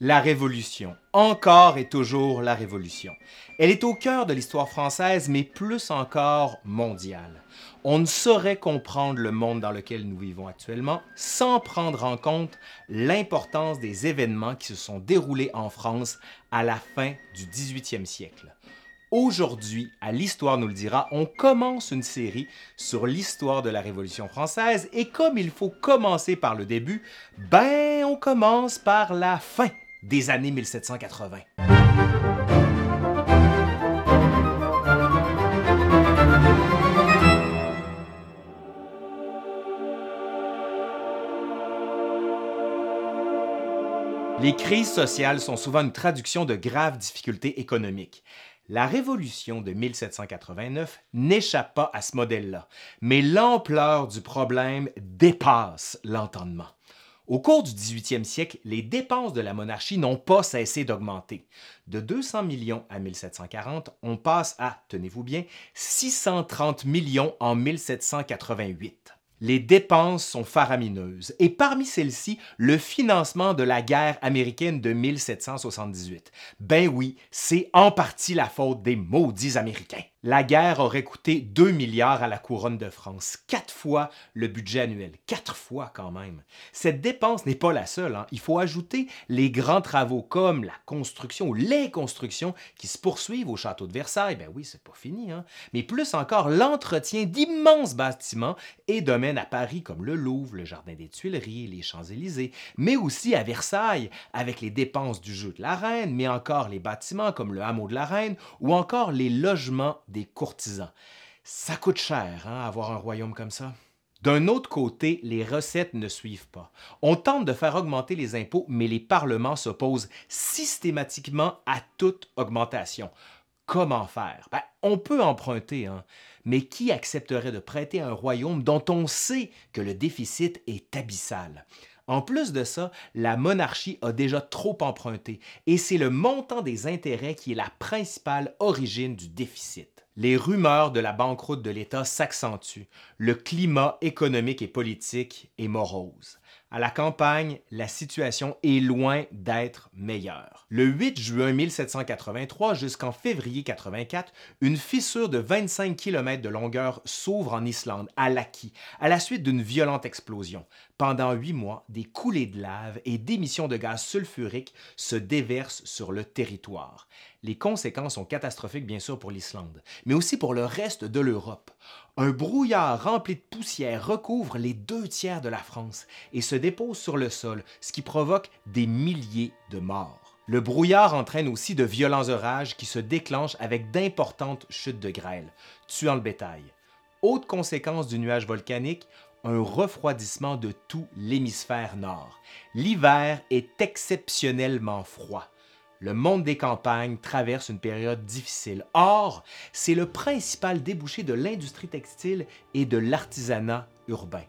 La Révolution. Encore et toujours la Révolution. Elle est au cœur de l'histoire française, mais plus encore mondiale. On ne saurait comprendre le monde dans lequel nous vivons actuellement sans prendre en compte l'importance des événements qui se sont déroulés en France à la fin du 18e siècle. Aujourd'hui, à l'Histoire nous le dira, on commence une série sur l'histoire de la Révolution française et comme il faut commencer par le début, ben on commence par la fin des années 1780. Les crises sociales sont souvent une traduction de graves difficultés économiques. La Révolution de 1789 n'échappe pas à ce modèle-là, mais l'ampleur du problème dépasse l'entendement. Au cours du 18e siècle, les dépenses de la monarchie n'ont pas cessé d'augmenter. De 200 millions à 1740, on passe à, tenez-vous bien, 630 millions en 1788 les dépenses sont faramineuses et parmi celles-ci, le financement de la guerre américaine de 1778. Ben oui, c'est en partie la faute des maudits Américains. La guerre aurait coûté 2 milliards à la couronne de France, quatre fois le budget annuel, quatre fois quand même. Cette dépense n'est pas la seule. Hein. Il faut ajouter les grands travaux comme la construction ou les constructions qui se poursuivent au château de Versailles. Ben oui, c'est pas fini. Hein. Mais plus encore, l'entretien d'immenses bâtiments et domaines à Paris comme le Louvre, le Jardin des Tuileries, les Champs-Élysées, mais aussi à Versailles avec les dépenses du jeu de la Reine, mais encore les bâtiments comme le hameau de la Reine ou encore les logements des courtisans. Ça coûte cher, hein, avoir un royaume comme ça. D'un autre côté, les recettes ne suivent pas. On tente de faire augmenter les impôts, mais les parlements s'opposent systématiquement à toute augmentation. Comment faire? Ben, on peut emprunter, hein, mais qui accepterait de prêter un royaume dont on sait que le déficit est abyssal? En plus de ça, la monarchie a déjà trop emprunté et c'est le montant des intérêts qui est la principale origine du déficit les rumeurs de la banqueroute de l'État s'accentuent. Le climat économique et politique est morose. À la campagne, la situation est loin d'être meilleure. Le 8 juin 1783 jusqu'en février 84, une fissure de 25 km de longueur s'ouvre en Islande, à Laki, à la suite d'une violente explosion. Pendant huit mois, des coulées de lave et d'émissions de gaz sulfuriques se déversent sur le territoire. Les conséquences sont catastrophiques bien sûr pour l'Islande, mais aussi pour le reste de l'Europe. Un brouillard rempli de poussière recouvre les deux tiers de la France et se dépose sur le sol, ce qui provoque des milliers de morts. Le brouillard entraîne aussi de violents orages qui se déclenchent avec d'importantes chutes de grêle, tuant le bétail. Autre conséquence du nuage volcanique, un refroidissement de tout l'hémisphère nord. L'hiver est exceptionnellement froid. Le monde des campagnes traverse une période difficile. Or, c'est le principal débouché de l'industrie textile et de l'artisanat urbain.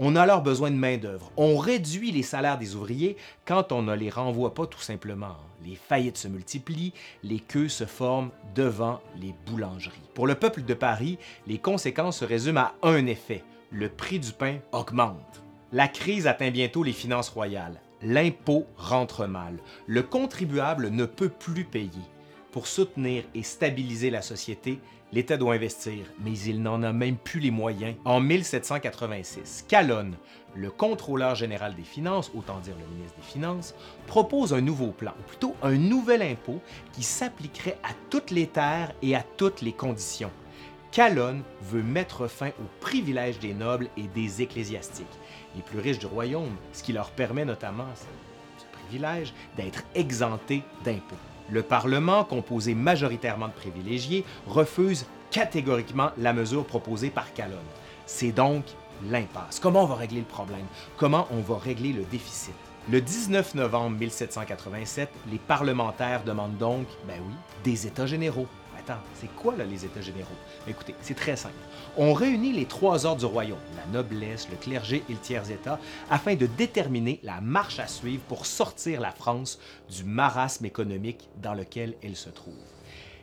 On a alors besoin de main-d'œuvre. On réduit les salaires des ouvriers quand on ne les renvoie pas tout simplement. Les faillites se multiplient, les queues se forment devant les boulangeries. Pour le peuple de Paris, les conséquences se résument à un effet le prix du pain augmente. La crise atteint bientôt les finances royales. L'impôt rentre mal. Le contribuable ne peut plus payer. Pour soutenir et stabiliser la société, l'État doit investir, mais il n'en a même plus les moyens. En 1786, Calonne, le contrôleur général des finances, autant dire le ministre des Finances, propose un nouveau plan, ou plutôt un nouvel impôt qui s'appliquerait à toutes les terres et à toutes les conditions. Calonne veut mettre fin aux privilèges des nobles et des ecclésiastiques, les plus riches du royaume, ce qui leur permet notamment ce privilège d'être exemptés d'impôts. Le Parlement, composé majoritairement de privilégiés, refuse catégoriquement la mesure proposée par Calonne. C'est donc l'impasse. Comment on va régler le problème? Comment on va régler le déficit? Le 19 novembre 1787, les parlementaires demandent donc, ben oui, des États généraux c'est quoi les États généraux? Écoutez, c'est très simple. On réunit les trois ordres du royaume, la noblesse, le clergé et le tiers-État, afin de déterminer la marche à suivre pour sortir la France du marasme économique dans lequel elle se trouve.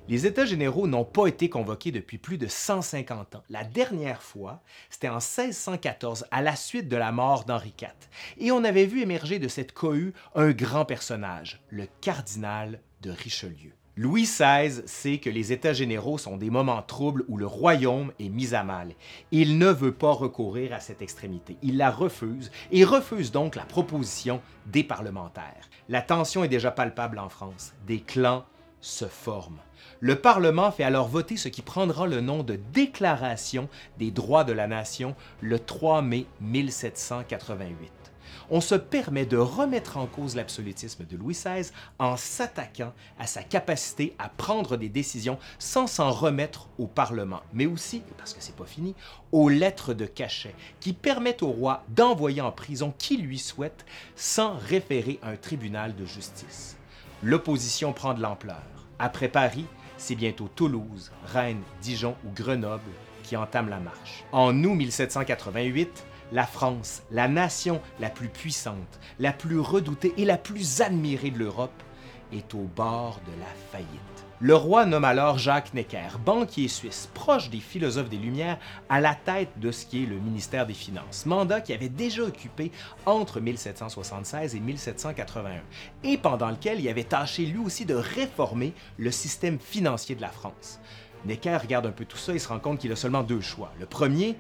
Les États généraux n'ont pas été convoqués depuis plus de 150 ans. La dernière fois, c'était en 1614, à la suite de la mort d'Henri IV. Et on avait vu émerger de cette cohue un grand personnage, le cardinal de Richelieu. Louis XVI sait que les États généraux sont des moments troubles où le royaume est mis à mal. Il ne veut pas recourir à cette extrémité. Il la refuse et refuse donc la proposition des parlementaires. La tension est déjà palpable en France. Des clans se forment. Le Parlement fait alors voter ce qui prendra le nom de Déclaration des droits de la nation le 3 mai 1788 on se permet de remettre en cause l'absolutisme de Louis XVI en s'attaquant à sa capacité à prendre des décisions sans s'en remettre au Parlement, mais aussi, parce que c'est pas fini, aux lettres de cachet qui permettent au roi d'envoyer en prison qui lui souhaite sans référer un tribunal de justice. L'opposition prend de l'ampleur. Après Paris, c'est bientôt Toulouse, Rennes, Dijon ou Grenoble qui entament la marche. En août 1788, la France, la nation la plus puissante, la plus redoutée et la plus admirée de l'Europe, est au bord de la faillite. Le roi nomme alors Jacques Necker, banquier suisse, proche des philosophes des Lumières, à la tête de ce qui est le ministère des Finances, mandat qu'il avait déjà occupé entre 1776 et 1781, et pendant lequel il avait tâché lui aussi de réformer le système financier de la France. Necker regarde un peu tout ça et se rend compte qu'il a seulement deux choix. Le premier,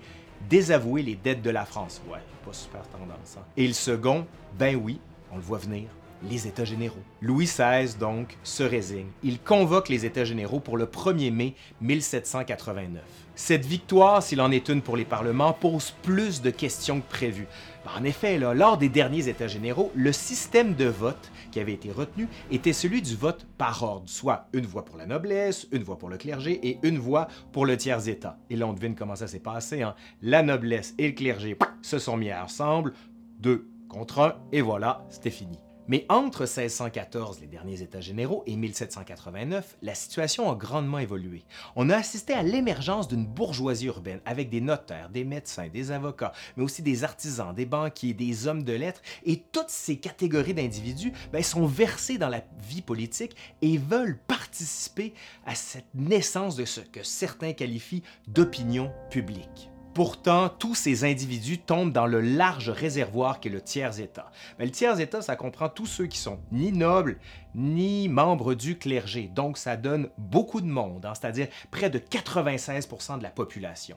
désavouer les dettes de la France. Ouais, pas super tendance. Hein? Et le second, ben oui, on le voit venir, les États généraux. Louis XVI, donc, se résigne. Il convoque les États généraux pour le 1er mai 1789. Cette victoire, s'il en est une pour les parlements, pose plus de questions que prévu. En effet, lors des derniers États généraux, le système de vote qui avait été retenu était celui du vote par ordre, soit une voix pour la noblesse, une voix pour le clergé et une voix pour le tiers-État. Et là, on devine comment ça s'est passé. Hein? La noblesse et le clergé se sont mis ensemble, deux contre un, et voilà, c'était fini. Mais entre 1614, les derniers États généraux, et 1789, la situation a grandement évolué. On a assisté à l'émergence d'une bourgeoisie urbaine avec des notaires, des médecins, des avocats, mais aussi des artisans, des banquiers, des hommes de lettres, et toutes ces catégories d'individus ben, sont versés dans la vie politique et veulent participer à cette naissance de ce que certains qualifient d'opinion publique. Pourtant, tous ces individus tombent dans le large réservoir qu'est le tiers-État. Mais le tiers-État, ça comprend tous ceux qui sont ni nobles, ni membres du clergé. Donc, ça donne beaucoup de monde, hein, c'est-à-dire près de 96% de la population.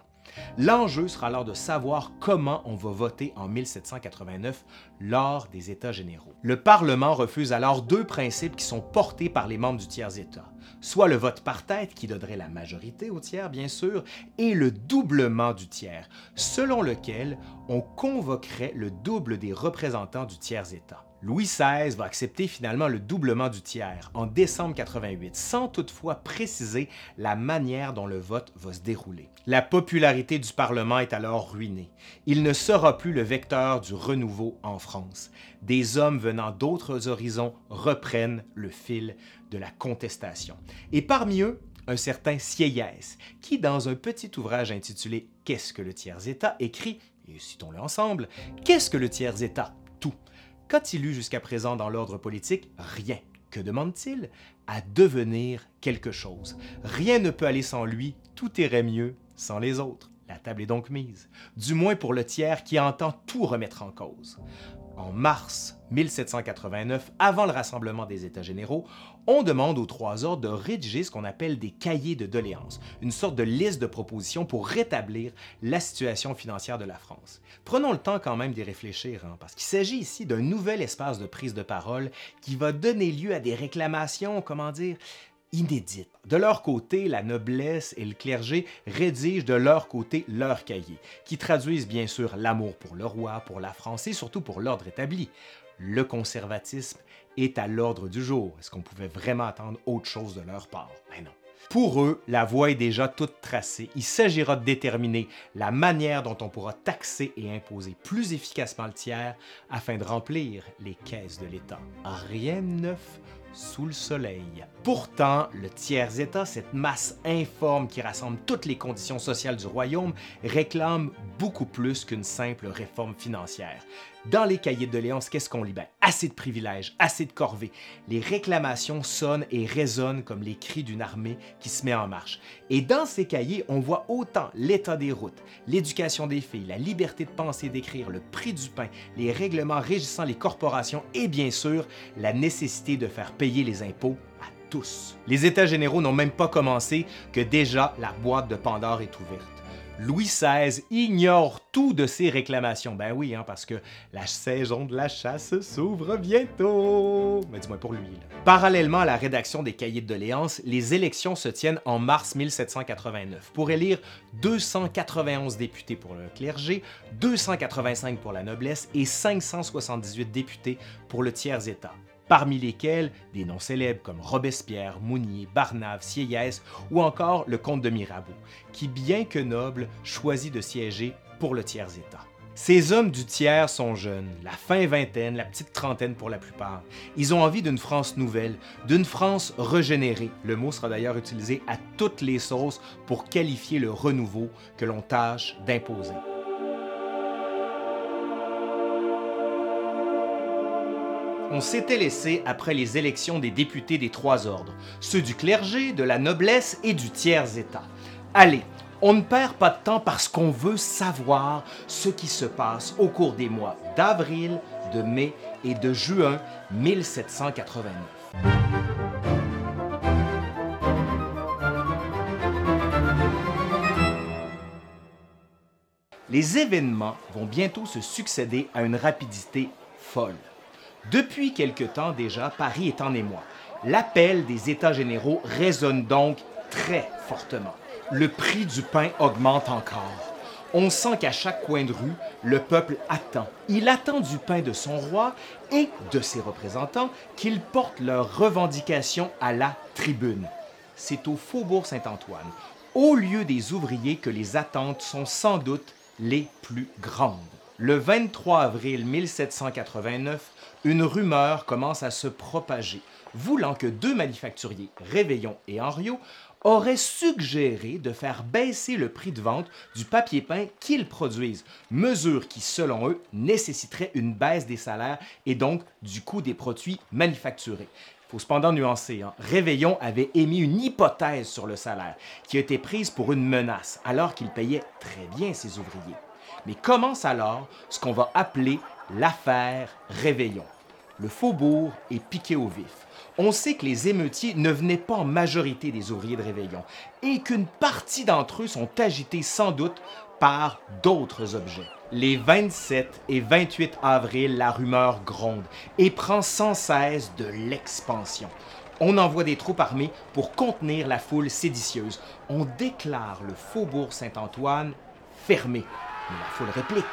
L'enjeu sera alors de savoir comment on va voter en 1789 lors des États généraux. Le Parlement refuse alors deux principes qui sont portés par les membres du tiers-État, soit le vote par tête qui donnerait la majorité au tiers, bien sûr, et le doublement du tiers, selon lequel on convoquerait le double des représentants du tiers-État. Louis XVI va accepter finalement le doublement du tiers en décembre 88, sans toutefois préciser la manière dont le vote va se dérouler. La popularité du Parlement est alors ruinée. Il ne sera plus le vecteur du renouveau en France. Des hommes venant d'autres horizons reprennent le fil de la contestation. Et parmi eux, un certain Sieyès, qui, dans un petit ouvrage intitulé Qu'est-ce que le tiers-État écrit, et citons-le ensemble, Qu'est-ce que le tiers-État Tout Qu'a-t-il eu jusqu'à présent dans l'ordre politique? Rien. Que demande-t-il? À devenir quelque chose. Rien ne peut aller sans lui, tout irait mieux sans les autres. La table est donc mise, du moins pour le tiers qui entend tout remettre en cause en mars 1789, avant le rassemblement des États généraux, on demande aux trois ordres de rédiger ce qu'on appelle des cahiers de doléances, une sorte de liste de propositions pour rétablir la situation financière de la France. Prenons le temps quand même d'y réfléchir, hein, parce qu'il s'agit ici d'un nouvel espace de prise de parole qui va donner lieu à des réclamations, comment dire, inédite. De leur côté, la noblesse et le clergé rédigent de leur côté leur cahier, qui traduisent bien sûr l'amour pour le roi, pour la France et surtout pour l'ordre établi. Le conservatisme est à l'ordre du jour. Est-ce qu'on pouvait vraiment attendre autre chose de leur part? Ben non. Pour eux, la voie est déjà toute tracée. Il s'agira de déterminer la manière dont on pourra taxer et imposer plus efficacement le tiers afin de remplir les caisses de l'État. Rien de neuf sous le soleil. Pourtant, le tiers-État, cette masse informe qui rassemble toutes les conditions sociales du royaume, réclame beaucoup plus qu'une simple réforme financière. Dans les cahiers de doléances, qu'est-ce qu'on lit? Ben, assez de privilèges, assez de corvées. Les réclamations sonnent et résonnent comme les cris d'une armée qui se met en marche. Et dans ces cahiers, on voit autant l'état des routes, l'éducation des filles, la liberté de penser et d'écrire, le prix du pain, les règlements régissant les corporations et bien sûr la nécessité de faire payer les impôts à tous. Les États généraux n'ont même pas commencé que déjà la boîte de Pandore est ouverte. Louis XVI ignore tout de ces réclamations. Ben oui, hein, parce que la saison de la chasse s'ouvre bientôt. Mais dis-moi pour lui. Parallèlement à la rédaction des cahiers de doléances, les élections se tiennent en mars 1789 pour élire 291 députés pour le clergé, 285 pour la noblesse et 578 députés pour le tiers-État parmi lesquels des noms célèbres comme Robespierre, Mounier, Barnave, Sieyès ou encore le comte de Mirabeau, qui, bien que noble, choisit de siéger pour le tiers-État. Ces hommes du tiers sont jeunes, la fin vingtaine, la petite trentaine pour la plupart. Ils ont envie d'une France nouvelle, d'une France régénérée. Le mot sera d'ailleurs utilisé à toutes les sauces pour qualifier le renouveau que l'on tâche d'imposer. On s'était laissé après les élections des députés des trois ordres, ceux du clergé, de la noblesse et du tiers-État. Allez, on ne perd pas de temps parce qu'on veut savoir ce qui se passe au cours des mois d'avril, de mai et de juin 1789. Les événements vont bientôt se succéder à une rapidité folle. Depuis quelque temps déjà, Paris est en émoi. L'appel des États généraux résonne donc très fortement. Le prix du pain augmente encore. On sent qu'à chaque coin de rue, le peuple attend. Il attend du pain de son roi et de ses représentants qu'ils portent leurs revendications à la tribune. C'est au faubourg Saint-Antoine, au lieu des ouvriers, que les attentes sont sans doute les plus grandes. Le 23 avril 1789, une rumeur commence à se propager, voulant que deux manufacturiers, Réveillon et Henriot, auraient suggéré de faire baisser le prix de vente du papier peint qu'ils produisent, mesure qui, selon eux, nécessiterait une baisse des salaires et donc du coût des produits manufacturés. Il faut cependant nuancer. Hein. Réveillon avait émis une hypothèse sur le salaire, qui a été prise pour une menace, alors qu'il payait très bien ses ouvriers. Mais commence alors ce qu'on va appeler l'affaire Réveillon. Le faubourg est piqué au vif. On sait que les émeutiers ne venaient pas en majorité des ouvriers de Réveillon et qu'une partie d'entre eux sont agités sans doute par d'autres objets. Les 27 et 28 avril, la rumeur gronde et prend sans cesse de l'expansion. On envoie des troupes armées pour contenir la foule séditieuse. On déclare le faubourg Saint-Antoine fermé la foule réplique.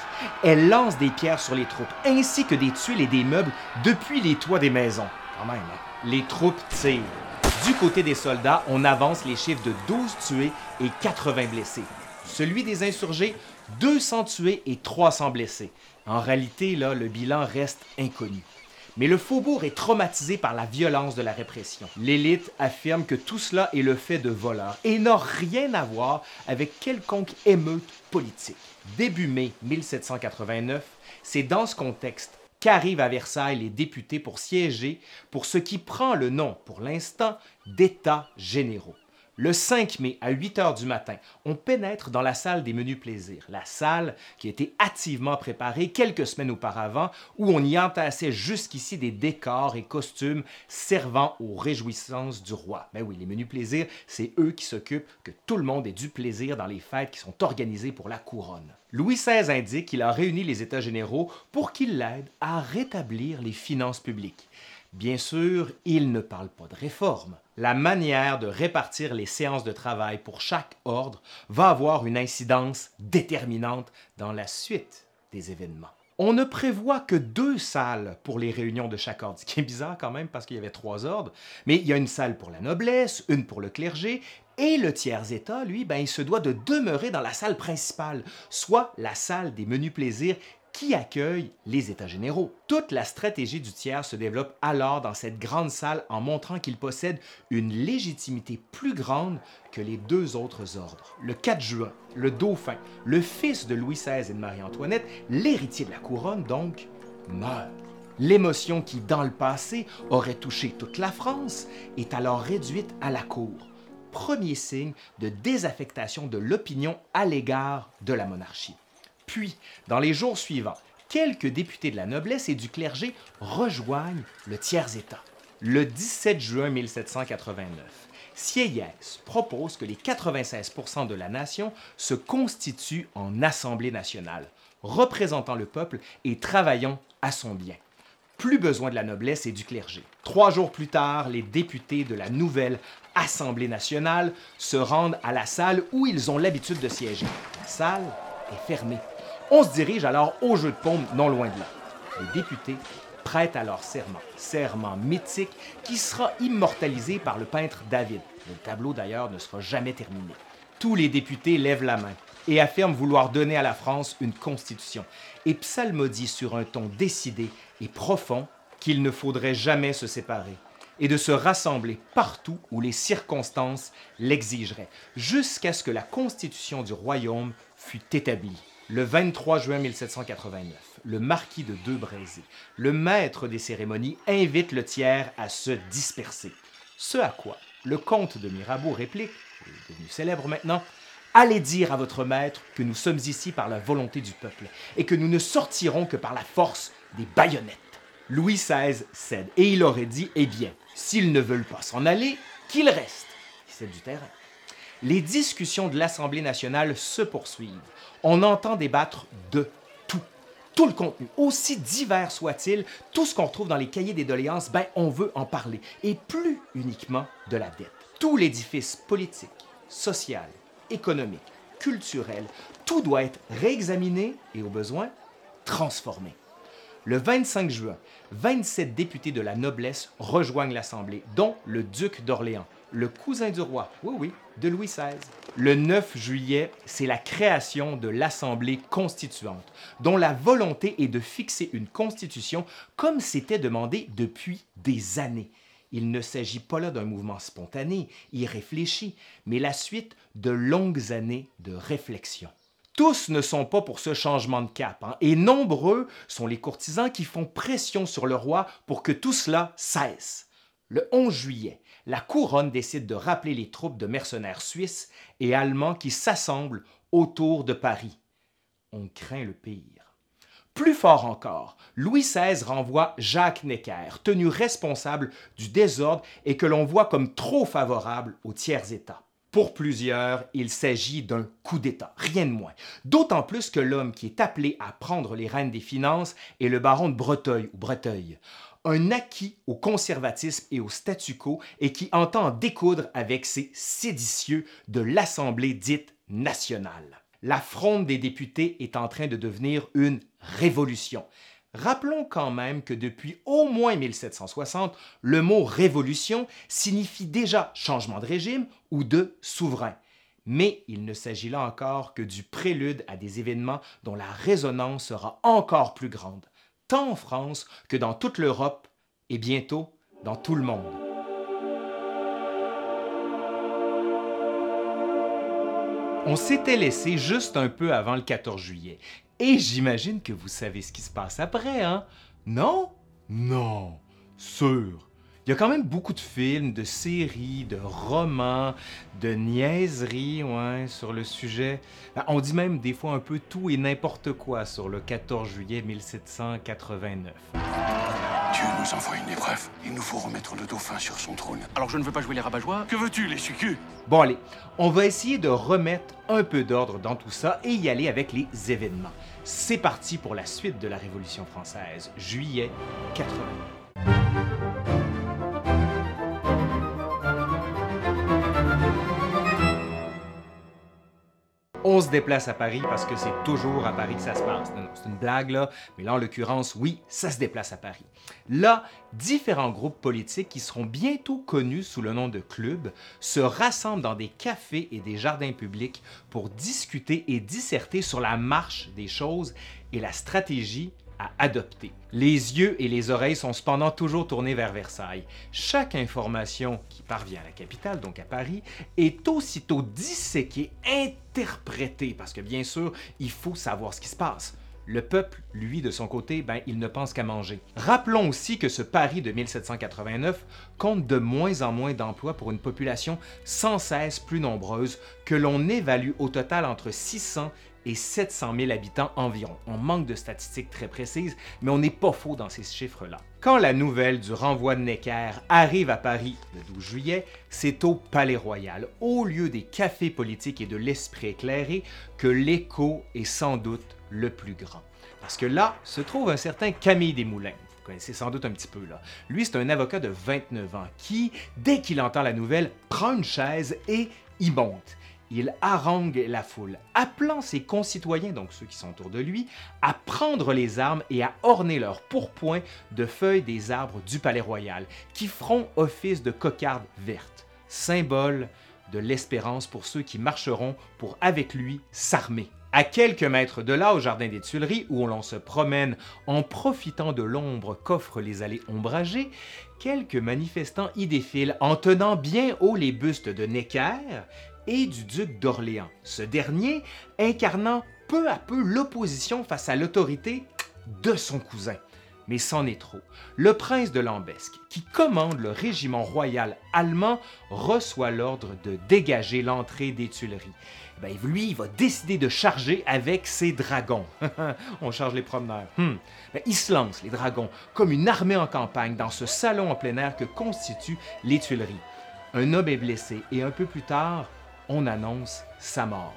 Elle lance des pierres sur les troupes, ainsi que des tuiles et des meubles depuis les toits des maisons. Quand même, hein. Les troupes tirent. Du côté des soldats, on avance les chiffres de 12 tués et 80 blessés. Celui des insurgés, 200 tués et 300 blessés. En réalité, là, le bilan reste inconnu. Mais le faubourg est traumatisé par la violence de la répression. L'élite affirme que tout cela est le fait de voleurs et n'a rien à voir avec quelconque émeute politique. Début mai 1789, c'est dans ce contexte qu'arrivent à Versailles les députés pour siéger pour ce qui prend le nom, pour l'instant, d'États généraux. Le 5 mai, à 8 heures du matin, on pénètre dans la salle des menus plaisirs, la salle qui a été hâtivement préparée quelques semaines auparavant, où on y entassait jusqu'ici des décors et costumes servant aux réjouissances du roi. Ben oui, les menus plaisirs, c'est eux qui s'occupent que tout le monde ait du plaisir dans les fêtes qui sont organisées pour la couronne. Louis XVI indique qu'il a réuni les États généraux pour qu'ils l'aident à rétablir les finances publiques. Bien sûr, il ne parle pas de réforme. La manière de répartir les séances de travail pour chaque ordre va avoir une incidence déterminante dans la suite des événements. On ne prévoit que deux salles pour les réunions de chaque ordre, ce qui est bizarre quand même parce qu'il y avait trois ordres, mais il y a une salle pour la noblesse, une pour le clergé, et le tiers-état, lui, ben, il se doit de demeurer dans la salle principale, soit la salle des menus plaisirs qui accueille les États généraux. Toute la stratégie du tiers se développe alors dans cette grande salle en montrant qu'il possède une légitimité plus grande que les deux autres ordres. Le 4 juin, le dauphin, le fils de Louis XVI et de Marie-Antoinette, l'héritier de la couronne donc, meurt. L'émotion qui, dans le passé, aurait touché toute la France est alors réduite à la cour. Premier signe de désaffectation de l'opinion à l'égard de la monarchie. Puis, dans les jours suivants, quelques députés de la noblesse et du clergé rejoignent le tiers-État. Le 17 juin 1789, Sieyès propose que les 96% de la nation se constituent en Assemblée nationale, représentant le peuple et travaillant à son bien plus besoin de la noblesse et du clergé. Trois jours plus tard, les députés de la nouvelle Assemblée nationale se rendent à la salle où ils ont l'habitude de siéger. La salle est fermée. On se dirige alors au jeu de paume non loin de là. Les députés prêtent alors serment, serment mythique qui sera immortalisé par le peintre David. Le tableau d'ailleurs ne sera jamais terminé. Tous les députés lèvent la main et affirment vouloir donner à la France une constitution et psalmodie sur un ton décidé et profond qu'il ne faudrait jamais se séparer et de se rassembler partout où les circonstances l'exigeraient, jusqu'à ce que la constitution du royaume fût établie. Le 23 juin 1789, le marquis de Debrézé, le maître des cérémonies, invite le tiers à se disperser. Ce à quoi le comte de Mirabeau réplique, devenu célèbre maintenant, Allez dire à votre maître que nous sommes ici par la volonté du peuple et que nous ne sortirons que par la force des baïonnettes. Louis XVI cède et il aurait dit Eh bien, s'ils ne veulent pas s'en aller, qu'ils restent. C'est du terrain. Les discussions de l'Assemblée nationale se poursuivent. On entend débattre de tout. Tout le contenu, aussi divers soit-il, tout ce qu'on retrouve dans les cahiers des doléances, ben on veut en parler. Et plus uniquement de la dette. Tout l'édifice politique, social, économique, culturel, tout doit être réexaminé et au besoin transformé. Le 25 juin, 27 députés de la noblesse rejoignent l'Assemblée, dont le duc d'Orléans, le cousin du roi, oui oui, de Louis XVI. Le 9 juillet, c'est la création de l'Assemblée constituante, dont la volonté est de fixer une constitution comme c'était demandé depuis des années. Il ne s'agit pas là d'un mouvement spontané, irréfléchi, mais la suite de longues années de réflexion. Tous ne sont pas pour ce changement de cap, hein, et nombreux sont les courtisans qui font pression sur le roi pour que tout cela cesse. Le 11 juillet, la couronne décide de rappeler les troupes de mercenaires suisses et allemands qui s'assemblent autour de Paris. On craint le pire. Plus fort encore, Louis XVI renvoie Jacques Necker, tenu responsable du désordre et que l'on voit comme trop favorable au tiers-État. Pour plusieurs, il s'agit d'un coup d'État, rien de moins. D'autant plus que l'homme qui est appelé à prendre les rênes des finances est le baron de Breteuil ou Breteuil, un acquis au conservatisme et au statu quo et qui entend découdre avec ces séditieux de l'Assemblée dite nationale la fronde des députés est en train de devenir une révolution. Rappelons quand même que depuis au moins 1760, le mot révolution signifie déjà changement de régime ou de souverain. Mais il ne s'agit là encore que du prélude à des événements dont la résonance sera encore plus grande, tant en France que dans toute l'Europe et bientôt dans tout le monde. On s'était laissé juste un peu avant le 14 juillet. Et j'imagine que vous savez ce qui se passe après, hein? Non? Non. Sûr. Il y a quand même beaucoup de films, de séries, de romans, de niaiseries ouais, sur le sujet. Ben, on dit même des fois un peu tout et n'importe quoi sur le 14 juillet 1789. Dieu nous envoie une épreuve. Il nous faut remettre le dauphin sur son trône. Alors je ne veux pas jouer les rabat Que veux-tu, les sucus? Bon allez, on va essayer de remettre un peu d'ordre dans tout ça et y aller avec les événements. C'est parti pour la suite de la Révolution française, juillet 80. On se déplace à Paris parce que c'est toujours à Paris que ça se passe. Non, c'est une blague là, mais là en l'occurrence, oui, ça se déplace à Paris. Là, différents groupes politiques qui seront bientôt connus sous le nom de clubs se rassemblent dans des cafés et des jardins publics pour discuter et disserter sur la marche des choses et la stratégie à adopter. Les yeux et les oreilles sont cependant toujours tournés vers Versailles. Chaque information qui parvient à la capitale, donc à Paris, est aussitôt disséquée, interprétée, parce que bien sûr, il faut savoir ce qui se passe. Le peuple, lui, de son côté, ben, il ne pense qu'à manger. Rappelons aussi que ce Paris de 1789 compte de moins en moins d'emplois pour une population sans cesse plus nombreuse que l'on évalue au total entre 600 et 700 000 habitants environ. On manque de statistiques très précises, mais on n'est pas faux dans ces chiffres-là. Quand la nouvelle du renvoi de Necker arrive à Paris le 12 juillet, c'est au Palais Royal, au lieu des cafés politiques et de l'esprit éclairé, que l'écho est sans doute le plus grand. Parce que là se trouve un certain Camille Desmoulins. Vous connaissez sans doute un petit peu là. Lui, c'est un avocat de 29 ans qui, dès qu'il entend la nouvelle, prend une chaise et y monte il harangue la foule, appelant ses concitoyens, donc ceux qui sont autour de lui, à prendre les armes et à orner leur pourpoint de feuilles des arbres du palais royal, qui feront office de cocarde verte, symbole de l'espérance pour ceux qui marcheront pour avec lui s'armer. À quelques mètres de là, au jardin des Tuileries, où l'on se promène en profitant de l'ombre qu'offrent les allées ombragées, quelques manifestants y défilent en tenant bien haut les bustes de Necker et du duc d'Orléans, ce dernier incarnant peu à peu l'opposition face à l'autorité de son cousin. Mais c'en est trop. Le prince de Lambesque, qui commande le régiment royal allemand, reçoit l'ordre de dégager l'entrée des Tuileries. Ben, lui, il va décider de charger avec ses dragons. On charge les promeneurs. Hmm. Ben, il se lance, les dragons, comme une armée en campagne dans ce salon en plein air que constituent les Tuileries. Un homme est blessé et un peu plus tard, on annonce sa mort.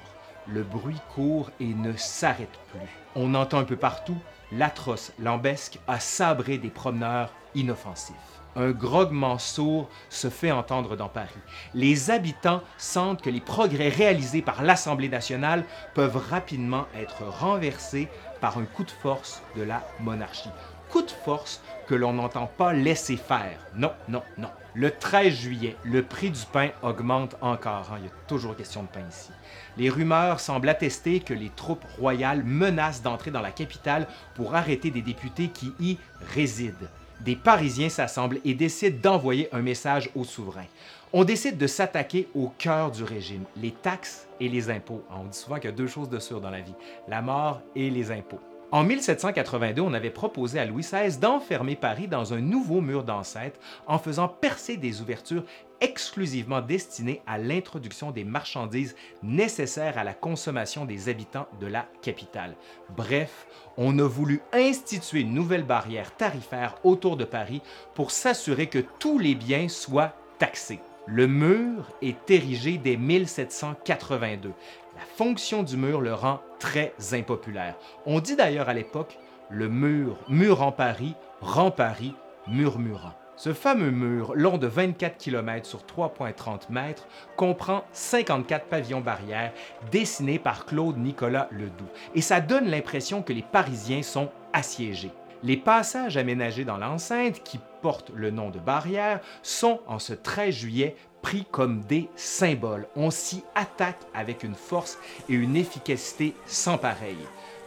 Le bruit court et ne s'arrête plus. On entend un peu partout l'atroce lambesque a sabré des promeneurs inoffensifs. Un grognement sourd se fait entendre dans Paris. Les habitants sentent que les progrès réalisés par l'Assemblée nationale peuvent rapidement être renversés par un coup de force de la monarchie. Coup de force que l'on n'entend pas laisser faire. Non, non, non. Le 13 juillet, le prix du pain augmente encore. Hein. Il y a toujours question de pain ici. Les rumeurs semblent attester que les troupes royales menacent d'entrer dans la capitale pour arrêter des députés qui y résident. Des Parisiens s'assemblent et décident d'envoyer un message au souverain. On décide de s'attaquer au cœur du régime, les taxes et les impôts. On dit souvent qu'il y a deux choses de sûres dans la vie, la mort et les impôts. En 1782, on avait proposé à Louis XVI d'enfermer Paris dans un nouveau mur d'enceinte en faisant percer des ouvertures exclusivement destinées à l'introduction des marchandises nécessaires à la consommation des habitants de la capitale. Bref, on a voulu instituer une nouvelle barrière tarifaire autour de Paris pour s'assurer que tous les biens soient taxés. Le mur est érigé dès 1782. La fonction du mur le rend très impopulaire. On dit d'ailleurs à l'époque le mur, mur en Paris, rend Paris murmurant. Ce fameux mur, long de 24 km sur 3,30 mètres, comprend 54 pavillons barrières dessinés par Claude Nicolas Ledoux. Et ça donne l'impression que les Parisiens sont assiégés. Les passages aménagés dans l'enceinte, qui portent le nom de barrières, sont en ce 13 juillet pris comme des symboles. On s'y attaque avec une force et une efficacité sans pareil.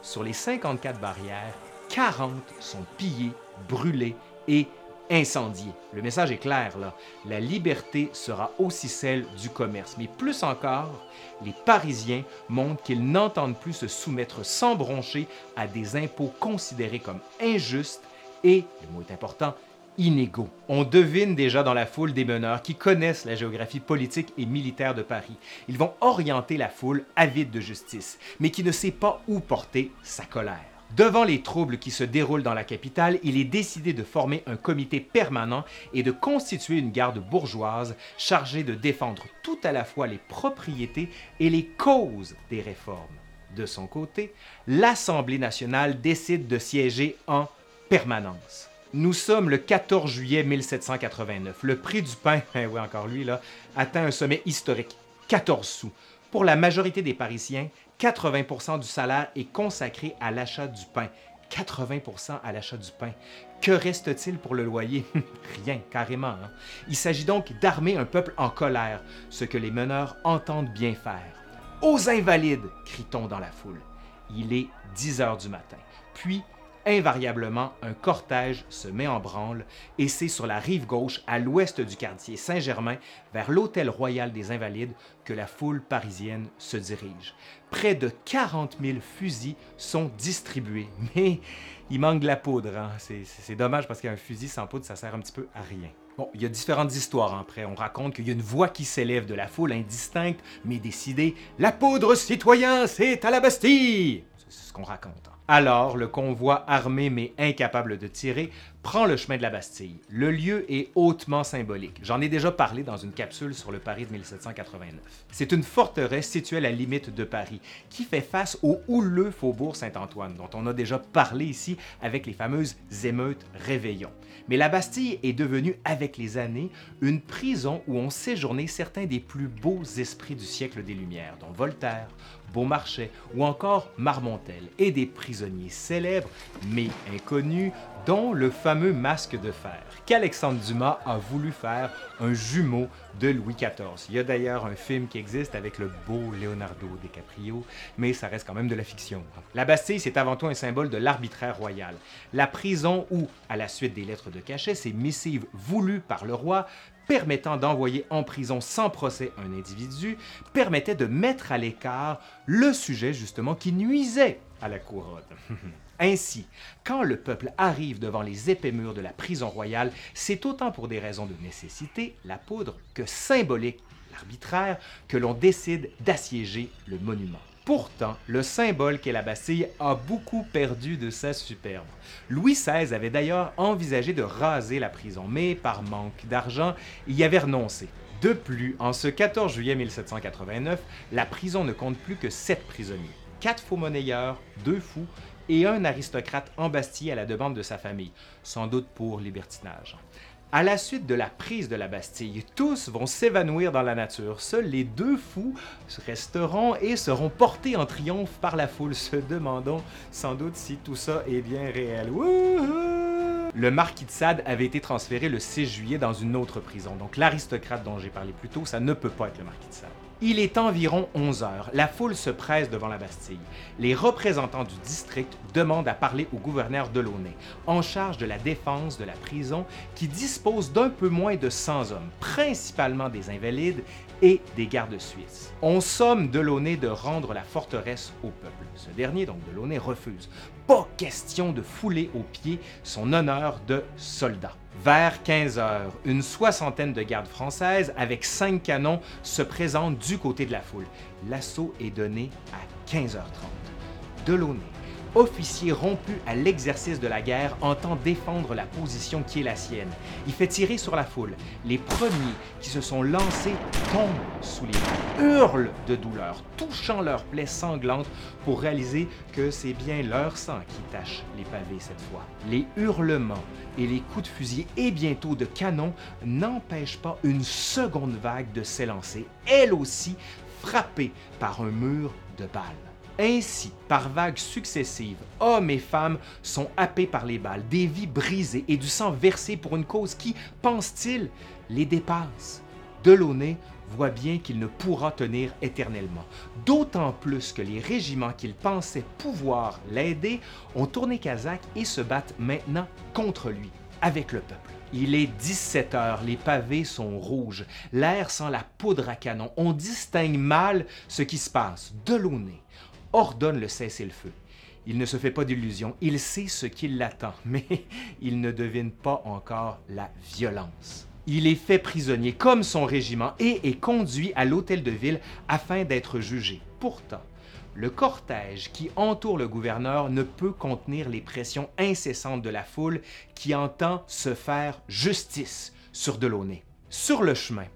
Sur les 54 barrières, 40 sont pillées, brûlées et incendiées. Le message est clair là. La liberté sera aussi celle du commerce. Mais plus encore, les Parisiens montrent qu'ils n'entendent plus se soumettre sans broncher à des impôts considérés comme injustes et, le mot est important, inégaux. On devine déjà dans la foule des meneurs qui connaissent la géographie politique et militaire de Paris. Ils vont orienter la foule avide de justice, mais qui ne sait pas où porter sa colère. Devant les troubles qui se déroulent dans la capitale, il est décidé de former un comité permanent et de constituer une garde bourgeoise chargée de défendre tout à la fois les propriétés et les causes des réformes. De son côté, l'Assemblée nationale décide de siéger en permanence. Nous sommes le 14 juillet 1789. Le prix du pain, eh oui, encore lui, là, atteint un sommet historique, 14 sous. Pour la majorité des Parisiens, 80% du salaire est consacré à l'achat du pain. 80% à l'achat du pain. Que reste-t-il pour le loyer? Rien, carrément. Hein. Il s'agit donc d'armer un peuple en colère, ce que les meneurs entendent bien faire. Aux invalides crie-t-on dans la foule. Il est 10 heures du matin. Puis invariablement, un cortège se met en branle et c'est sur la rive gauche, à l'ouest du quartier Saint-Germain, vers l'Hôtel Royal des Invalides, que la foule parisienne se dirige. Près de 40 000 fusils sont distribués, mais il manque de la poudre. Hein. C'est dommage parce qu'un fusil sans poudre, ça sert un petit peu à rien. Bon, il y a différentes histoires après. On raconte qu'il y a une voix qui s'élève de la foule indistincte, mais décidée. La poudre, citoyen, c'est à la Bastille! C'est ce qu'on raconte. Alors, le convoi armé mais incapable de tirer prend le chemin de la Bastille. Le lieu est hautement symbolique. J'en ai déjà parlé dans une capsule sur le Paris de 1789. C'est une forteresse située à la limite de Paris qui fait face au houleux faubourg Saint-Antoine, dont on a déjà parlé ici avec les fameuses émeutes Réveillon. Mais la Bastille est devenue, avec les années, une prison où ont séjourné certains des plus beaux esprits du siècle des Lumières, dont Voltaire, Beaumarchais ou encore Marmontel, et des prisonniers célèbres mais inconnus, dont le fameux masque de fer, qu'Alexandre Dumas a voulu faire un jumeau de Louis XIV. Il y a d'ailleurs un film qui existe avec le beau Leonardo DiCaprio, mais ça reste quand même de la fiction. La Bastille, c'est avant tout un symbole de l'arbitraire royal. La prison où, à la suite des lettres de cachet, ces missives voulues par le roi, permettant d'envoyer en prison sans procès un individu, permettait de mettre à l'écart le sujet justement qui nuisait à la couronne. Ainsi, quand le peuple arrive devant les épais murs de la prison royale, c'est autant pour des raisons de nécessité, la poudre, que symbolique, l'arbitraire, que l'on décide d'assiéger le monument. Pourtant, le symbole qu'est la Bastille a beaucoup perdu de sa superbe. Louis XVI avait d'ailleurs envisagé de raser la prison, mais par manque d'argent, il y avait renoncé. De plus, en ce 14 juillet 1789, la prison ne compte plus que sept prisonniers. Quatre faux monnayeurs, deux fous et un aristocrate embastillé à la demande de sa famille, sans doute pour libertinage. À la suite de la prise de la Bastille, tous vont s'évanouir dans la nature. Seuls les deux fous resteront et seront portés en triomphe par la foule, se demandant sans doute si tout ça est bien réel. Le marquis de Sade avait été transféré le 6 juillet dans une autre prison, donc l'aristocrate dont j'ai parlé plus tôt, ça ne peut pas être le marquis de Sade. Il est environ 11 heures. La foule se presse devant la Bastille. Les représentants du district demandent à parler au gouverneur Delaunay, en charge de la défense de la prison, qui dispose d'un peu moins de 100 hommes, principalement des invalides et des gardes suisses. On somme Delaunay de rendre la forteresse au peuple. Ce dernier, donc Delaunay, refuse. Pas question de fouler aux pieds son honneur de soldat. Vers 15 heures, une soixantaine de gardes françaises avec cinq canons se présentent du côté de la foule. L'assaut est donné à 15h30. Delaunay officier rompu à l'exercice de la guerre, entend défendre la position qui est la sienne. Il fait tirer sur la foule. Les premiers qui se sont lancés tombent sous les balles, hurlent de douleur, touchant leurs plaies sanglantes pour réaliser que c'est bien leur sang qui tache les pavés cette fois. Les hurlements et les coups de fusil et bientôt de canon n'empêchent pas une seconde vague de s'élancer, elle aussi frappée par un mur de balles. Ainsi, par vagues successives, hommes et femmes sont happés par les balles, des vies brisées et du sang versé pour une cause qui, pense-t-il, les dépasse. Delaunay voit bien qu'il ne pourra tenir éternellement, d'autant plus que les régiments qu'il pensait pouvoir l'aider ont tourné Kazakh et se battent maintenant contre lui, avec le peuple. Il est 17 heures, les pavés sont rouges, l'air sent la poudre à canon, on distingue mal ce qui se passe. Delaunay ordonne le cessez-le-feu. Il ne se fait pas d'illusions, il sait ce qui l'attend, mais il ne devine pas encore la violence. Il est fait prisonnier comme son régiment et est conduit à l'hôtel de ville afin d'être jugé. Pourtant, le cortège qui entoure le gouverneur ne peut contenir les pressions incessantes de la foule qui entend se faire justice sur Delaunay. Sur le chemin,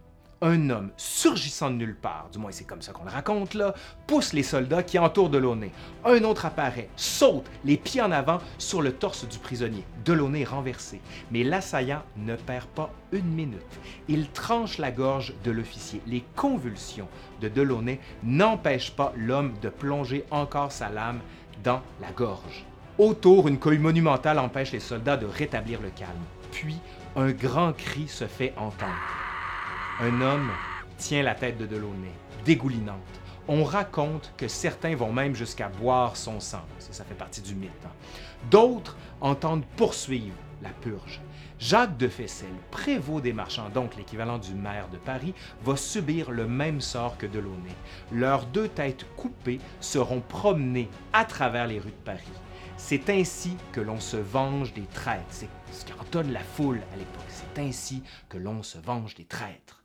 un homme surgissant de nulle part, du moins c'est comme ça qu'on le raconte là, pousse les soldats qui entourent Delaunay. Un autre apparaît, saute, les pieds en avant sur le torse du prisonnier. Delaunay est renversé, mais l'assaillant ne perd pas une minute. Il tranche la gorge de l'officier. Les convulsions de Delaunay n'empêchent pas l'homme de plonger encore sa lame dans la gorge. Autour, une cohue monumentale empêche les soldats de rétablir le calme. Puis, un grand cri se fait entendre. Un homme tient la tête de Delaunay, dégoulinante. On raconte que certains vont même jusqu'à boire son sang. Ça, ça fait partie du mythe. hein. D'autres entendent poursuivre la purge. Jacques de Fessel, prévôt des marchands, donc l'équivalent du maire de Paris, va subir le même sort que Delaunay. Leurs deux têtes coupées seront promenées à travers les rues de Paris. C'est ainsi que l'on se venge des traîtres. C'est ce qu'entonne la foule à l'époque. C'est ainsi que l'on se venge des traîtres.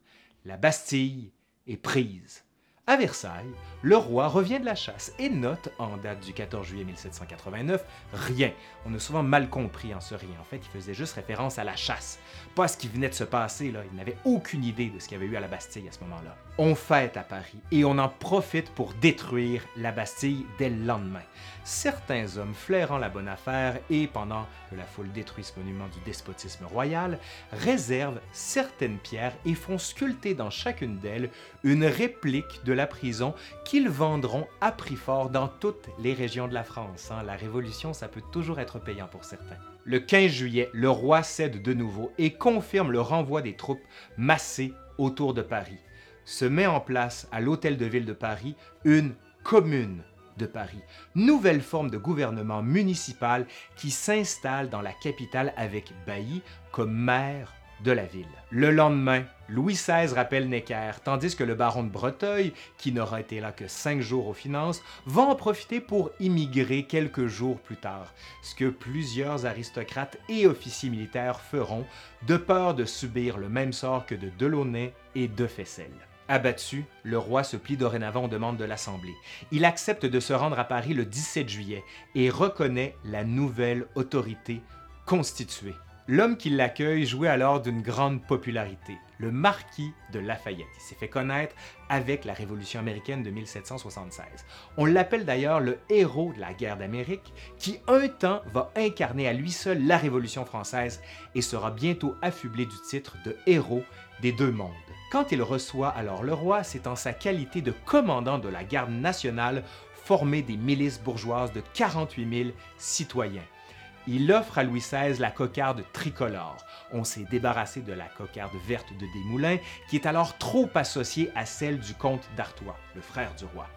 La Bastille est prise. À Versailles, le roi revient de la chasse et note, en date du 14 juillet 1789, rien. On a souvent mal compris en ce rien. En fait, il faisait juste référence à la chasse, pas à ce qui venait de se passer. Là. Il n'avait aucune idée de ce qu'il y avait eu à la Bastille à ce moment-là. On fête à Paris et on en profite pour détruire la Bastille dès le lendemain. Certains hommes flairant la bonne affaire et, pendant que la foule détruit ce monument du despotisme royal, réservent certaines pierres et font sculpter dans chacune d'elles une réplique de la prison qu'ils vendront à prix fort dans toutes les régions de la France. hein. La Révolution, ça peut toujours être payant pour certains. Le 15 juillet, le roi cède de nouveau et confirme le renvoi des troupes massées autour de Paris. Se met en place à l'Hôtel de Ville de Paris une commune de Paris, nouvelle forme de gouvernement municipal qui s'installe dans la capitale avec Bailly comme maire de la ville. Le lendemain, Louis XVI rappelle Necker, tandis que le baron de Breteuil, qui n'aura été là que cinq jours aux finances, va en profiter pour immigrer quelques jours plus tard, ce que plusieurs aristocrates et officiers militaires feront, de peur de subir le même sort que de Delaunay et de Fessel. Abattu, le roi se plie dorénavant aux demandes de l'Assemblée. Il accepte de se rendre à Paris le 17 juillet et reconnaît la nouvelle autorité constituée. L'homme qui l'accueille jouait alors d'une grande popularité, le marquis de Lafayette. Il s'est fait connaître avec la Révolution américaine de 1776. On l'appelle d'ailleurs le héros de la guerre d'Amérique, qui un temps va incarner à lui seul la Révolution française et sera bientôt affublé du titre de héros des deux mondes. Quand il reçoit alors le roi, c'est en sa qualité de commandant de la garde nationale formée des milices bourgeoises de 48 000 citoyens. Il offre à Louis XVI la cocarde tricolore. On s'est débarrassé de la cocarde verte de Desmoulins, qui est alors trop associée à celle du comte d'Artois, le frère du roi.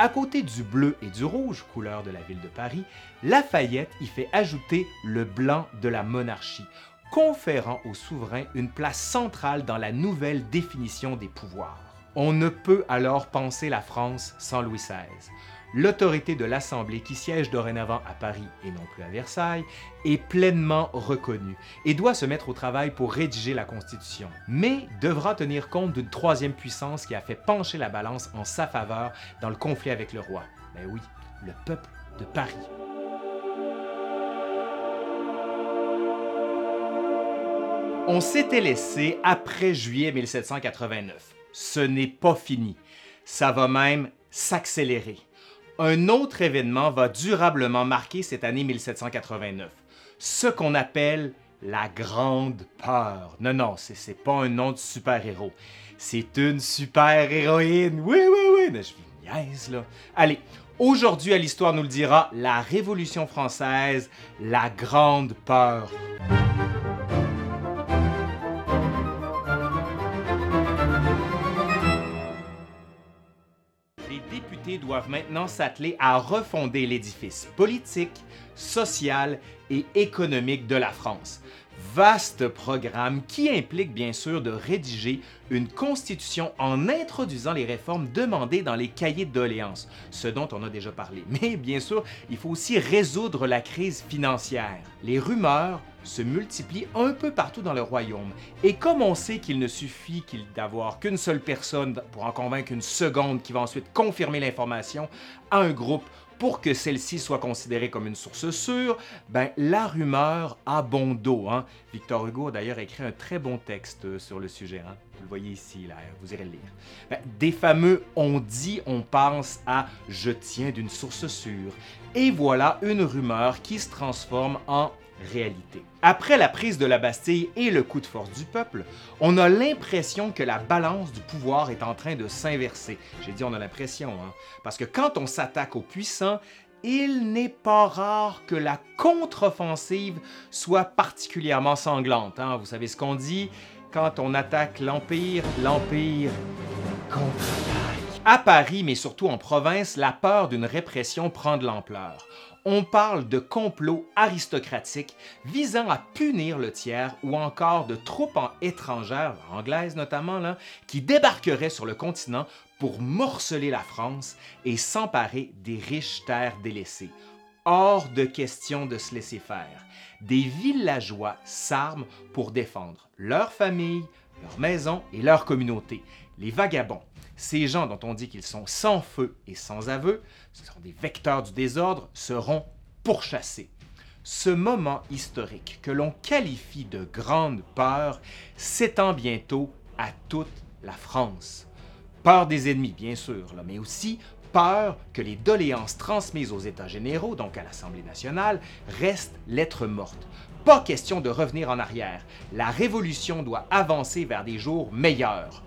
À côté du bleu et du rouge, couleur de la ville de Paris, Lafayette y fait ajouter le blanc de la monarchie, conférant au souverain une place centrale dans la nouvelle définition des pouvoirs. On ne peut alors penser la France sans Louis XVI. L'autorité de l'Assemblée, qui siège dorénavant à Paris et non plus à Versailles, est pleinement reconnue et doit se mettre au travail pour rédiger la Constitution, mais devra tenir compte d'une troisième puissance qui a fait pencher la balance en sa faveur dans le conflit avec le roi. Ben oui, le peuple de Paris. On s'était laissé après juillet 1789. Ce n'est pas fini. Ça va même s'accélérer. Un autre événement va durablement marquer cette année 1789. Ce qu'on appelle la Grande Peur. Non, non, c'est pas un nom de super-héros. C'est une super-héroïne. Oui, oui, oui. Mais je vous niaise, là. Allez, aujourd'hui, à l'Histoire nous le dira, la Révolution française, la Grande Peur. Doivent maintenant s'atteler à refonder l'édifice politique, social et économique de la France. Vaste programme qui implique bien sûr de rédiger une constitution en introduisant les réformes demandées dans les cahiers de doléances, ce dont on a déjà parlé. Mais bien sûr, il faut aussi résoudre la crise financière. Les rumeurs se multiplient un peu partout dans le royaume. Et comme on sait qu'il ne suffit d'avoir qu'une seule personne pour en convaincre une seconde qui va ensuite confirmer l'information à un groupe pour que celle-ci soit considérée comme une source sûre, ben la rumeur a bon dos. Hein? Victor Hugo a d'ailleurs écrit un très bon texte euh, sur le sujet. Hein? Vous le voyez ici, là, vous irez le lire. Ben, des fameux on dit, on pense à je tiens d'une source sûre. Et voilà une rumeur qui se transforme en Après la prise de la Bastille et le coup de force du peuple, on a l'impression que la balance du pouvoir est en train de s'inverser. J'ai dit on a l'impression, hein? parce que quand on s'attaque aux puissants, il n'est pas rare que la contre-offensive soit particulièrement sanglante. hein. Vous savez ce qu'on dit? Quand on attaque l'Empire, l'Empire contre-attaque. À Paris, mais surtout en province, la peur d'une répression prend de l'ampleur. On parle de complot aristocratique visant à punir le tiers ou encore de troupes étrangères, anglaises notamment, qui débarqueraient sur le continent pour morceler la France et s'emparer des riches terres délaissées. Hors de question de se laisser faire. Des villageois s'arment pour défendre leur famille, leur maison et leur communauté. Les vagabonds, ces gens dont on dit qu'ils sont sans feu et sans aveu, ce sont des vecteurs du désordre, seront pourchassés. Ce moment historique que l'on qualifie de grande peur s'étend bientôt à toute la France. Peur des ennemis, bien sûr, mais aussi peur que les doléances transmises aux États généraux, donc à l'Assemblée nationale, restent lettres mortes. Pas question de revenir en arrière. La révolution doit avancer vers des jours meilleurs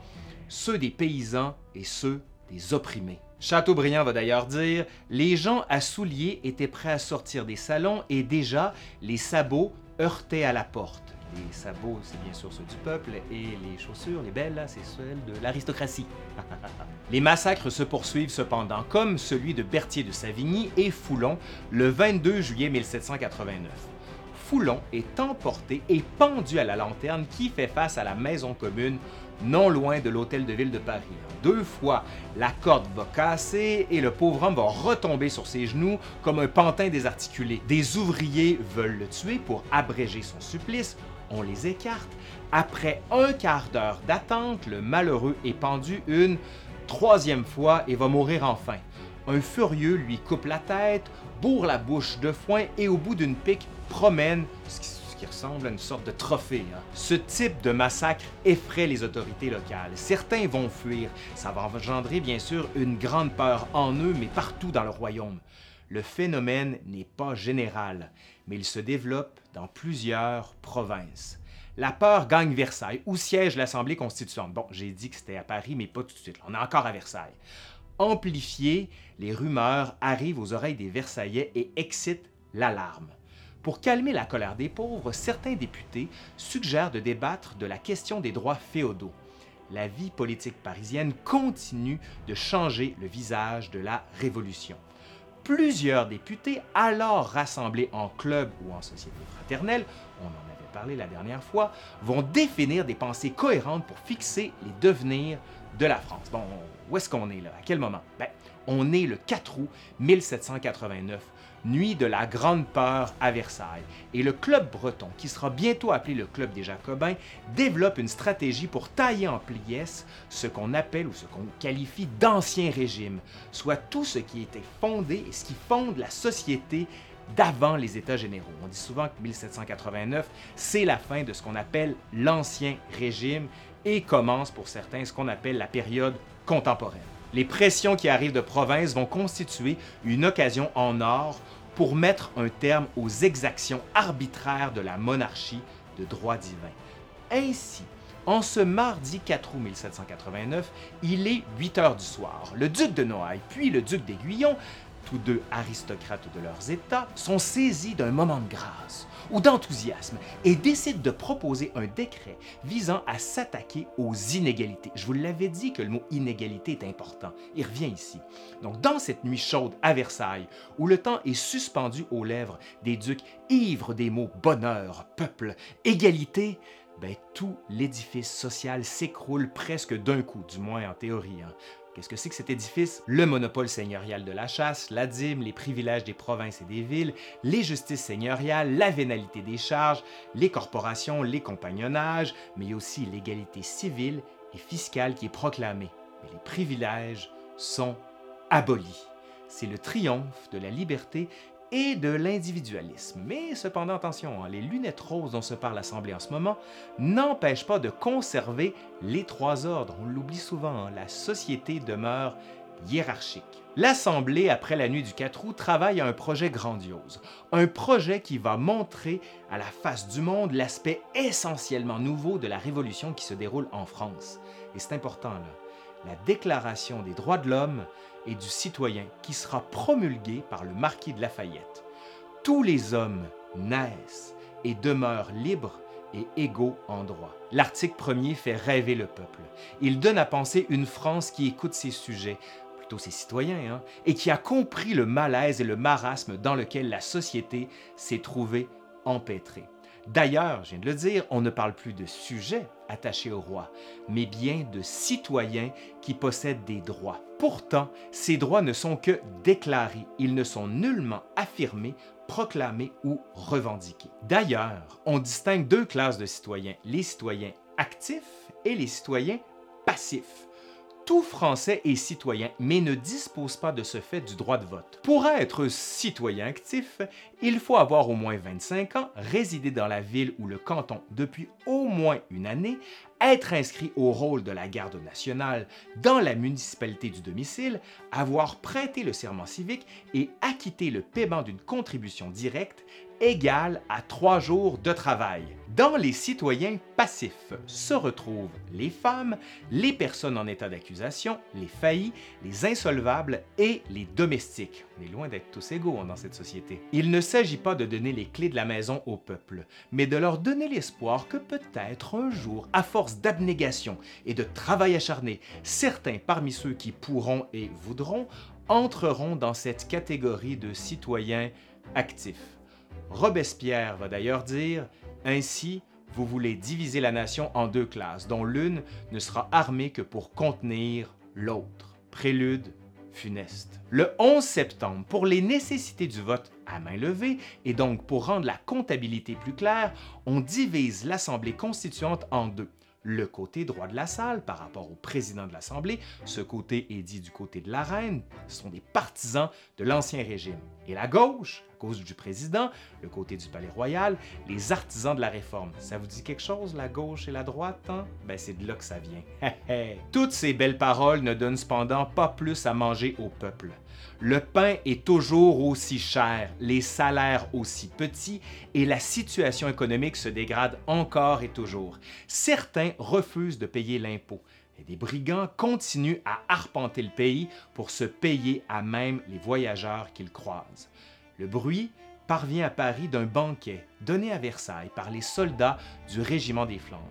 ceux des paysans et ceux des opprimés. Chateaubriand va d'ailleurs dire Les gens à souliers étaient prêts à sortir des salons et déjà les sabots heurtaient à la porte. Les sabots, c'est bien sûr ceux du peuple, et les chaussures, les belles, c'est celles de l'aristocratie. les massacres se poursuivent cependant, comme celui de Berthier de Savigny et Foulon le 22 juillet 1789. Foulon est emporté et pendu à la lanterne qui fait face à la maison commune non loin de l'hôtel de ville de Paris. Deux fois, la corde va casser et le pauvre homme va retomber sur ses genoux comme un pantin désarticulé. Des ouvriers veulent le tuer pour abréger son supplice. On les écarte. Après un quart d'heure d'attente, le malheureux est pendu une troisième fois et va mourir enfin. Un furieux lui coupe la tête, bourre la bouche de foin et au bout d'une pique promène ce qui qui ressemble à une sorte de trophée. Hein. Ce type de massacre effraie les autorités locales. Certains vont fuir. Ça va engendrer bien sûr une grande peur en eux, mais partout dans le royaume. Le phénomène n'est pas général, mais il se développe dans plusieurs provinces. La peur gagne Versailles, où siège l'Assemblée constituante? Bon, j'ai dit que c'était à Paris, mais pas tout de suite. On est encore à Versailles. Amplifiées, les rumeurs arrivent aux oreilles des Versaillais et excitent l'alarme. Pour calmer la colère des pauvres, certains députés suggèrent de débattre de la question des droits féodaux. La vie politique parisienne continue de changer le visage de la Révolution. Plusieurs députés, alors rassemblés en club ou en société fraternelle, on en avait parlé la dernière fois, vont définir des pensées cohérentes pour fixer les devenirs de la France. Bon, où est-ce qu'on est là? À quel moment? Ben, on est le 4 août 1789 nuit de la grande peur à Versailles. Et le club breton, qui sera bientôt appelé le club des Jacobins, développe une stratégie pour tailler en pièces ce qu'on appelle ou ce qu'on qualifie d'ancien régime, soit tout ce qui était fondé et ce qui fonde la société d'avant les États généraux. On dit souvent que 1789, c'est la fin de ce qu'on appelle l'Ancien Régime et commence pour certains ce qu'on appelle la période contemporaine. Les pressions qui arrivent de province vont constituer une occasion en or pour mettre un terme aux exactions arbitraires de la monarchie de droit divin. Ainsi, en ce mardi 4 août 1789, il est 8 heures du soir. Le duc de Noailles puis le duc d'Aiguillon tous deux aristocrates de leurs États, sont saisis d'un moment de grâce ou d'enthousiasme et décident de proposer un décret visant à s'attaquer aux inégalités. Je vous l'avais dit que le mot inégalité est important. Il revient ici. Donc, dans cette nuit chaude à Versailles, où le temps est suspendu aux lèvres des ducs ivres des mots bonheur, peuple, égalité, ben, tout l'édifice social s'écroule presque d'un coup, du moins en théorie. Hein. Qu'est-ce que c'est que cet édifice? Le monopole seigneurial de la chasse, la dîme, les privilèges des provinces et des villes, les justices seigneuriales, la vénalité des charges, les corporations, les compagnonnages, mais aussi l'égalité civile et fiscale qui est proclamée. Mais les privilèges sont abolis. C'est le triomphe de la liberté et de l'individualisme. Mais cependant, attention, hein, les lunettes roses dont se parle l'Assemblée en ce moment n'empêchent pas de conserver les trois ordres. On l'oublie souvent, hein, la société demeure hiérarchique. L'Assemblée, après la nuit du 4 août, travaille à un projet grandiose. Un projet qui va montrer à la face du monde l'aspect essentiellement nouveau de la révolution qui se déroule en France. Et c'est important, là la Déclaration des droits de l'homme et du citoyen qui sera promulguée par le marquis de Lafayette. Tous les hommes naissent et demeurent libres et égaux en droit. L'article premier fait rêver le peuple. Il donne à penser une France qui écoute ses sujets, plutôt ses citoyens, hein, et qui a compris le malaise et le marasme dans lequel la société s'est trouvée empêtrée. D'ailleurs, je viens de le dire, on ne parle plus de sujets attachés au roi, mais bien de citoyens qui possèdent des droits. Pourtant, ces droits ne sont que déclarés, ils ne sont nullement affirmés, proclamés ou revendiqués. D'ailleurs, on distingue deux classes de citoyens, les citoyens actifs et les citoyens passifs tout Français est citoyen, mais ne dispose pas de ce fait du droit de vote. Pour être citoyen actif, il faut avoir au moins 25 ans, résider dans la ville ou le canton depuis au moins une année, être inscrit au rôle de la garde nationale dans la municipalité du domicile, avoir prêté le serment civique et acquitté le paiement d'une contribution directe égale à trois jours de travail. Dans les citoyens passifs se retrouvent les femmes, les personnes en état d'accusation, les faillis, les insolvables et les domestiques. On est loin d'être tous égaux hein, dans cette société. Il ne s'agit pas de donner les clés de la maison au peuple, mais de leur donner l'espoir que peut-être un jour, à force d'abnégation et de travail acharné, certains parmi ceux qui pourront et voudront entreront dans cette catégorie de citoyens actifs. Robespierre va d'ailleurs dire Ainsi, vous voulez diviser la nation en deux classes, dont l'une ne sera armée que pour contenir l'autre. Prélude funeste. Le 11 septembre, pour les nécessités du vote à main levée, et donc pour rendre la comptabilité plus claire, on divise l'Assemblée constituante en deux le côté droit de la salle par rapport au président de l'Assemblée. Ce côté est dit du côté de la reine. Ce sont des partisans de l'Ancien Régime. Et la gauche, à cause du président, le côté du Palais Royal, les artisans de la Réforme. Ça vous dit quelque chose, la gauche et la droite? Hein? Ben, c'est de là que ça vient. Toutes ces belles paroles ne donnent cependant pas plus à manger au peuple. Le pain est toujours aussi cher, les salaires aussi petits et la situation économique se dégrade encore et toujours. Certains refusent de payer l'impôt et des brigands continuent à arpenter le pays pour se payer à même les voyageurs qu'ils croisent. Le bruit parvient à Paris d'un banquet donné à Versailles par les soldats du régiment des Flandres.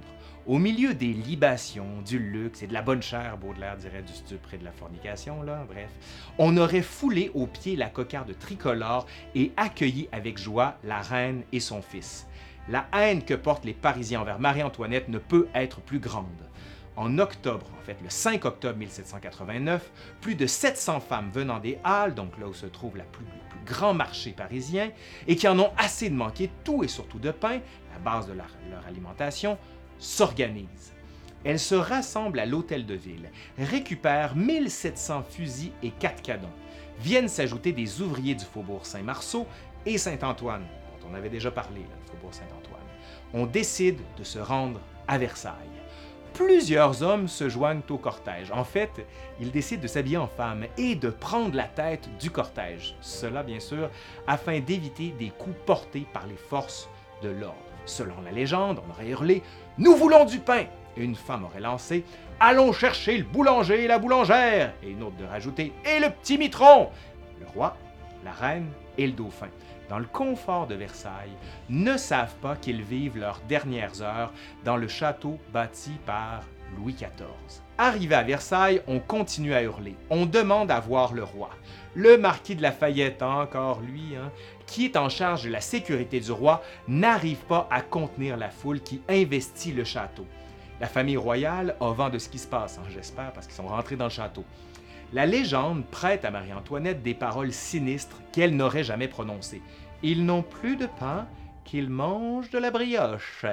Au milieu des libations, du luxe et de la bonne chair, Baudelaire dirait du stupre et de la fornication, bref, on aurait foulé aux pieds la cocarde tricolore et accueilli avec joie la reine et son fils. La haine que portent les Parisiens envers Marie-Antoinette ne peut être plus grande. En octobre, en fait le 5 octobre 1789, plus de 700 femmes venant des Halles, donc là où se trouve le plus grand marché parisien, et qui en ont assez de manquer tout et surtout de pain, la base de leur alimentation, s'organisent. Elles se rassemblent à l'hôtel de ville, récupèrent 1700 fusils et 4 canons. Viennent s'ajouter des ouvriers du faubourg Saint-Marceau et Saint-Antoine, dont on avait déjà parlé, le faubourg Saint-Antoine. On décide de se rendre à Versailles. Plusieurs hommes se joignent au cortège. En fait, ils décident de s'habiller en femme et de prendre la tête du cortège. Cela, bien sûr, afin d'éviter des coups portés par les forces de l'ordre. Selon la légende, on aurait hurlé Nous voulons du pain une femme aurait lancé Allons chercher le boulanger et la boulangère et une autre de rajouter Et le petit mitron Le roi, la reine et le dauphin, dans le confort de Versailles, ne savent pas qu'ils vivent leurs dernières heures dans le château bâti par Louis XIV. Arrivé à Versailles, on continue à hurler. On demande à voir le roi. Le marquis de Lafayette, encore lui, hein, qui est en charge de la sécurité du roi, n'arrive pas à contenir la foule qui investit le château. La famille royale a vent de ce qui se passe, hein, j'espère, parce qu'ils sont rentrés dans le château. La légende prête à Marie-Antoinette des paroles sinistres qu'elle n'aurait jamais prononcées. Ils n'ont plus de pain, qu'ils mangent de la brioche.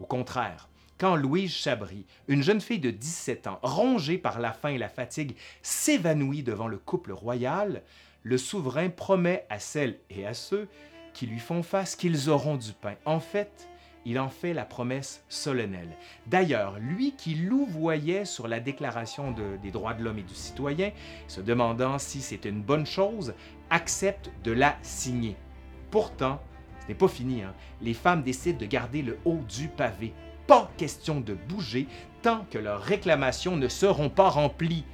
Au contraire, quand Louise Chabry, une jeune fille de 17 ans, rongée par la faim et la fatigue, s'évanouit devant le couple royal, le souverain promet à celles et à ceux qui lui font face qu'ils auront du pain. En fait, il en fait la promesse solennelle. D'ailleurs, lui qui louvoyait sur la Déclaration des droits de l'homme et du citoyen, se demandant si c'est une bonne chose, accepte de la signer. Pourtant, ce n'est pas fini. Hein. Les femmes décident de garder le haut du pavé pas question de bouger tant que leurs réclamations ne seront pas remplies.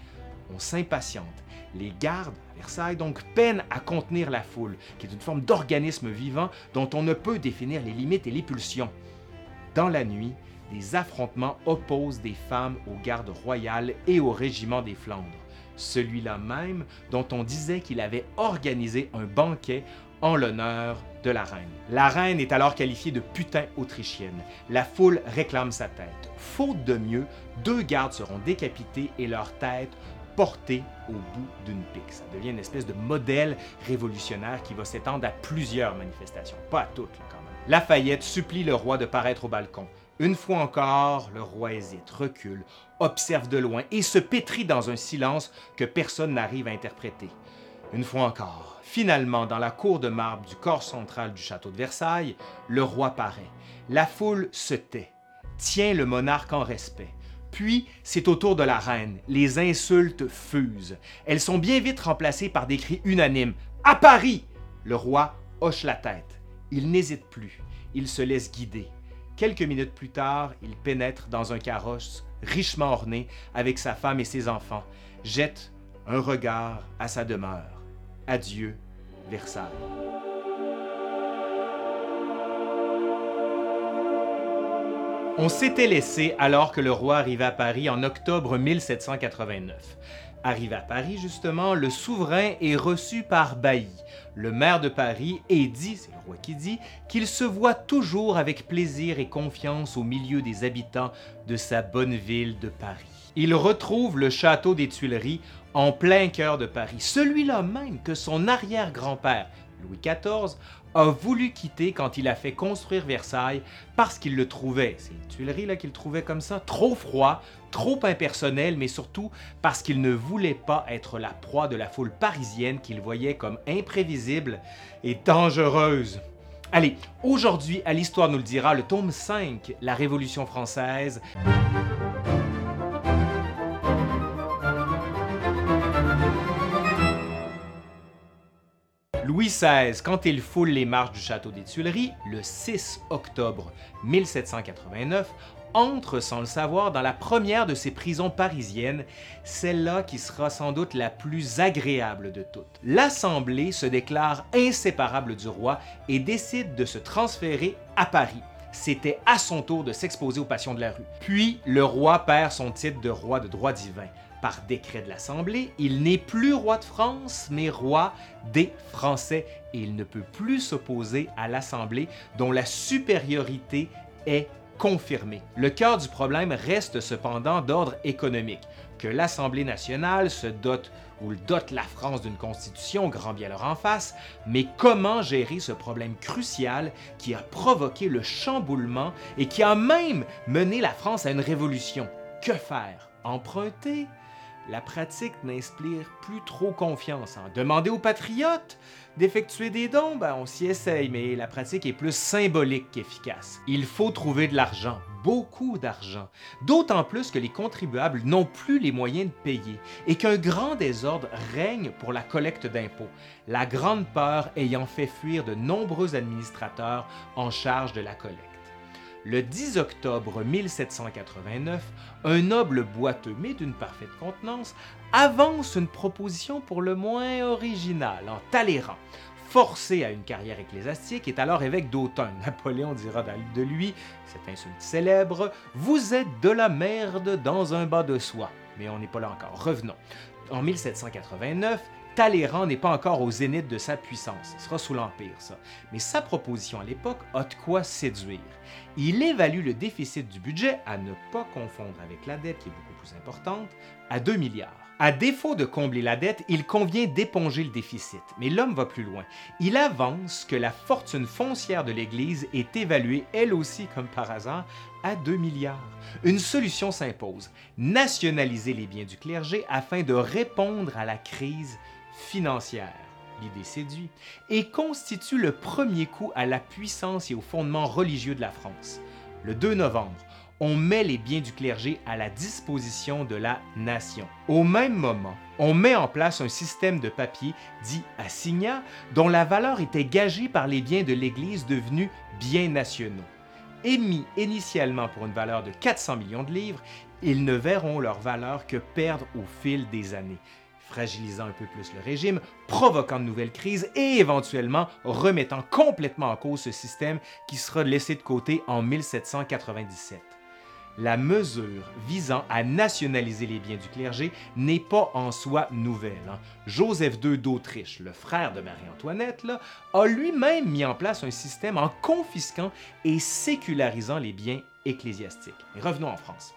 On s'impatiente. Les gardes Versailles donc peinent à contenir la foule, qui est une forme d'organisme vivant dont on ne peut définir les limites et les pulsions. Dans la nuit, des affrontements opposent des femmes aux gardes royales et au régiment des Flandres, celui-là même dont on disait qu'il avait organisé un banquet en l'honneur de la reine. La reine est alors qualifiée de putain autrichienne. La foule réclame sa tête. Faute de mieux, deux gardes seront décapités et leurs têtes portées au bout d'une pique. Ça devient une espèce de modèle révolutionnaire qui va s'étendre à plusieurs manifestations, pas à toutes quand même. Lafayette supplie le roi de paraître au balcon. Une fois encore, le roi hésite, recule, observe de loin et se pétrit dans un silence que personne n'arrive à interpréter. Une fois encore, finalement, dans la cour de marbre du corps central du château de Versailles, le roi paraît. La foule se tait, tient le monarque en respect. Puis, c'est au tour de la reine. Les insultes fusent. Elles sont bien vite remplacées par des cris unanimes. À Paris! Le roi hoche la tête. Il n'hésite plus. Il se laisse guider. Quelques minutes plus tard, il pénètre dans un carrosse richement orné avec sa femme et ses enfants, jette un regard à sa demeure. Adieu, Versailles. On s'était laissé alors que le roi arrivait à Paris en octobre 1789. Arrivé à Paris, justement, le souverain est reçu par Bailly, le maire de Paris, et dit, c'est le roi qui dit, qu'il se voit toujours avec plaisir et confiance au milieu des habitants de sa bonne ville de Paris. Il retrouve le château des Tuileries en plein cœur de Paris, celui-là même que son arrière-grand-père, Louis XIV, a voulu quitter quand il a fait construire Versailles parce qu'il le trouvait, ces Tuileries là qu'il trouvait comme ça, trop froid, trop impersonnel, mais surtout parce qu'il ne voulait pas être la proie de la foule parisienne qu'il voyait comme imprévisible et dangereuse. Allez, aujourd'hui, à l'Histoire nous le dira, le tome 5, La Révolution française. XVI, quand il foule les marches du château des Tuileries, le 6 octobre 1789, entre sans le savoir dans la première de ses prisons parisiennes, celle-là qui sera sans doute la plus agréable de toutes. L'Assemblée se déclare inséparable du roi et décide de se transférer à Paris. C'était à son tour de s'exposer aux passions de la rue. Puis, le roi perd son titre de roi de droit divin. Par décret de l'Assemblée, il n'est plus roi de France, mais roi des Français, et il ne peut plus s'opposer à l'Assemblée dont la supériorité est confirmée. Le cœur du problème reste cependant d'ordre économique. Que l'Assemblée nationale se dote ou dote la France d'une constitution, grand bien leur en face, mais comment gérer ce problème crucial qui a provoqué le chamboulement et qui a même mené la France à une révolution? Que faire? Emprunter? La pratique n'inspire plus trop confiance. Hein. Demander aux patriotes d'effectuer des dons, ben, on s'y essaye, mais la pratique est plus symbolique qu'efficace. Il faut trouver de l'argent, beaucoup d'argent, d'autant plus que les contribuables n'ont plus les moyens de payer et qu'un grand désordre règne pour la collecte d'impôts, la grande peur ayant fait fuir de nombreux administrateurs en charge de la collecte. Le 10 octobre 1789, un noble boiteux, mais d'une parfaite contenance, avance une proposition pour le moins originale en Talleyrand. Forcé à une carrière ecclésiastique, est alors évêque d'Autun. Napoléon dira de lui, cette insulte célèbre, Vous êtes de la merde dans un bas de soie. Mais on n'est pas là encore, revenons. En 1789, Talleyrand n'est pas encore au zénith de sa puissance, ce sera sous l'Empire ça, mais sa proposition à l'époque a de quoi séduire. Il évalue le déficit du budget, à ne pas confondre avec la dette qui est beaucoup plus importante, à 2 milliards. À défaut de combler la dette, il convient d'éponger le déficit. Mais l'homme va plus loin. Il avance que la fortune foncière de l'Église est évaluée, elle aussi comme par hasard, à 2 milliards. Une solution s'impose, nationaliser les biens du clergé afin de répondre à la crise financière. L'idée séduit et constitue le premier coup à la puissance et au fondement religieux de la France. Le 2 novembre, on met les biens du clergé à la disposition de la nation. Au même moment, on met en place un système de papier dit assignat dont la valeur était gagée par les biens de l'Église devenus biens nationaux. Émis initialement pour une valeur de 400 millions de livres, ils ne verront leur valeur que perdre au fil des années. Fragilisant un peu plus le régime, provoquant de nouvelles crises et éventuellement remettant complètement en cause ce système qui sera laissé de côté en 1797 la mesure visant à nationaliser les biens du clergé n'est pas en soi nouvelle. Hein. Joseph II d'Autriche, le frère de Marie-Antoinette, a lui-même mis en place un système en confisquant et sécularisant les biens ecclésiastiques. revenons en France.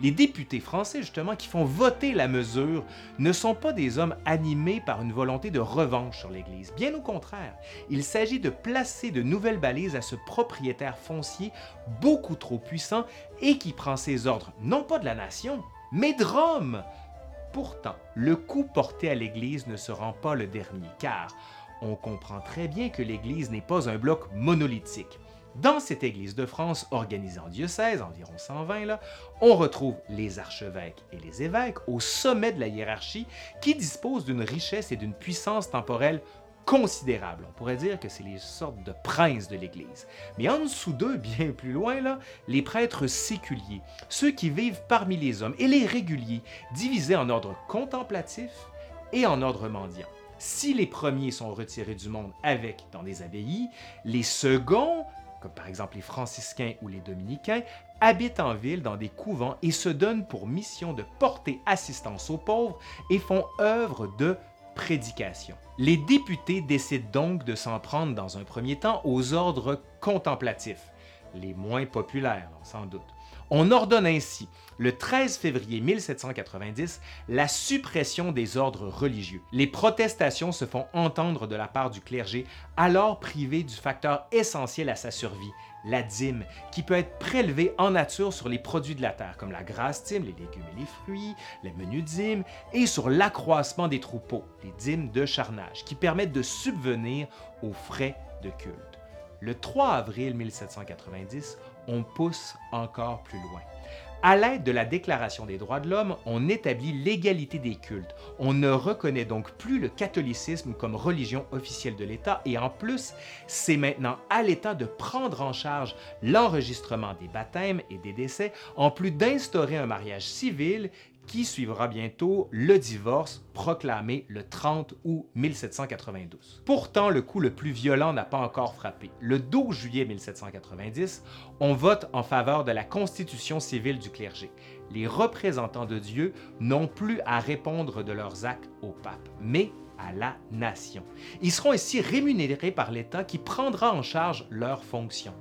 Les députés français, justement, qui font voter la mesure, ne sont pas des hommes animés par une volonté de revanche sur l'Église. Bien au contraire, il s'agit de placer de nouvelles balises à ce propriétaire foncier beaucoup trop puissant et qui prend ses ordres non pas de la nation, mais de Rome. Pourtant, le coup porté à l'Église ne se rend pas le dernier, car on comprend très bien que l'Église n'est pas un bloc monolithique. Dans cette Église de France, organisée en diocèse, environ 120, là, on retrouve les archevêques et les évêques au sommet de la hiérarchie qui disposent d'une richesse et d'une puissance temporelle considérable. On pourrait dire que c'est les sortes de princes de l'Église. Mais en dessous d'eux, bien plus loin, là, les prêtres séculiers, ceux qui vivent parmi les hommes, et les réguliers, divisés en ordre contemplatif et en ordre mendiant. Si les premiers sont retirés du monde avec dans des abbayes, les seconds comme par exemple les franciscains ou les dominicains, habitent en ville dans des couvents et se donnent pour mission de porter assistance aux pauvres et font œuvre de prédication. Les députés décident donc de s'en prendre dans un premier temps aux ordres contemplatifs, les moins populaires sans doute. On ordonne ainsi, le 13 février 1790, la suppression des ordres religieux. Les protestations se font entendre de la part du clergé, alors privé du facteur essentiel à sa survie, la dîme, qui peut être prélevée en nature sur les produits de la terre, comme la grasse dîme, les légumes et les fruits, les menus dîmes, et sur l'accroissement des troupeaux, les dîmes de charnage, qui permettent de subvenir aux frais de culte. Le 3 avril 1790, on pousse encore plus loin. À l'aide de la Déclaration des droits de l'homme, on établit l'égalité des cultes. On ne reconnaît donc plus le catholicisme comme religion officielle de l'État et en plus, c'est maintenant à l'État de prendre en charge l'enregistrement des baptêmes et des décès, en plus d'instaurer un mariage civil qui suivra bientôt le divorce proclamé le 30 août 1792. Pourtant, le coup le plus violent n'a pas encore frappé. Le 12 juillet 1790, on vote en faveur de la constitution civile du clergé. Les représentants de Dieu n'ont plus à répondre de leurs actes au pape, mais à la nation. Ils seront ainsi rémunérés par l'État qui prendra en charge leurs fonctions.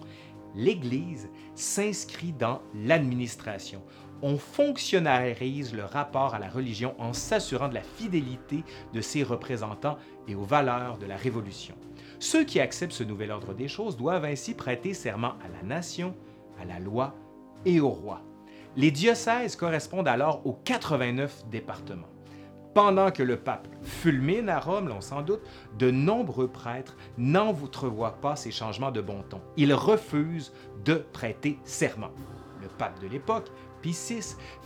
L'Église s'inscrit dans l'administration on fonctionnalise le rapport à la religion en s'assurant de la fidélité de ses représentants et aux valeurs de la Révolution. Ceux qui acceptent ce nouvel ordre des choses doivent ainsi prêter serment à la nation, à la loi et au roi. Les diocèses correspondent alors aux 89 départements. Pendant que le pape fulmine à Rome, l'on s'en doute, de nombreux prêtres n'entrevoient pas ces changements de bon ton. Ils refusent de prêter serment. Le pape de l'époque Pie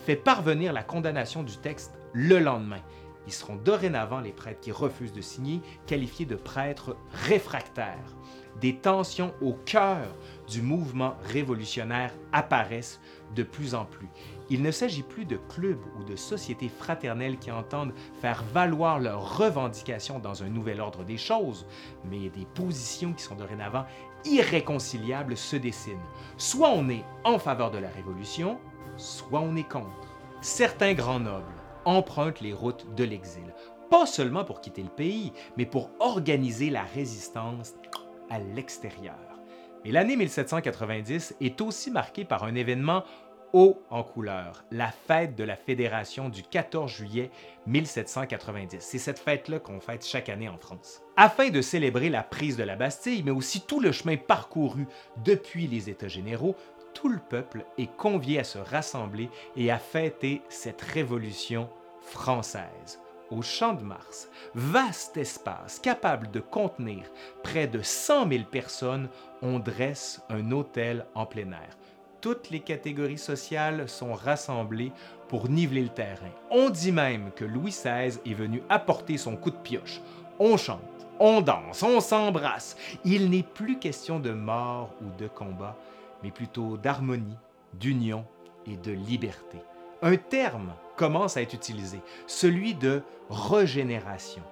fait parvenir la condamnation du texte le lendemain. Ils seront dorénavant les prêtres qui refusent de signer, qualifiés de prêtres réfractaires. Des tensions au cœur du mouvement révolutionnaire apparaissent de plus en plus. Il ne s'agit plus de clubs ou de sociétés fraternelles qui entendent faire valoir leurs revendications dans un nouvel ordre des choses, mais des positions qui sont dorénavant irréconciliables se dessinent. Soit on est en faveur de la révolution, soit on est contre. Certains grands nobles empruntent les routes de l'exil, pas seulement pour quitter le pays, mais pour organiser la résistance à l'extérieur. Mais l'année 1790 est aussi marquée par un événement haut en couleur, la fête de la Fédération du 14 juillet 1790. C'est cette fête-là qu'on fête chaque année en France. Afin de célébrer la prise de la Bastille, mais aussi tout le chemin parcouru depuis les États généraux, tout le peuple est convié à se rassembler et à fêter cette révolution française. Au Champ de Mars, vaste espace capable de contenir près de 100 000 personnes, on dresse un hôtel en plein air. Toutes les catégories sociales sont rassemblées pour niveler le terrain. On dit même que Louis XVI est venu apporter son coup de pioche. On chante, on danse, on s'embrasse. Il n'est plus question de mort ou de combat, mais plutôt d'harmonie, d'union et de liberté. Un terme commence à être utilisé, celui de régénération.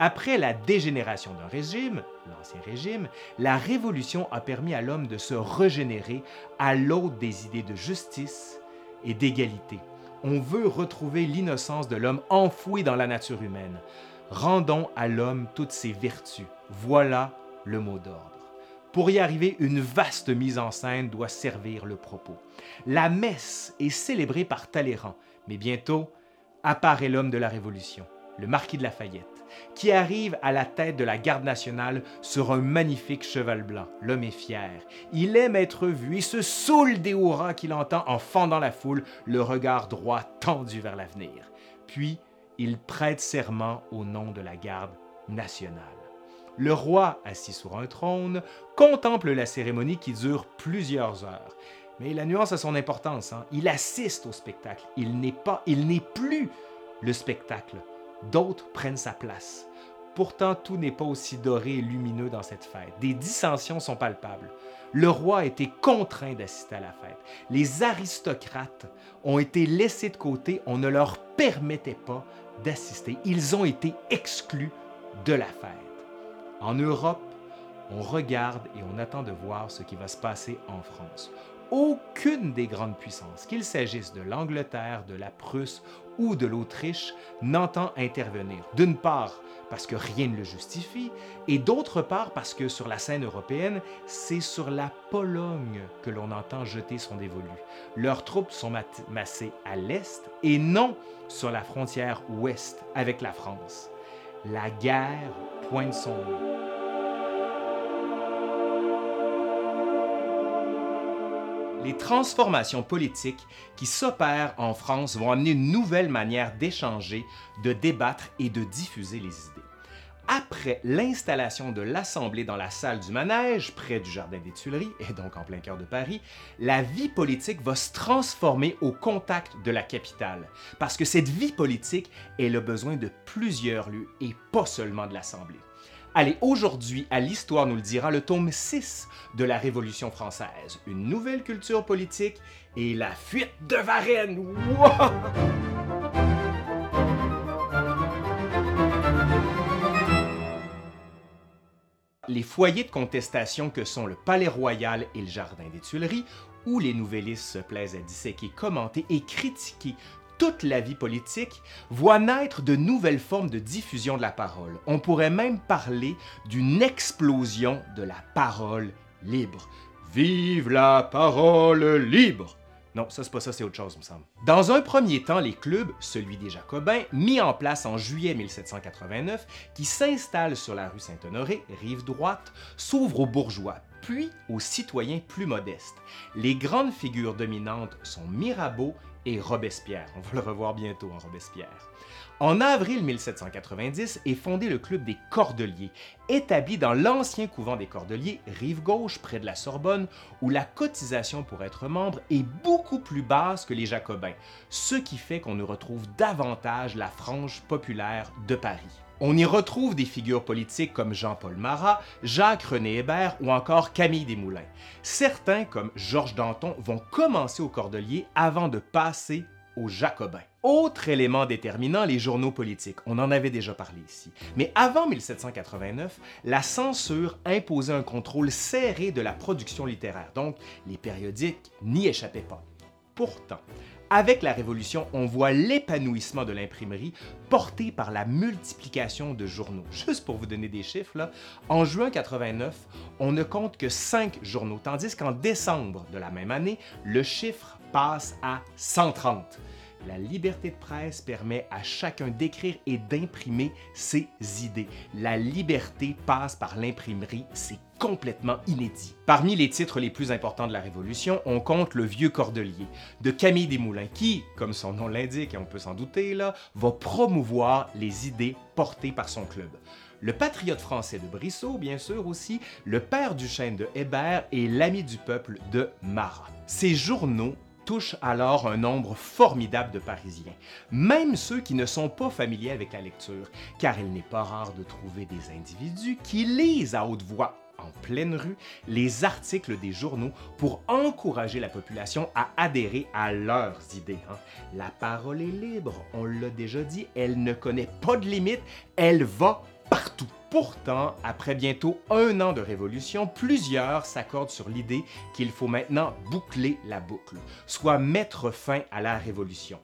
Après la dégénération d'un régime, l'Ancien Régime, la Révolution a permis à l'homme de se régénérer à l'aube des idées de justice et d'égalité. On veut retrouver l'innocence de l'homme enfoui dans la nature humaine. Rendons à l'homme toutes ses vertus. Voilà le mot d'ordre. Pour y arriver, une vaste mise en scène doit servir le propos. La messe est célébrée par Talleyrand, mais bientôt apparaît l'homme de la Révolution, le marquis de Lafayette, qui arrive à la tête de la garde nationale sur un magnifique cheval blanc. L'homme est fier. Il aime être vu et se saoule des hurrahs qu'il entend en fendant la foule, le regard droit tendu vers l'avenir. Puis, il prête serment au nom de la garde nationale. Le roi, assis sur un trône, contemple la cérémonie qui dure plusieurs heures. Mais la nuance a son importance. Hein. Il assiste au spectacle. Il n'est pas, il n'est plus le spectacle. D'autres prennent sa place. Pourtant, tout n'est pas aussi doré et lumineux dans cette fête. Des dissensions sont palpables. Le roi a été contraint d'assister à la fête. Les aristocrates ont été laissés de côté. On ne leur permettait pas d'assister. Ils ont été exclus de la fête. En Europe, on regarde et on attend de voir ce qui va se passer en France. Aucune des grandes puissances, qu'il s'agisse de l'Angleterre, de la Prusse ou de l'Autriche, n'entend intervenir. D'une part, parce que rien ne le justifie, et d'autre part parce que sur la scène européenne, c'est sur la Pologne que l'on entend jeter son dévolu. Leurs troupes sont massées à l'est et non sur la frontière ouest avec la France. La guerre pointe son nom. les transformations politiques qui s'opèrent en France vont amener une nouvelle manière d'échanger, de débattre et de diffuser les idées. Après l'installation de l'Assemblée dans la salle du manège, près du Jardin des Tuileries, et donc en plein cœur de Paris, la vie politique va se transformer au contact de la capitale, parce que cette vie politique, elle a besoin de plusieurs lieux et pas seulement de l'Assemblée. Allez, aujourd'hui, à l'Histoire nous le dira, le tome 6 de la Révolution française, une nouvelle culture politique et la fuite de Varennes. Les foyers de contestation que sont le Palais Royal et le Jardin des Tuileries, où les nouvellistes se plaisent à disséquer, commenter et critiquer toute la vie politique voit naître de nouvelles formes de diffusion de la parole. On pourrait même parler d'une explosion de la parole libre. Vive la parole libre! Non, ça c'est pas ça, c'est autre chose, me semble. Dans un premier temps, les clubs, celui des Jacobins, mis en place en juillet 1789, qui s'installent sur la rue Saint-Honoré, rive droite, s'ouvrent aux bourgeois, puis aux citoyens plus modestes. Les grandes figures dominantes sont Mirabeau et Robespierre. On va le revoir bientôt en Robespierre. En avril 1790 est fondé le Club des Cordeliers, établi dans l'ancien couvent des Cordeliers, rive gauche, près de la Sorbonne, où la cotisation pour être membre est beaucoup plus basse que les Jacobins, ce qui fait qu'on y retrouve davantage la frange populaire de Paris. On y retrouve des figures politiques comme Jean-Paul Marat, Jacques-René Hébert ou encore Camille Desmoulins. Certains, comme Georges Danton, vont commencer au Cordelier avant de passer aux Jacobins. Autre élément déterminant, les journaux politiques. On en avait déjà parlé ici. Mais avant 1789, la censure imposait un contrôle serré de la production littéraire, donc les périodiques n'y échappaient pas. Pourtant, avec la Révolution, on voit l'épanouissement de l'imprimerie porté par la multiplication de journaux. Juste pour vous donner des chiffres, en juin 89, on ne compte que 5 journaux, tandis qu'en décembre de la même année, le chiffre passe à 130. La liberté de presse permet à chacun d'écrire et d'imprimer ses idées. La liberté passe par l'imprimerie, c'est complètement inédit. Parmi les titres les plus importants de la Révolution, on compte Le Vieux Cordelier de Camille Desmoulins qui, comme son nom l'indique et on peut s'en douter là, va promouvoir les idées portées par son club. Le patriote français de Brissot, bien sûr aussi, le père du chêne de Hébert et l'ami du peuple de Marat. Ces journaux touche alors un nombre formidable de Parisiens, même ceux qui ne sont pas familiers avec la lecture, car il n'est pas rare de trouver des individus qui lisent à haute voix en pleine rue les articles des journaux pour encourager la population à adhérer à leurs idées. hein. La parole est libre, on l'a déjà dit, elle ne connaît pas de limite, elle va partout. Pourtant, après bientôt un an de révolution, plusieurs s'accordent sur l'idée qu'il faut maintenant boucler la boucle, soit mettre fin à la révolution.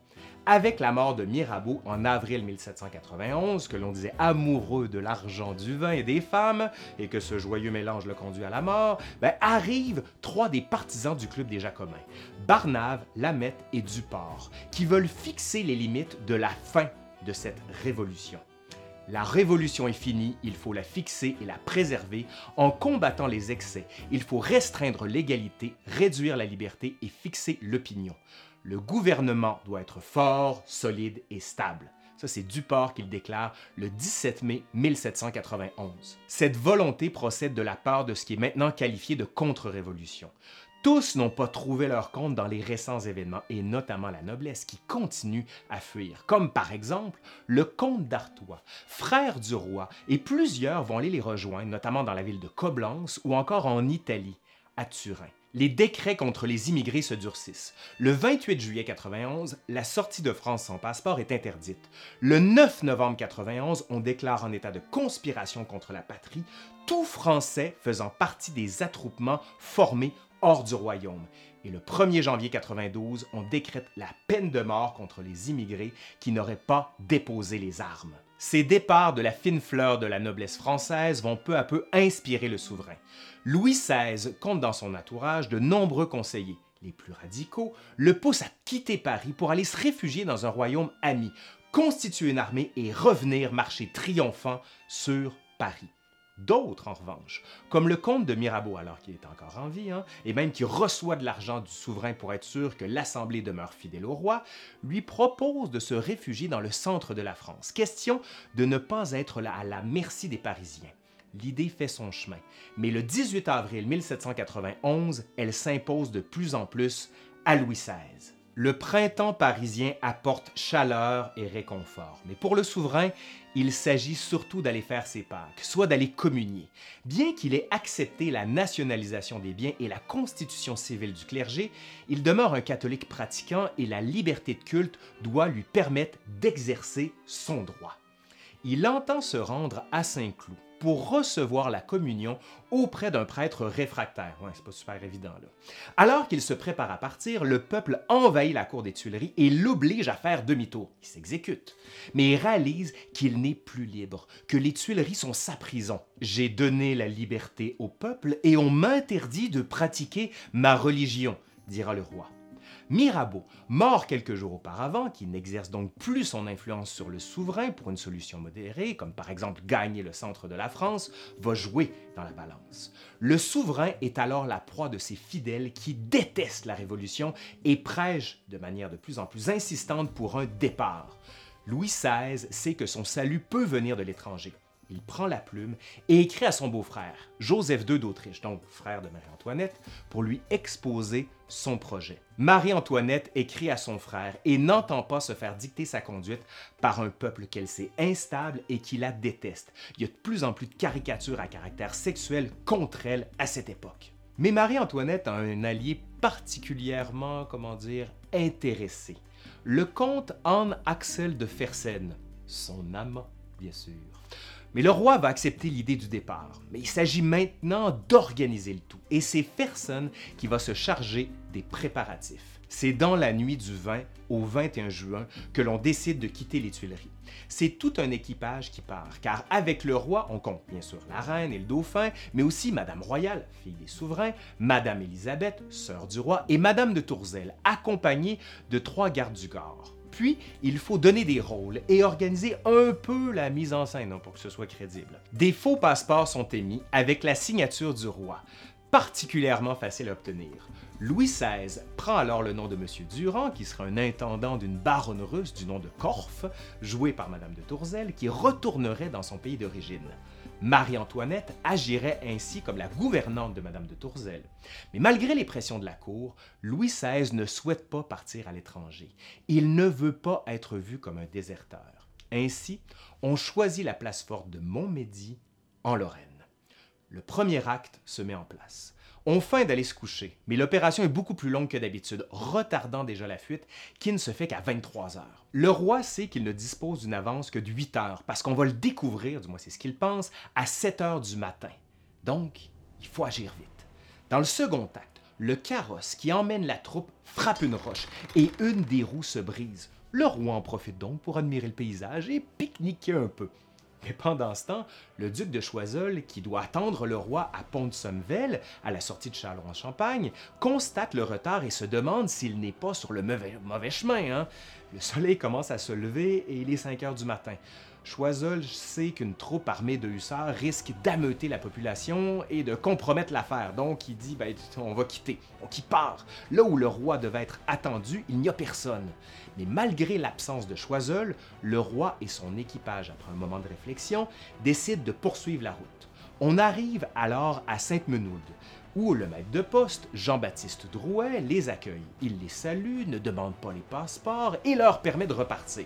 Avec la mort de Mirabeau en avril 1791, que l'on disait amoureux de l'argent, du vin et des femmes, et que ce joyeux mélange le conduit à la mort, ben, arrivent trois des partisans du Club des Jacobins, Barnave, Lamette et Duport, qui veulent fixer les limites de la fin de cette révolution. La révolution est finie, il faut la fixer et la préserver en combattant les excès. Il faut restreindre l'égalité, réduire la liberté et fixer l'opinion. Le gouvernement doit être fort, solide et stable. Ça, c'est Duport qui le déclare le 17 mai 1791. Cette volonté procède de la part de ce qui est maintenant qualifié de contre-révolution. Tous n'ont pas trouvé leur compte dans les récents événements, et notamment la noblesse qui continue à fuir, comme par exemple le comte d'Artois, frère du roi, et plusieurs vont aller les rejoindre, notamment dans la ville de Coblence ou encore en Italie, à Turin. Les décrets contre les immigrés se durcissent. Le 28 juillet 91, la sortie de France sans passeport est interdite. Le 9 novembre 91, on déclare en état de conspiration contre la patrie tout Français faisant partie des attroupements formés hors du royaume. Et le 1er janvier 92, on décrète la peine de mort contre les immigrés qui n'auraient pas déposé les armes. Ces départs de la fine fleur de la noblesse française vont peu à peu inspirer le souverain. Louis XVI compte dans son entourage de nombreux conseillers. Les plus radicaux le poussent à quitter Paris pour aller se réfugier dans un royaume ami, constituer une armée et revenir marcher triomphant sur Paris. D'autres, en revanche, comme le comte de Mirabeau, alors qu'il est encore en vie, hein, et même qui reçoit de l'argent du souverain pour être sûr que l'Assemblée demeure fidèle au roi, lui propose de se réfugier dans le centre de la France. Question de ne pas être là à la merci des Parisiens. L'idée fait son chemin, mais le 18 avril 1791, elle s'impose de plus en plus à Louis XVI. Le printemps parisien apporte chaleur et réconfort, mais pour le souverain, il s'agit surtout d'aller faire ses Pâques, soit d'aller communier. Bien qu'il ait accepté la nationalisation des biens et la constitution civile du clergé, il demeure un catholique pratiquant et la liberté de culte doit lui permettre d'exercer son droit. Il entend se rendre à Saint-Cloud pour recevoir la communion auprès d'un prêtre réfractaire. C'est. Alors qu'il se prépare à partir, le peuple envahit la cour des Tuileries et l'oblige à faire demi-tour. Il s'exécute, mais il réalise qu'il n'est plus libre, que les Tuileries sont sa prison. J'ai donné la liberté au peuple et on m'interdit de pratiquer ma religion, dira le roi. Mirabeau, mort quelques jours auparavant, qui n'exerce donc plus son influence sur le souverain pour une solution modérée, comme par exemple gagner le centre de la France, va jouer dans la balance. Le souverain est alors la proie de ses fidèles qui détestent la Révolution et prêchent de manière de plus en plus insistante pour un départ. Louis XVI sait que son salut peut venir de l'étranger. Il prend la plume et écrit à son beau-frère, Joseph II d'Autriche, donc frère de Marie-Antoinette, pour lui exposer son projet. Marie-Antoinette écrit à son frère et n'entend pas se faire dicter sa conduite par un peuple qu'elle sait instable et qui la déteste. Il y a de plus en plus de caricatures à caractère sexuel contre elle à cette époque. Mais Marie-Antoinette a un allié particulièrement, comment dire, intéressé. Le comte Anne Axel de Fersen, son amant, bien sûr. Mais le roi va accepter l'idée du départ. Mais il s'agit maintenant d'organiser le tout. Et c'est Fersen qui va se charger des préparatifs. C'est dans la nuit du 20 au 21 juin que l'on décide de quitter les Tuileries. C'est tout un équipage qui part, car avec le roi, on compte bien sûr la reine et le dauphin, mais aussi Madame Royale, fille des souverains, Madame Élisabeth, sœur du roi, et Madame de Tourzel, accompagnée de trois gardes du corps. Puis, il faut donner des rôles et organiser un peu la mise en scène hein, pour que ce soit crédible. Des faux passeports sont émis avec la signature du roi, particulièrement facile à obtenir. Louis XVI prend alors le nom de M. Durand, qui sera un intendant d'une baronne russe du nom de Korff, joué par Madame de Tourzel, qui retournerait dans son pays d'origine. Marie-Antoinette agirait ainsi comme la gouvernante de Madame de Tourzel. Mais malgré les pressions de la cour, Louis XVI ne souhaite pas partir à l'étranger. Il ne veut pas être vu comme un déserteur. Ainsi, on choisit la place forte de Montmédy, en Lorraine. Le premier acte se met en place. On feint d'aller se coucher, mais l'opération est beaucoup plus longue que d'habitude, retardant déjà la fuite qui ne se fait qu'à 23 heures. Le roi sait qu'il ne dispose d'une avance que de 8 heures, parce qu'on va le découvrir, du moins c'est ce qu'il pense, à 7 heures du matin. Donc, il faut agir vite. Dans le second acte, le carrosse qui emmène la troupe frappe une roche et une des roues se brise. Le roi en profite donc pour admirer le paysage et pique-niquer un peu. Mais pendant ce temps, le duc de Choiseul, qui doit attendre le roi à Pont-de-Sommevel, à la sortie de Châlons-en-Champagne, constate le retard et se demande s'il n'est pas sur le mauvais, chemin. Hein. Le soleil commence à se lever et il est 5 heures du matin. Choiseul sait qu'une troupe armée de hussards risque d'ameuter la population et de compromettre l'affaire. Donc il dit ben, on va quitter. Donc il part. Là où le roi devait être attendu, il n'y a personne. Mais malgré l'absence de Choiseul, le roi et son équipage, après un moment de réflexion, décident de poursuivre la route. On arrive alors à Sainte-Menould, où le maître de poste, Jean-Baptiste Drouet, les accueille. Il les salue, ne demande pas les passeports et leur permet de repartir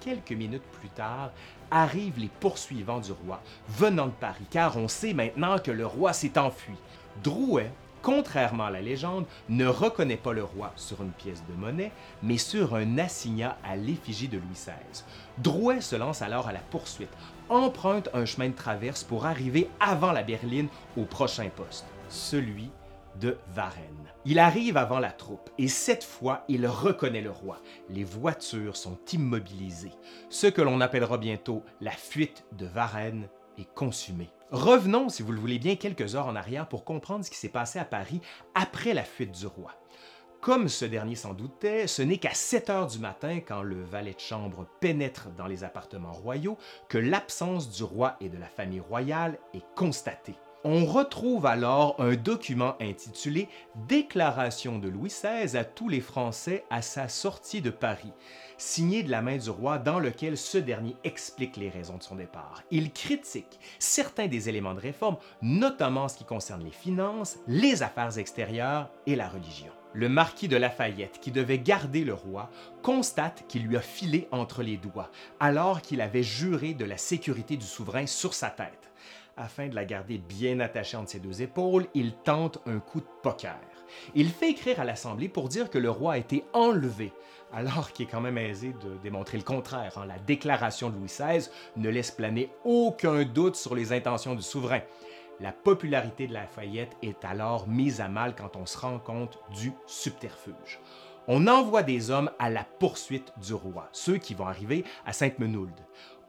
quelques minutes plus tard, arrivent les poursuivants du roi, venant de Paris, car on sait maintenant que le roi s'est enfui. Drouet, contrairement à la légende, ne reconnaît pas le roi sur une pièce de monnaie, mais sur un assignat à l'effigie de Louis XVI. Drouet se lance alors à la poursuite, emprunte un chemin de traverse pour arriver avant la berline au prochain poste, celui de Varennes. Il arrive avant la troupe et cette fois, il reconnaît le roi. Les voitures sont immobilisées. Ce que l'on appellera bientôt la fuite de Varennes est consumée. Revenons, si vous le voulez bien, quelques heures en arrière pour comprendre ce qui s'est passé à Paris après la fuite du roi. Comme ce dernier s'en doutait, ce n'est qu'à 7 heures du matin, quand le valet de chambre pénètre dans les appartements royaux, que l'absence du roi et de la famille royale est constatée. On retrouve alors un document intitulé Déclaration de Louis XVI à tous les Français à sa sortie de Paris, signé de la main du roi dans lequel ce dernier explique les raisons de son départ. Il critique certains des éléments de réforme, notamment en ce qui concerne les finances, les affaires extérieures et la religion. Le marquis de Lafayette, qui devait garder le roi, constate qu'il lui a filé entre les doigts, alors qu'il avait juré de la sécurité du souverain sur sa tête. Afin de la garder bien attachée entre ses deux épaules, il tente un coup de poker. Il fait écrire à l'Assemblée pour dire que le roi a été enlevé, alors qu'il est quand même aisé de démontrer le contraire. Hein. La déclaration de Louis XVI ne laisse planer aucun doute sur les intentions du souverain. La popularité de Lafayette est alors mise à mal quand on se rend compte du subterfuge. On envoie des hommes à la poursuite du roi, ceux qui vont arriver à Sainte-Menould.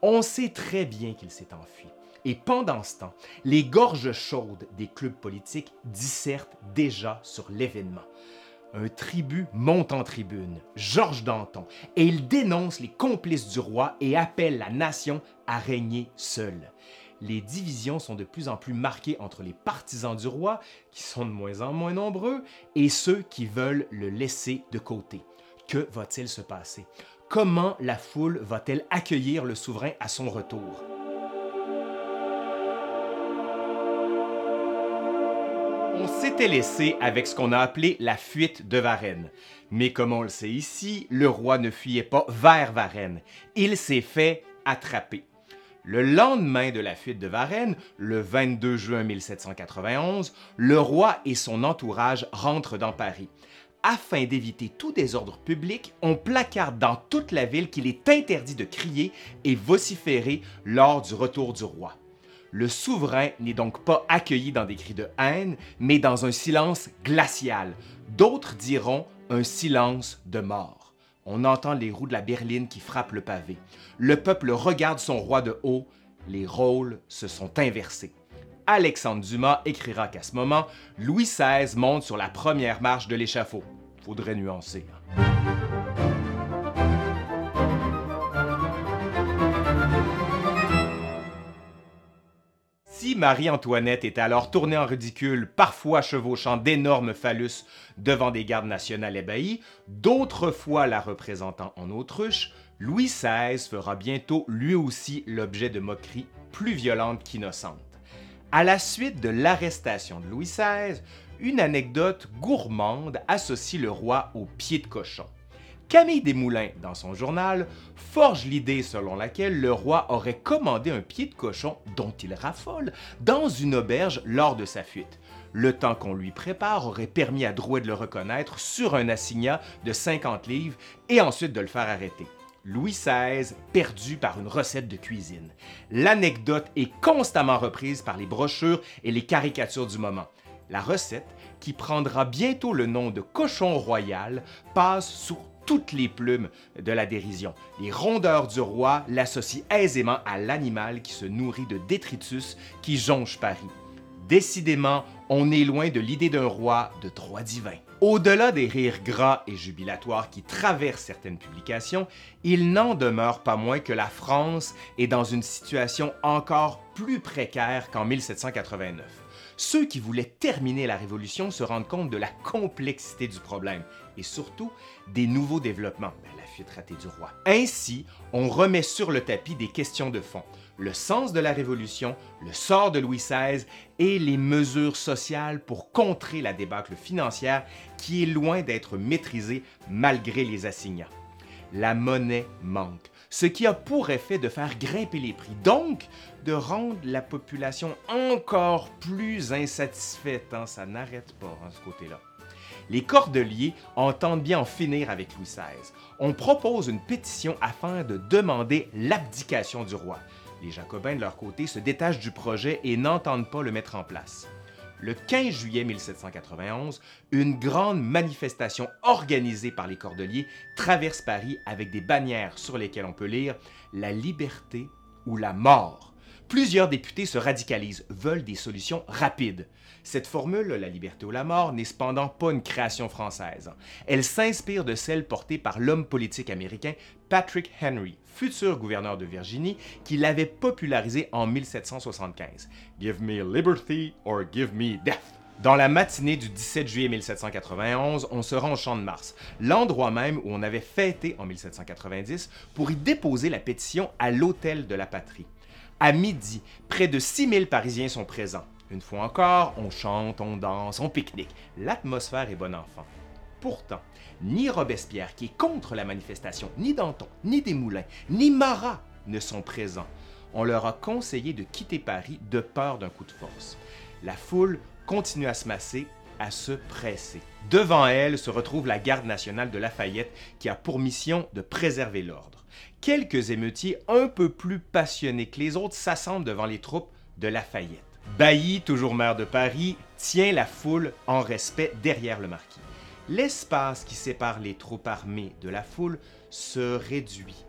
On sait très bien qu'il s'est enfui. Et pendant ce temps, les gorges chaudes des clubs politiques dissertent déjà sur l'événement. Un tribut monte en tribune, Georges Danton, et il dénonce les complices du roi et appelle la nation à régner seule. Les divisions sont de plus en plus marquées entre les partisans du roi, qui sont de moins en moins nombreux, et ceux qui veulent le laisser de côté. Que va-t-il se passer? Comment la foule va-t-elle accueillir le souverain à son retour? On s'était laissé avec ce qu'on a appelé la fuite de Varennes. Mais comme on le sait ici, le roi ne fuyait pas vers Varennes. Il s'est fait attraper. Le lendemain de la fuite de Varennes, le 22 juin 1791, le roi et son entourage rentrent dans Paris. Afin d'éviter tout désordre public, on placarde dans toute la ville qu'il est interdit de crier et vociférer lors du retour du roi. Le souverain n'est donc pas accueilli dans des cris de haine, mais dans un silence glacial. D'autres diront un silence de mort. On entend les roues de la berline qui frappent le pavé. Le peuple regarde son roi de haut. Les rôles se sont inversés. Alexandre Dumas écrira qu'à ce moment, Louis XVI monte sur la première marche de l'échafaud. Faudrait nuancer. Hein. Marie-Antoinette était alors tournée en ridicule, parfois chevauchant d'énormes phallus devant des gardes nationales ébahis, d'autres fois la représentant en autruche, Louis XVI fera bientôt lui aussi l'objet de moqueries plus violentes qu'innocentes. À la suite de l'arrestation de Louis XVI, une anecdote gourmande associe le roi au pied de cochon. Camille Desmoulins, dans son journal, forge l'idée selon laquelle le roi aurait commandé un pied de cochon dont il raffole dans une auberge lors de sa fuite. Le temps qu'on lui prépare aurait permis à Drouet de le reconnaître sur un assignat de 50 livres et ensuite de le faire arrêter. Louis XVI perdu par une recette de cuisine. L'anecdote est constamment reprise par les brochures et les caricatures du moment. La recette, qui prendra bientôt le nom de cochon royal, passe sous toutes les plumes de la dérision. Les rondeurs du roi l'associent aisément à l'animal qui se nourrit de détritus qui jonche Paris. Décidément, on est loin de l'idée d'un roi de droit divin. Au-delà des rires gras et jubilatoires qui traversent certaines publications, il n'en demeure pas moins que la France est dans une situation encore plus précaire qu'en 1789. Ceux qui voulaient terminer la Révolution se rendent compte de la complexité du problème et surtout des nouveaux développements, ben, la fuite ratée du roi. Ainsi, on remet sur le tapis des questions de fond le sens de la Révolution, le sort de Louis XVI et les mesures sociales pour contrer la débâcle financière qui est loin d'être maîtrisée malgré les assignats. La monnaie manque, ce qui a pour effet de faire grimper les prix, donc de rendre la population encore plus insatisfaite. Hein. Ça n'arrête pas, hein, ce côté-là. Les Cordeliers entendent bien en finir avec Louis XVI. On propose une pétition afin de demander l'abdication du roi. Les Jacobins, de leur côté, se détachent du projet et n'entendent pas le mettre en place. Le 15 juillet 1791, une grande manifestation organisée par les Cordeliers traverse Paris avec des bannières sur lesquelles on peut lire La liberté ou la mort. Plusieurs députés se radicalisent, veulent des solutions rapides. Cette formule, la liberté ou la mort, n'est cependant pas une création française. Elle s'inspire de celle portée par l'homme politique américain Patrick Henry, futur gouverneur de Virginie, qui l'avait popularisée en 1775. Give me liberty or give me death. Dans la matinée du 17 juillet 1791, on se rend au Champ de Mars, l'endroit même où on avait fêté en 1790 pour y déposer la pétition à l'Hôtel de la Patrie. À midi, près de 6000 Parisiens sont présents. Une fois encore, on chante, on danse, on pique-nique. L'atmosphère est bon enfant. Pourtant, ni Robespierre, qui est contre la manifestation, ni Danton, ni Desmoulins, ni Marat ne sont présents. On leur a conseillé de quitter Paris de peur d'un coup de force. La foule continue à se masser, à se presser. Devant elle se retrouve la garde nationale de Lafayette qui a pour mission de préserver l'ordre. Quelques émeutiers un peu plus passionnés que les autres s'assemblent devant les troupes de Lafayette. Bailly, toujours maire de Paris, tient la foule en respect derrière le marquis. L'espace qui sépare les troupes armées de la foule se réduit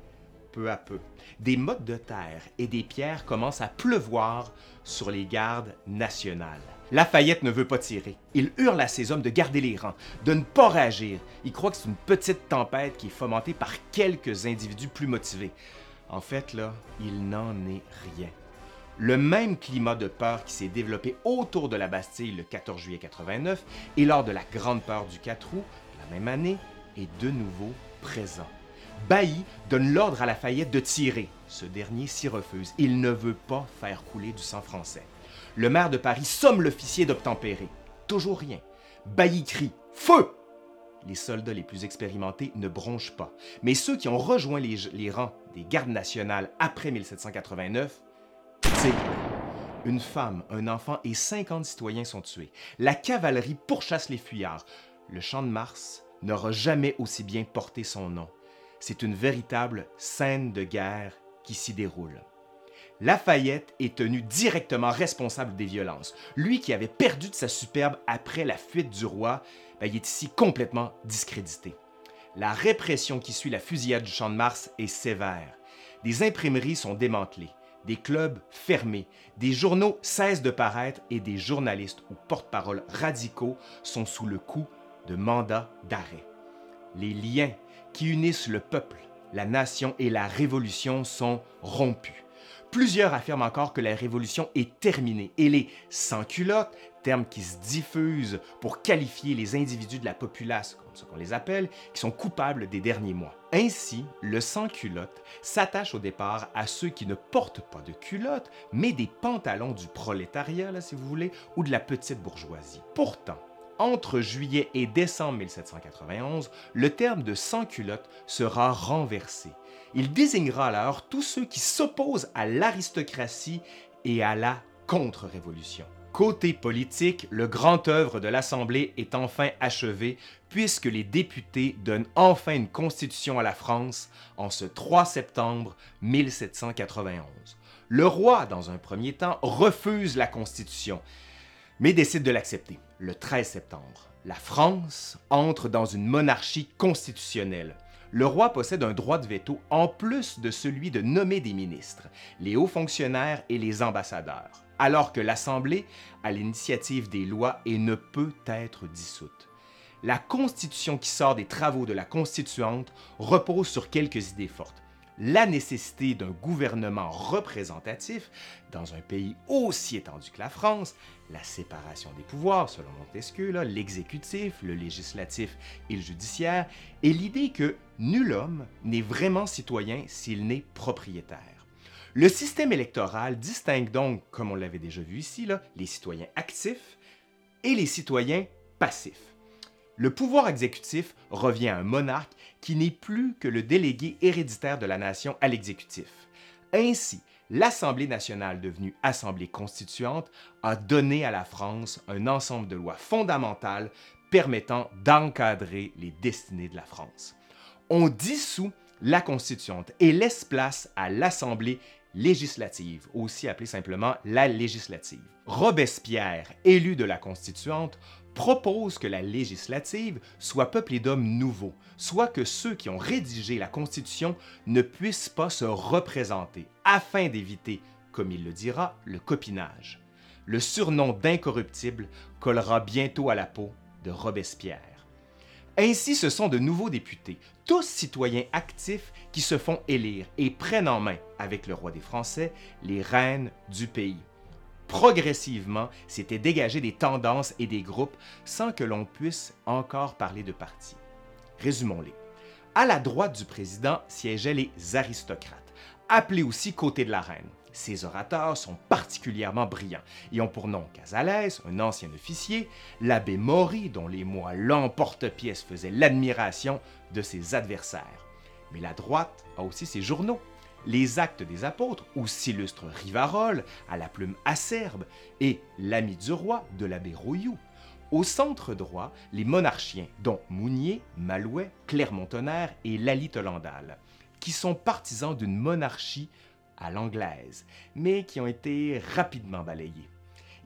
peu à peu. Des mottes de terre et des pierres commencent à pleuvoir sur les gardes nationales. Lafayette ne veut pas tirer. Il hurle à ses hommes de garder les rangs, de ne pas réagir. Il croit que c'est une petite tempête qui est fomentée par quelques individus plus motivés. En fait, là, il n'en est rien. Le même climat de peur qui s'est développé autour de la Bastille le 14 juillet 89 et lors de la Grande Peur du 4 août la même année est de nouveau présent. Bailly donne l'ordre à Lafayette de tirer. Ce dernier s'y refuse. Il ne veut pas faire couler du sang français. Le maire de Paris somme l'officier d'obtempérer. Toujours rien. Bailly crie Feu Les soldats les plus expérimentés ne bronchent pas. Mais ceux qui ont rejoint les, les rangs des gardes nationales après 1789 Une femme, un enfant et 50 citoyens sont tués. La cavalerie pourchasse les fuyards. Le champ de Mars n'aura jamais aussi bien porté son nom c'est une véritable scène de guerre qui s'y déroule. Lafayette est tenu directement responsable des violences. Lui qui avait perdu de sa superbe après la fuite du roi, ben, il est ici complètement discrédité. La répression qui suit la fusillade du Champ de Mars est sévère. Des imprimeries sont démantelées, des clubs fermés, des journaux cessent de paraître et des journalistes ou porte-parole radicaux sont sous le coup de mandats d'arrêt. Les liens qui unissent le peuple, la nation et la révolution sont rompus. Plusieurs affirment encore que la révolution est terminée et les sans-culottes, terme qui se diffuse pour qualifier les individus de la populace, comme ce qu'on les appelle, qui sont coupables des derniers mois. Ainsi, le sans-culotte s'attache au départ à ceux qui ne portent pas de culottes, mais des pantalons du prolétariat, si vous voulez, ou de la petite bourgeoisie. Pourtant, entre juillet et décembre 1791, le terme de sans-culotte sera renversé. Il désignera alors tous ceux qui s'opposent à l'aristocratie et à la contre-révolution. Côté politique, le grand œuvre de l'Assemblée est enfin achevé puisque les députés donnent enfin une constitution à la France en ce 3 septembre 1791. Le roi, dans un premier temps, refuse la constitution, mais décide de l'accepter le 13 septembre. La France entre dans une monarchie constitutionnelle. Le roi possède un droit de veto en plus de celui de nommer des ministres, les hauts fonctionnaires et les ambassadeurs alors que l'Assemblée a l'initiative des lois et ne peut être dissoute. La Constitution qui sort des travaux de la Constituante repose sur quelques idées fortes. La nécessité d'un gouvernement représentatif dans un pays aussi étendu que la France, la séparation des pouvoirs selon Montesquieu, l'exécutif, le législatif et le judiciaire, et l'idée que nul homme n'est vraiment citoyen s'il n'est propriétaire. Le système électoral distingue donc, comme on l'avait déjà vu ici, les citoyens actifs et les citoyens passifs. Le pouvoir exécutif revient à un monarque qui n'est plus que le délégué héréditaire de la nation à l'exécutif. Ainsi, l'Assemblée nationale, devenue Assemblée constituante, a donné à la France un ensemble de lois fondamentales permettant d'encadrer les destinées de la France. On dissout la constituante et laisse place à l'Assemblée législative, aussi appelée simplement la législative. Robespierre, élu de la Constituante, propose que la législative soit peuplée d'hommes nouveaux, soit que ceux qui ont rédigé la Constitution ne puissent pas se représenter, afin d'éviter, comme il le dira, le copinage. Le surnom d'incorruptible collera bientôt à la peau de Robespierre. Ainsi, ce sont de nouveaux députés, tous citoyens actifs qui se font élire et prennent en main, avec le roi des Français, les rênes du pays. Progressivement, c'était dégager des tendances et des groupes sans que l'on puisse encore parler de partis. Résumons-les. À la droite du président siégeaient les aristocrates, appelés aussi côté de la reine. Ces orateurs sont particulièrement brillants et ont pour nom Casalès, un ancien officier, l'abbé Maury, dont les mois l'emporte-pièce faisaient l'admiration de ses adversaires. Mais la droite a aussi ses journaux. Les Actes des Apôtres, où s'illustre Rivarol, à la plume acerbe, et L'ami du roi de l'abbé Rouilloux. Au centre droit, les monarchiens, dont Mounier, Malouet, Clermont-Tonnerre et Lally Tolandal, qui sont partisans d'une monarchie à l'anglaise, mais qui ont été rapidement balayés.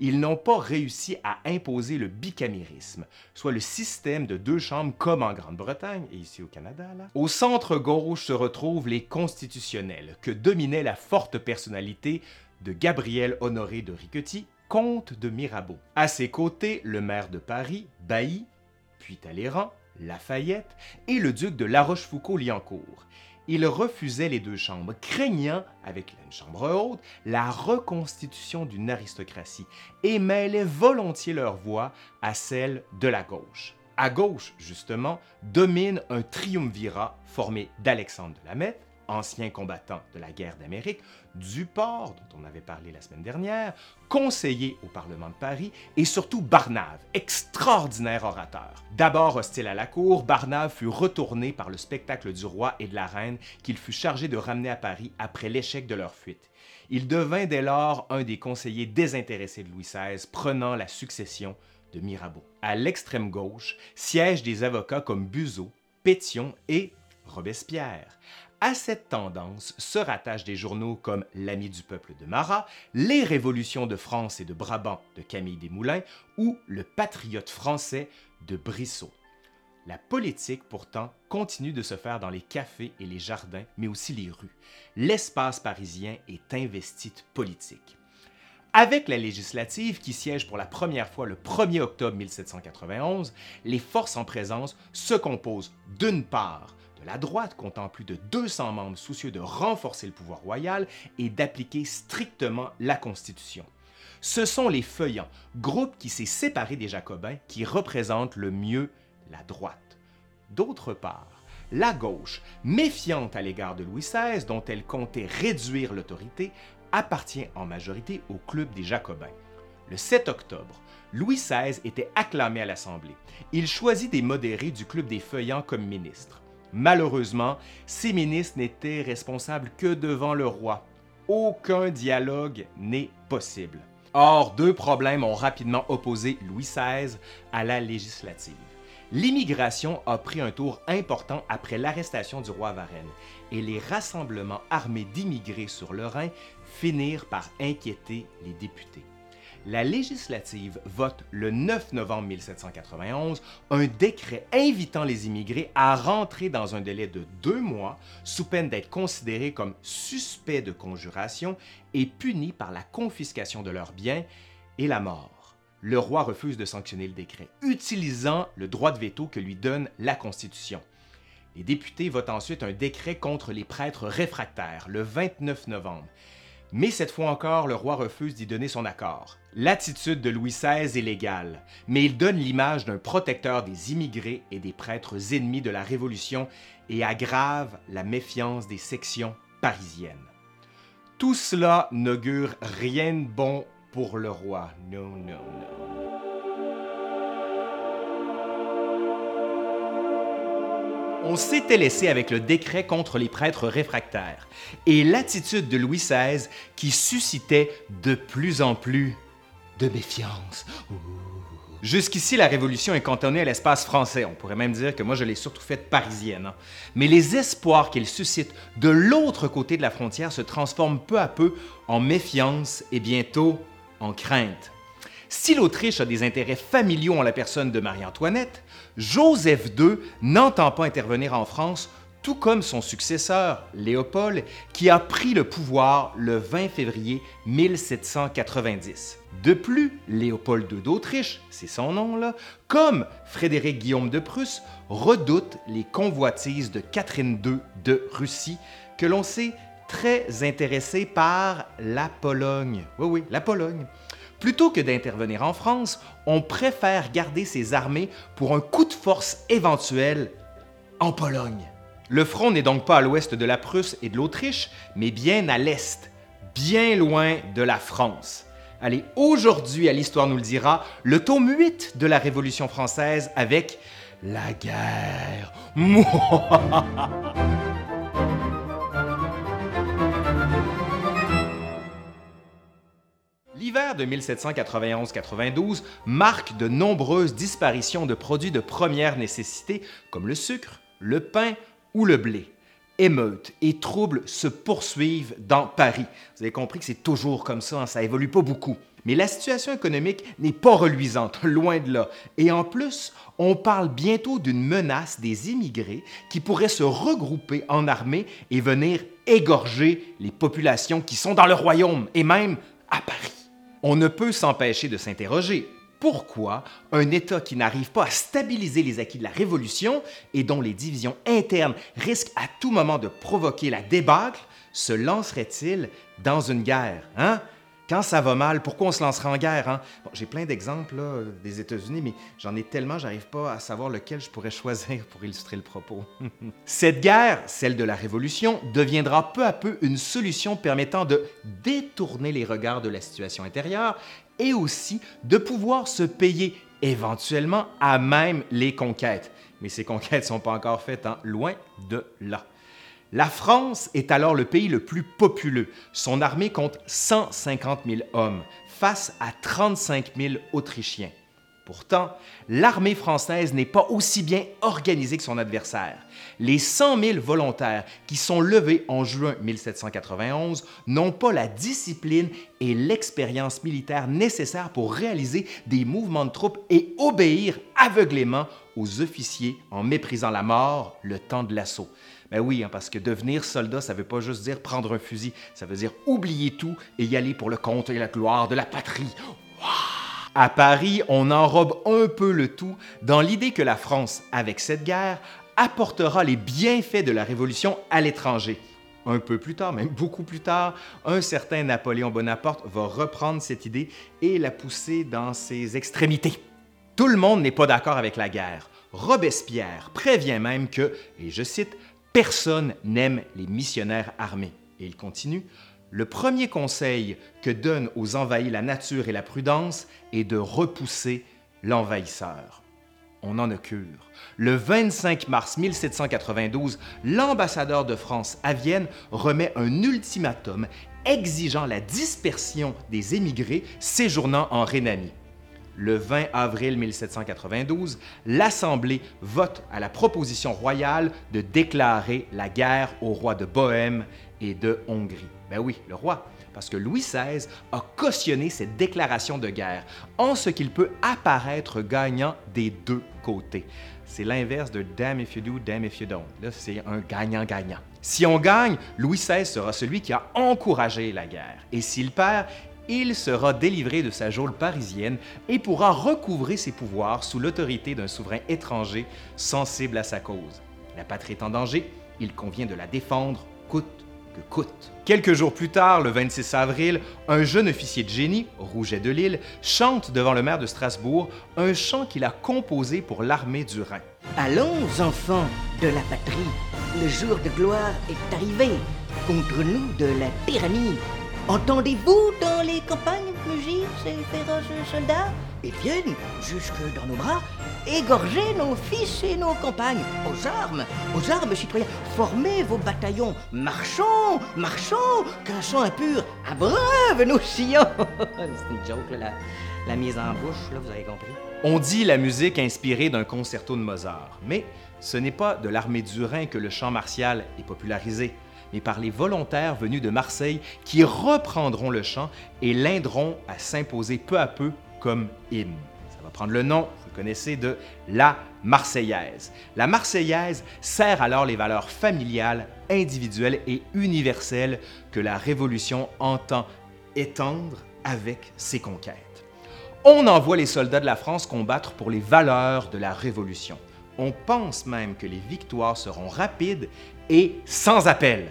Ils n'ont pas réussi à imposer le bicamérisme, soit le système de deux chambres comme en Grande-Bretagne et ici au Canada. Au centre gauche se retrouvent les constitutionnels, que dominait la forte personnalité de Gabriel Honoré de Riquetti, comte de Mirabeau. À ses côtés, le maire de Paris, Bailly, puis Talleyrand, Lafayette et le duc de La Rochefoucauld-Liancourt il refusait les deux chambres, craignant, avec une chambre haute, la reconstitution d'une aristocratie, et mêlait volontiers leur voix à celle de la gauche. À gauche, justement, domine un triumvirat formé d'Alexandre de Lameth, ancien combattant de la guerre d'Amérique, Duport, dont on avait parlé la semaine dernière, conseiller au Parlement de Paris, et surtout Barnave, extraordinaire orateur. D'abord hostile à la cour, Barnave fut retourné par le spectacle du roi et de la reine qu'il fut chargé de ramener à Paris après l'échec de leur fuite. Il devint dès lors un des conseillers désintéressés de Louis XVI, prenant la succession de Mirabeau. À l'extrême gauche siègent des avocats comme Buzeau, Pétion et Robespierre. À cette tendance se rattachent des journaux comme L'Ami du peuple de Marat, Les Révolutions de France et de Brabant de Camille Desmoulins ou Le Patriote français de Brissot. La politique, pourtant, continue de se faire dans les cafés et les jardins, mais aussi les rues. L'espace parisien est investi de politique. Avec la législative qui siège pour la première fois le 1er octobre 1791, les forces en présence se composent d'une part la droite, comptant plus de 200 membres soucieux de renforcer le pouvoir royal et d'appliquer strictement la Constitution. Ce sont les Feuillants, groupe qui s'est séparé des Jacobins, qui représentent le mieux la droite. D'autre part, la gauche, méfiante à l'égard de Louis XVI, dont elle comptait réduire l'autorité, appartient en majorité au club des Jacobins. Le 7 octobre, Louis XVI était acclamé à l'Assemblée. Il choisit des modérés du Club des Feuillants comme ministres. Malheureusement, ces ministres n'étaient responsables que devant le roi. Aucun dialogue n'est possible. Or, deux problèmes ont rapidement opposé Louis XVI à la législative. L'immigration a pris un tour important après l'arrestation du roi Varennes et les rassemblements armés d'immigrés sur le Rhin finirent par inquiéter les députés la législative vote le 9 novembre 1791 un décret invitant les immigrés à rentrer dans un délai de deux mois sous peine d'être considérés comme suspects de conjuration et punis par la confiscation de leurs biens et la mort. Le roi refuse de sanctionner le décret, utilisant le droit de veto que lui donne la Constitution. Les députés votent ensuite un décret contre les prêtres réfractaires le 29 novembre. Mais cette fois encore, le roi refuse d'y donner son accord. L'attitude de Louis XVI est légale, mais il donne l'image d'un protecteur des immigrés et des prêtres ennemis de la Révolution et aggrave la méfiance des sections parisiennes. Tout cela n'augure rien de bon pour le roi. On s'était laissé avec le décret contre les prêtres réfractaires et l'attitude de Louis XVI qui suscitait de plus en plus de méfiance. Jusqu'ici, la Révolution est cantonnée à l'espace français. On pourrait même dire que moi, je l'ai surtout faite parisienne. Mais les espoirs qu'elle suscite de l'autre côté de la frontière se transforment peu à peu en méfiance et bientôt en crainte. Si l'Autriche a des intérêts familiaux en la personne de Marie-Antoinette, Joseph II n'entend pas intervenir en France, tout comme son successeur, Léopold, qui a pris le pouvoir le 20 février 1790. De plus, Léopold II d'Autriche, c'est son nom là, comme Frédéric Guillaume de Prusse, redoute les convoitises de Catherine II de Russie, que l'on sait très intéressée par la Pologne. Oui, oui, la Pologne. Plutôt que d'intervenir en France, on préfère garder ses armées pour un coup de force éventuel en Pologne. Le front n'est donc pas à l'ouest de la Prusse et de l'Autriche, mais bien à l'est, bien loin de la France. Allez, aujourd'hui, à l'Histoire nous le dira, le tome 8 de la Révolution française avec la guerre. L'hiver de 1791-92 marque de nombreuses disparitions de produits de première nécessité comme le sucre, le pain ou le blé. Émeutes et troubles se poursuivent dans Paris. Vous avez compris que c'est toujours comme ça, hein, ça évolue pas beaucoup. Mais la situation économique n'est pas reluisante, loin de là. Et en plus, on parle bientôt d'une menace des immigrés qui pourraient se regrouper en armée et venir égorger les populations qui sont dans le royaume et même à Paris on ne peut s'empêcher de s'interroger. Pourquoi un État qui n'arrive pas à stabiliser les acquis de la Révolution et dont les divisions internes risquent à tout moment de provoquer la débâcle se lancerait-il dans une guerre hein? Ça va mal, pourquoi on se lancera en guerre? Hein? J'ai plein d'exemples des États-Unis, mais j'en ai tellement, j'arrive pas à savoir lequel je pourrais choisir pour illustrer le propos. Cette guerre, celle de la Révolution, deviendra peu à peu une solution permettant de détourner les regards de la situation intérieure et aussi de pouvoir se payer éventuellement à même les conquêtes. Mais ces conquêtes ne sont pas encore faites, hein? loin de là. La France est alors le pays le plus populeux. Son armée compte 150 000 hommes face à 35 000 Autrichiens. Pourtant, l'armée française n'est pas aussi bien organisée que son adversaire. Les 100 000 volontaires qui sont levés en juin 1791 n'ont pas la discipline et l'expérience militaire nécessaires pour réaliser des mouvements de troupes et obéir aveuglément aux officiers en méprisant la mort le temps de l'assaut. Ben oui, hein, parce que devenir soldat, ça veut pas juste dire prendre un fusil, ça veut dire oublier tout et y aller pour le compte et la gloire de la patrie. À Paris, on enrobe un peu le tout dans l'idée que la France, avec cette guerre, apportera les bienfaits de la Révolution à l'étranger. Un peu plus tard, même beaucoup plus tard, un certain Napoléon Bonaparte va reprendre cette idée et la pousser dans ses extrémités. Tout le monde n'est pas d'accord avec la guerre. Robespierre prévient même que, et je cite, Personne n'aime les missionnaires armés. Et il continue, le premier conseil que donne aux envahis la nature et la prudence est de repousser l'envahisseur. On en a cure. Le 25 mars 1792, l'ambassadeur de France à Vienne remet un ultimatum exigeant la dispersion des émigrés séjournant en Rhénanie. Le 20 avril 1792, l'Assemblée vote à la proposition royale de déclarer la guerre au roi de Bohême et de Hongrie. Ben oui, le roi, parce que Louis XVI a cautionné cette déclaration de guerre, en ce qu'il peut apparaître gagnant des deux côtés. C'est l'inverse de damn if you do, damn if you don't. C'est un gagnant-gagnant. Si on gagne, Louis XVI sera celui qui a encouragé la guerre. Et s'il perd, il sera délivré de sa geôle parisienne et pourra recouvrer ses pouvoirs sous l'autorité d'un souverain étranger sensible à sa cause. La patrie est en danger, il convient de la défendre coûte que coûte. Quelques jours plus tard, le 26 avril, un jeune officier de génie, Rouget de Lille, chante devant le maire de Strasbourg un chant qu'il a composé pour l'armée du Rhin. Allons, enfants de la patrie, le jour de gloire est arrivé. Contre nous de la tyrannie, Entendez-vous dans les campagnes mugir ces féroces soldats? Ils viennent jusque dans nos bras égorger nos fils et nos campagnes. Aux armes, aux armes, citoyens, formez vos bataillons. Marchons, marchons, qu'un sang impur abreuve nos sillons. C'est une joke, la mise en bouche, là, vous avez compris. On dit la musique inspirée d'un concerto de Mozart, mais ce n'est pas de l'armée du Rhin que le chant martial est popularisé mais par les volontaires venus de Marseille qui reprendront le chant et l'aideront à s'imposer peu à peu comme hymne. Ça va prendre le nom, vous connaissez, de la Marseillaise. La Marseillaise sert alors les valeurs familiales, individuelles et universelles que la Révolution entend étendre avec ses conquêtes. On envoie les soldats de la France combattre pour les valeurs de la Révolution. On pense même que les victoires seront rapides et sans appel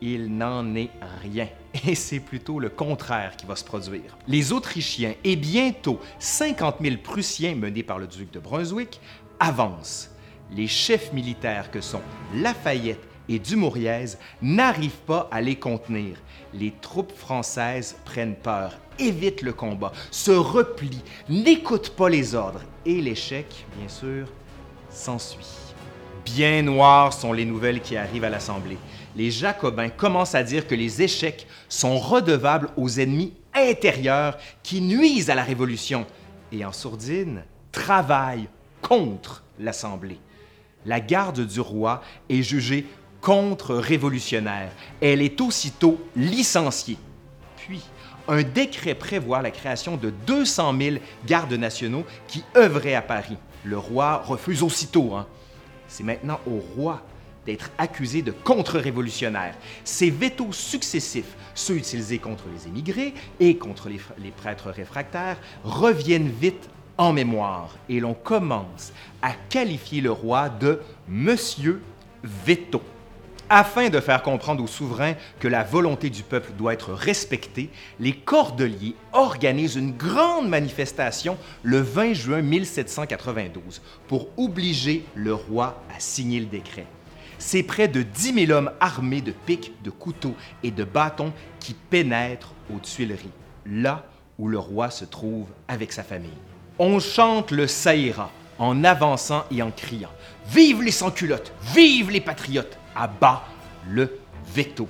il n'en est rien. Et c'est plutôt le contraire qui va se produire. Les Autrichiens et bientôt 50 000 Prussiens menés par le duc de Brunswick avancent. Les chefs militaires que sont Lafayette et Dumouriez n'arrivent pas à les contenir. Les troupes françaises prennent peur, évitent le combat, se replient, n'écoutent pas les ordres et l'échec, bien sûr, s'ensuit. Bien noires sont les nouvelles qui arrivent à l'Assemblée les Jacobins commencent à dire que les échecs sont redevables aux ennemis intérieurs qui nuisent à la Révolution et en sourdine travaillent contre l'Assemblée. La garde du roi est jugée contre-révolutionnaire. Elle est aussitôt licenciée. Puis, un décret prévoit la création de 200 000 gardes nationaux qui œuvraient à Paris. Le roi refuse aussitôt. Hein. C'est maintenant au roi d'être accusé de contre-révolutionnaire. Ces vétos successifs, ceux utilisés contre les émigrés et contre les, les prêtres réfractaires, reviennent vite en mémoire et l'on commence à qualifier le roi de Monsieur Veto. Afin de faire comprendre aux souverains que la volonté du peuple doit être respectée, les Cordeliers organisent une grande manifestation le 20 juin 1792 pour obliger le roi à signer le décret c'est près de 10 000 hommes armés de pics, de couteaux et de bâtons qui pénètrent aux Tuileries, là où le roi se trouve avec sa famille. On chante le Saïra en avançant et en criant Vive les sans-culottes, vive les patriotes, à bas le veto.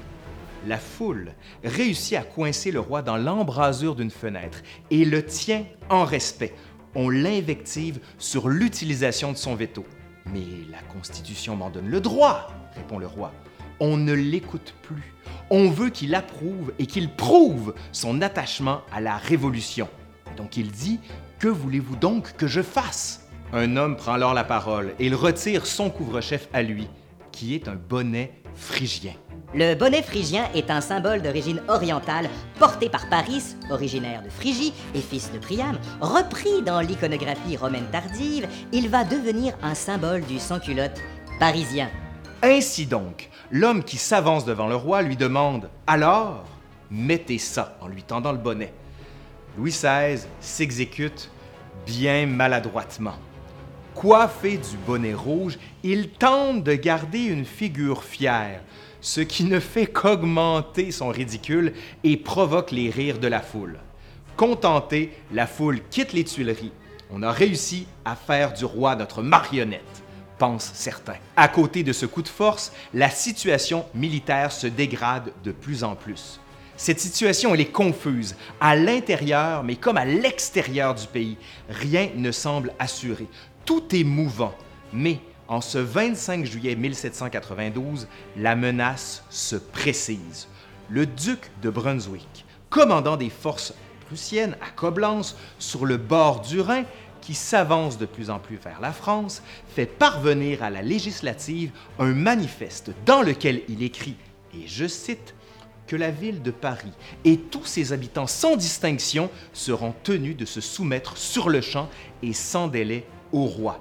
La foule réussit à coincer le roi dans l'embrasure d'une fenêtre et le tient en respect. On l'invective sur l'utilisation de son veto. Mais la Constitution m'en donne le droit, répond le roi. On ne l'écoute plus. On veut qu'il approuve et qu'il prouve son attachement à la Révolution. Donc il dit, Que voulez-vous donc que je fasse? Un homme prend alors la parole et il retire son couvre-chef à lui, qui est un bonnet phrygien. Le bonnet phrygien est un symbole d'origine orientale porté par Paris, originaire de Phrygie et fils de Priam. Repris dans l'iconographie romaine tardive, il va devenir un symbole du sans-culotte parisien. Ainsi donc, l'homme qui s'avance devant le roi lui demande Alors, mettez ça en lui tendant le bonnet. Louis XVI s'exécute bien maladroitement. Coiffé du bonnet rouge, il tente de garder une figure fière, ce qui ne fait qu'augmenter son ridicule et provoque les rires de la foule. Contenté, la foule quitte les Tuileries. On a réussi à faire du roi notre marionnette, pensent certains. À côté de ce coup de force, la situation militaire se dégrade de plus en plus. Cette situation, elle est confuse, à l'intérieur, mais comme à l'extérieur du pays. Rien ne semble assuré. Tout est mouvant. Mais en ce 25 juillet 1792, la menace se précise. Le duc de Brunswick, commandant des forces prussiennes à Coblence, sur le bord du Rhin, qui s'avance de plus en plus vers la France, fait parvenir à la législative un manifeste dans lequel il écrit, et je cite, que la ville de Paris et tous ses habitants sans distinction seront tenus de se soumettre sur le champ et sans délai au roi.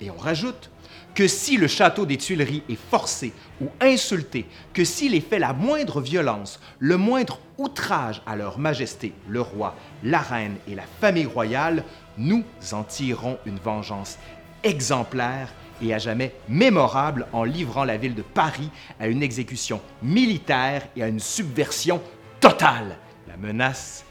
Et on rajoute que si le château des Tuileries est forcé ou insulté, que s'il est fait la moindre violence, le moindre outrage à leur majesté, le roi, la reine et la famille royale, nous en tirerons une vengeance exemplaire et à jamais mémorable en livrant la ville de Paris à une exécution militaire et à une subversion totale. La menace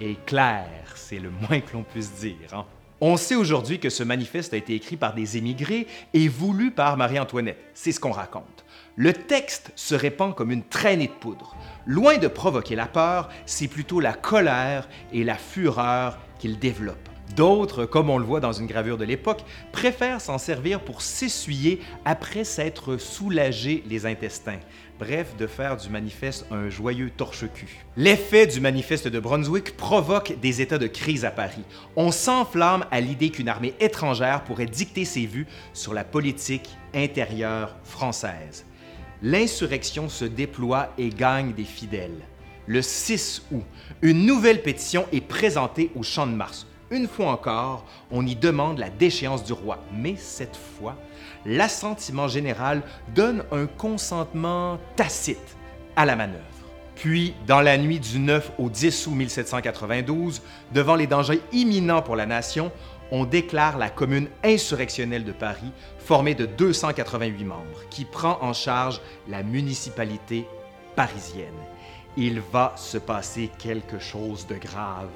est claire, c'est le moins que l'on puisse dire. Hein. On sait aujourd'hui que ce manifeste a été écrit par des émigrés et voulu par Marie-Antoinette. C'est ce qu'on raconte. Le texte se répand comme une traînée de poudre. Loin de provoquer la peur, c'est plutôt la colère et la fureur qu'il développe. D'autres, comme on le voit dans une gravure de l'époque, préfèrent s'en servir pour s'essuyer après s'être soulagé les intestins. Bref, de faire du manifeste un joyeux torche-cul. L'effet du manifeste de Brunswick provoque des états de crise à Paris. On s'enflamme à l'idée qu'une armée étrangère pourrait dicter ses vues sur la politique intérieure française. L'insurrection se déploie et gagne des fidèles. Le 6 août, une nouvelle pétition est présentée au Champ de Mars une fois encore, on y demande la déchéance du roi, mais cette fois, l'assentiment général donne un consentement tacite à la manœuvre. Puis, dans la nuit du 9 au 10 août 1792, devant les dangers imminents pour la nation, on déclare la commune insurrectionnelle de Paris, formée de 288 membres, qui prend en charge la municipalité parisienne. Il va se passer quelque chose de grave.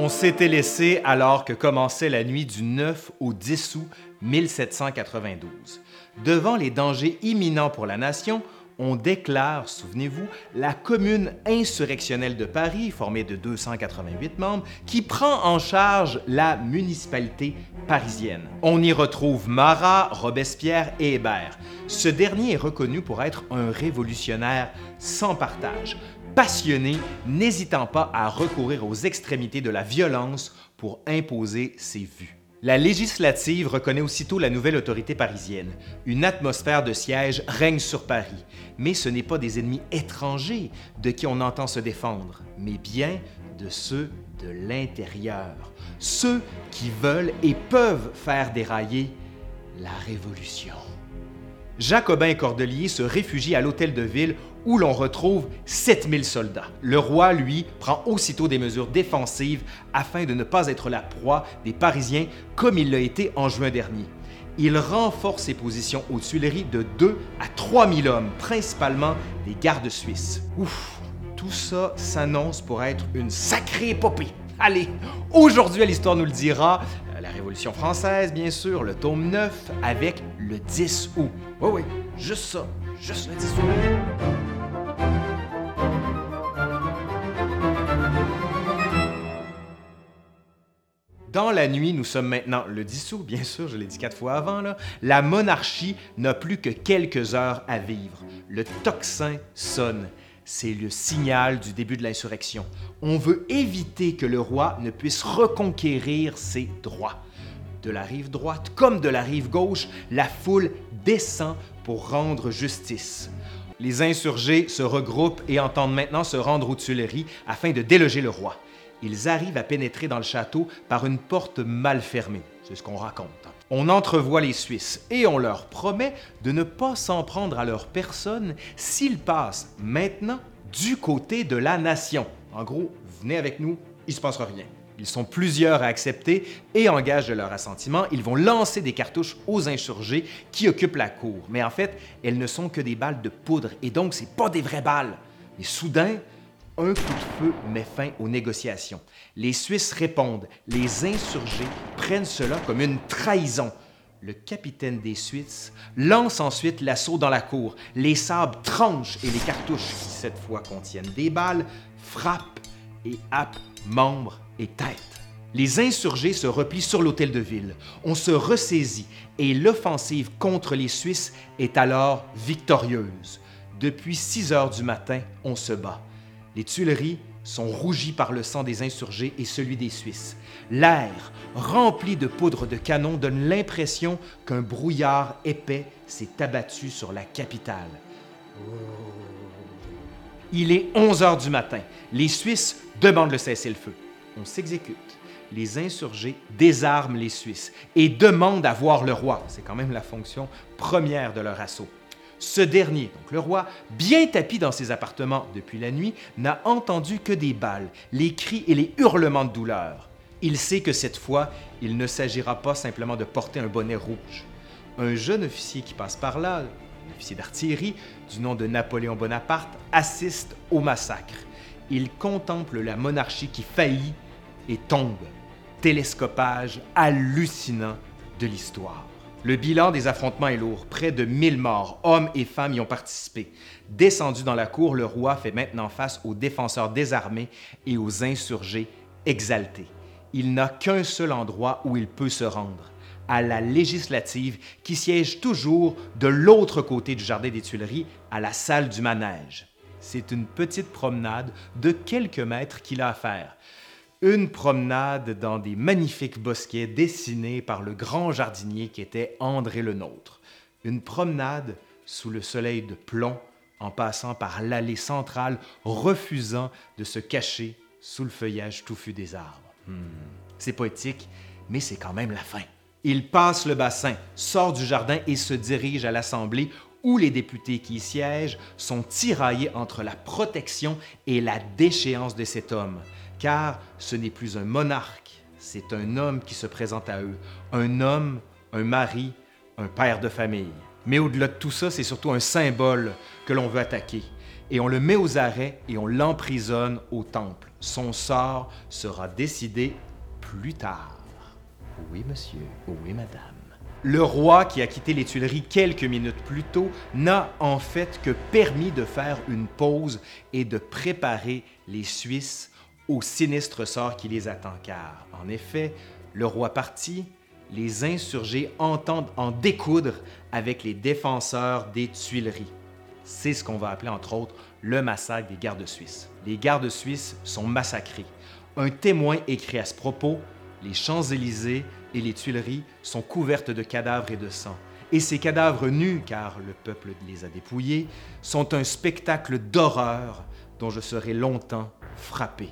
On s'était laissé alors que commençait la nuit du 9 au 10 août 1792. Devant les dangers imminents pour la nation, on déclare, souvenez-vous, la commune insurrectionnelle de Paris, formée de 288 membres, qui prend en charge la municipalité parisienne. On y retrouve Marat, Robespierre et Hébert. Ce dernier est reconnu pour être un révolutionnaire sans partage, passionné, n'hésitant pas à recourir aux extrémités de la violence pour imposer ses vues. La législative reconnaît aussitôt la nouvelle autorité parisienne. Une atmosphère de siège règne sur Paris, mais ce n'est pas des ennemis étrangers de qui on entend se défendre, mais bien de ceux de l'intérieur, ceux qui veulent et peuvent faire dérailler la révolution. Jacobin et Cordelier se réfugient à l'hôtel de ville où l'on retrouve 7000 soldats. Le roi, lui, prend aussitôt des mesures défensives afin de ne pas être la proie des Parisiens comme il l'a été en juin dernier. Il renforce ses positions aux Tuileries de 2 à 3000 hommes, principalement des gardes suisses. Ouf, tout ça s'annonce pour être une sacrée épopée. Allez, aujourd'hui l'Histoire nous le dira, la Révolution française, bien sûr, le tome 9, avec le 10 août. Oui, oui, juste ça, juste le 10 août. Dans la nuit, nous sommes maintenant le 10 août, bien sûr, je l'ai dit quatre fois avant, là, la monarchie n'a plus que quelques heures à vivre. Le tocsin sonne. C'est le signal du début de l'insurrection. On veut éviter que le roi ne puisse reconquérir ses droits. De la rive droite comme de la rive gauche, la foule descend pour rendre justice. Les insurgés se regroupent et entendent maintenant se rendre aux Tuileries afin de déloger le roi. Ils arrivent à pénétrer dans le château par une porte mal fermée. C'est ce qu'on raconte. On entrevoit les Suisses et on leur promet de ne pas s'en prendre à leur personne s'ils passent maintenant du côté de la nation. En gros, venez avec nous, il se passera rien. Ils sont plusieurs à accepter et en gage de leur assentiment, ils vont lancer des cartouches aux insurgés qui occupent la cour. Mais en fait, elles ne sont que des balles de poudre et donc c'est pas des vraies balles. Et soudain, un coup de feu met fin aux négociations. Les Suisses répondent. Les insurgés prennent cela comme une trahison. Le capitaine des Suisses lance ensuite l'assaut dans la cour. Les sabres tranchent et les cartouches, qui cette fois contiennent des balles, frappent et happent membres et têtes. Les insurgés se replient sur l'hôtel de ville. On se ressaisit et l'offensive contre les Suisses est alors victorieuse. Depuis 6 heures du matin, on se bat. Les Tuileries sont rougies par le sang des insurgés et celui des Suisses. L'air, rempli de poudre de canon, donne l'impression qu'un brouillard épais s'est abattu sur la capitale. Il est 11 heures du matin. Les Suisses demandent le cessez-le-feu. On s'exécute. Les insurgés désarment les Suisses et demandent à voir le roi. C'est quand même la fonction première de leur assaut. Ce dernier, donc le roi, bien tapi dans ses appartements depuis la nuit, n'a entendu que des balles, les cris et les hurlements de douleur. Il sait que cette fois, il ne s'agira pas simplement de porter un bonnet rouge. Un jeune officier qui passe par là, un officier d'artillerie du nom de Napoléon Bonaparte, assiste au massacre. Il contemple la monarchie qui faillit et tombe. Télescopage hallucinant de l'histoire. Le bilan des affrontements est lourd. Près de 1000 morts, hommes et femmes y ont participé. Descendu dans la cour, le roi fait maintenant face aux défenseurs désarmés et aux insurgés exaltés. Il n'a qu'un seul endroit où il peut se rendre, à la législative qui siège toujours de l'autre côté du jardin des Tuileries, à la salle du manège. C'est une petite promenade de quelques mètres qu'il a à faire. Une promenade dans des magnifiques bosquets dessinés par le grand jardinier qui était André le Nôtre. Une promenade sous le soleil de plomb en passant par l'allée centrale, refusant de se cacher sous le feuillage touffu des arbres. Hmm. C'est poétique, mais c'est quand même la fin. Il passe le bassin, sort du jardin et se dirige à l'Assemblée où les députés qui y siègent sont tiraillés entre la protection et la déchéance de cet homme car ce n'est plus un monarque, c'est un homme qui se présente à eux, un homme, un mari, un père de famille. Mais au-delà de tout ça, c'est surtout un symbole que l'on veut attaquer. Et on le met aux arrêts et on l'emprisonne au temple. Son sort sera décidé plus tard. Oui, monsieur. Oui, madame. Le roi qui a quitté les Tuileries quelques minutes plus tôt n'a en fait que permis de faire une pause et de préparer les Suisses au sinistre sort qui les attend, car, en effet, le roi parti, les insurgés entendent en découdre avec les défenseurs des Tuileries. C'est ce qu'on va appeler, entre autres, le massacre des gardes suisses. Les gardes suisses sont massacrés. Un témoin écrit à ce propos Les Champs-Élysées et les Tuileries sont couvertes de cadavres et de sang. Et ces cadavres nus, car le peuple les a dépouillés, sont un spectacle d'horreur dont je serai longtemps frappé.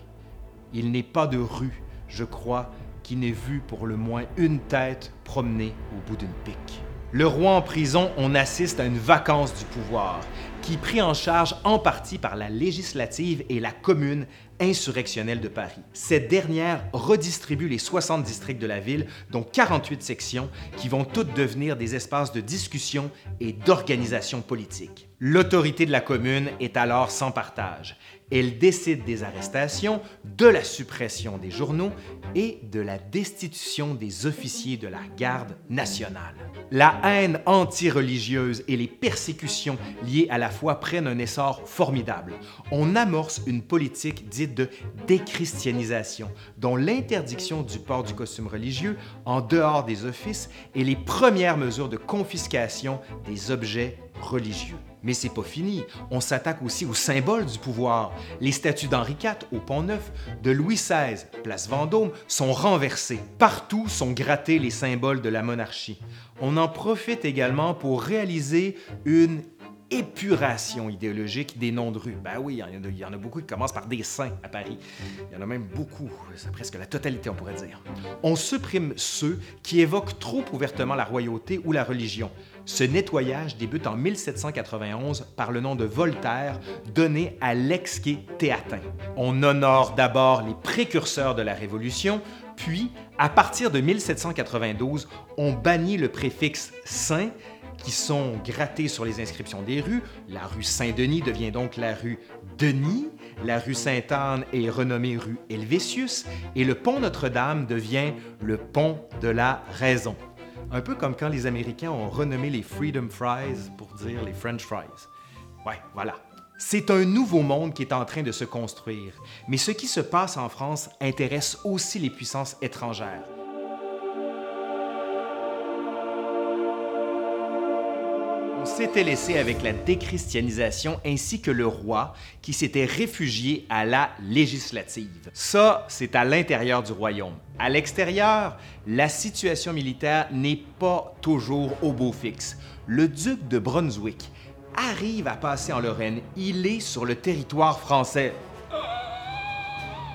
Il n'est pas de rue, je crois, qui n'ait vu pour le moins une tête promener au bout d'une pique. Le roi en prison, on assiste à une vacance du pouvoir, qui pris en charge en partie par la législative et la commune insurrectionnelle de Paris. Cette dernière redistribue les 60 districts de la ville, dont 48 sections, qui vont toutes devenir des espaces de discussion et d'organisation politique. L'autorité de la commune est alors sans partage. Elle décide des arrestations, de la suppression des journaux et de la destitution des officiers de la garde nationale. La haine anti-religieuse et les persécutions liées à la foi prennent un essor formidable. On amorce une politique dite de déchristianisation, dont l'interdiction du port du costume religieux en dehors des offices et les premières mesures de confiscation des objets religieux. Mais c'est pas fini. On s'attaque aussi aux symboles du pouvoir. Les statues d'Henri IV au Pont Neuf, de Louis XVI, place Vendôme, sont renversées. Partout sont grattés les symboles de la monarchie. On en profite également pour réaliser une épuration idéologique des noms de rue. Ben oui, il y, en a, beaucoup qui commencent par des saints à Paris. Il y en a même beaucoup, c'est presque la totalité, on pourrait dire. On supprime ceux qui évoquent trop ouvertement la royauté ou la religion. Ce nettoyage débute en 1791 par le nom de Voltaire, donné à l'exquis théatin. On honore d'abord les précurseurs de la Révolution, puis, à partir de 1792, on bannit le préfixe Saint qui sont grattés sur les inscriptions des rues. La rue Saint-Denis devient donc la rue Denis, la rue Sainte-Anne est renommée rue Helvétius et le pont Notre-Dame devient le pont de la raison. Un peu comme quand les Américains ont renommé les Freedom Fries pour dire les French Fries. Ouais, voilà. C'est un nouveau monde qui est en train de se construire, mais ce qui se passe en France intéresse aussi les puissances étrangères. S'était laissé avec la déchristianisation ainsi que le roi qui s'était réfugié à la législative. Ça, c'est à l'intérieur du royaume. À l'extérieur, la situation militaire n'est pas toujours au beau fixe. Le duc de Brunswick arrive à passer en Lorraine. Il est sur le territoire français.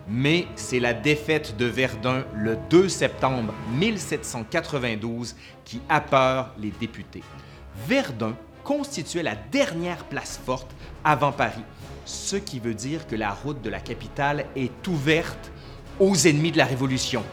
Mais c'est la défaite de Verdun le 2 septembre 1792 qui peur les députés. Verdun constituait la dernière place forte avant Paris, ce qui veut dire que la route de la capitale est ouverte aux ennemis de la Révolution.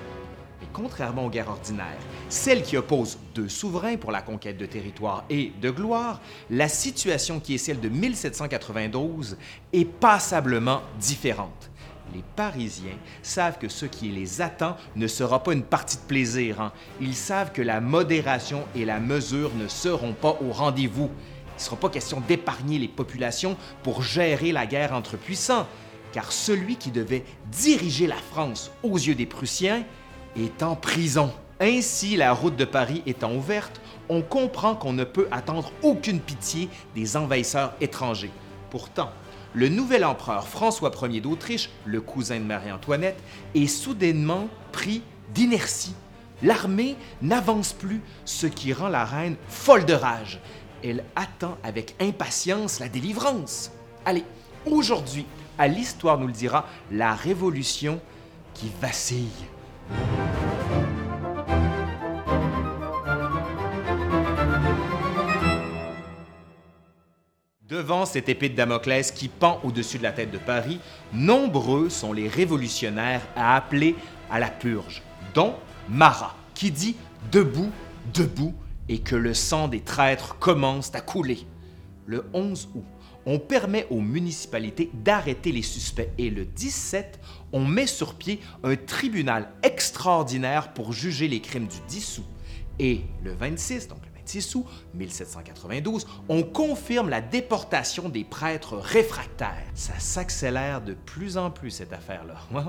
Mais contrairement aux guerres ordinaires, celles qui opposent deux souverains pour la conquête de territoire et de gloire, la situation qui est celle de 1792 est passablement différente les Parisiens savent que ce qui les attend ne sera pas une partie de plaisir. Hein. Ils savent que la modération et la mesure ne seront pas au rendez-vous. Il ne sera pas question d'épargner les populations pour gérer la guerre entre puissants, car celui qui devait diriger la France aux yeux des Prussiens est en prison. Ainsi, la route de Paris étant ouverte, on comprend qu'on ne peut attendre aucune pitié des envahisseurs étrangers. Pourtant, le nouvel empereur François Ier d'Autriche, le cousin de Marie-Antoinette, est soudainement pris d'inertie. L'armée n'avance plus, ce qui rend la reine folle de rage. Elle attend avec impatience la délivrance. Allez, aujourd'hui, à l'histoire nous le dira, la révolution qui vacille. Devant cette épée de Damoclès qui pend au-dessus de la tête de Paris, nombreux sont les révolutionnaires à appeler à la purge, dont Marat, qui dit Debout, debout, et que le sang des traîtres commence à couler. Le 11 août, on permet aux municipalités d'arrêter les suspects et le 17, on met sur pied un tribunal extraordinaire pour juger les crimes du 10 août. Et le 26, donc 6 août 1792, on confirme la déportation des prêtres réfractaires. Ça s'accélère de plus en plus, cette affaire-là.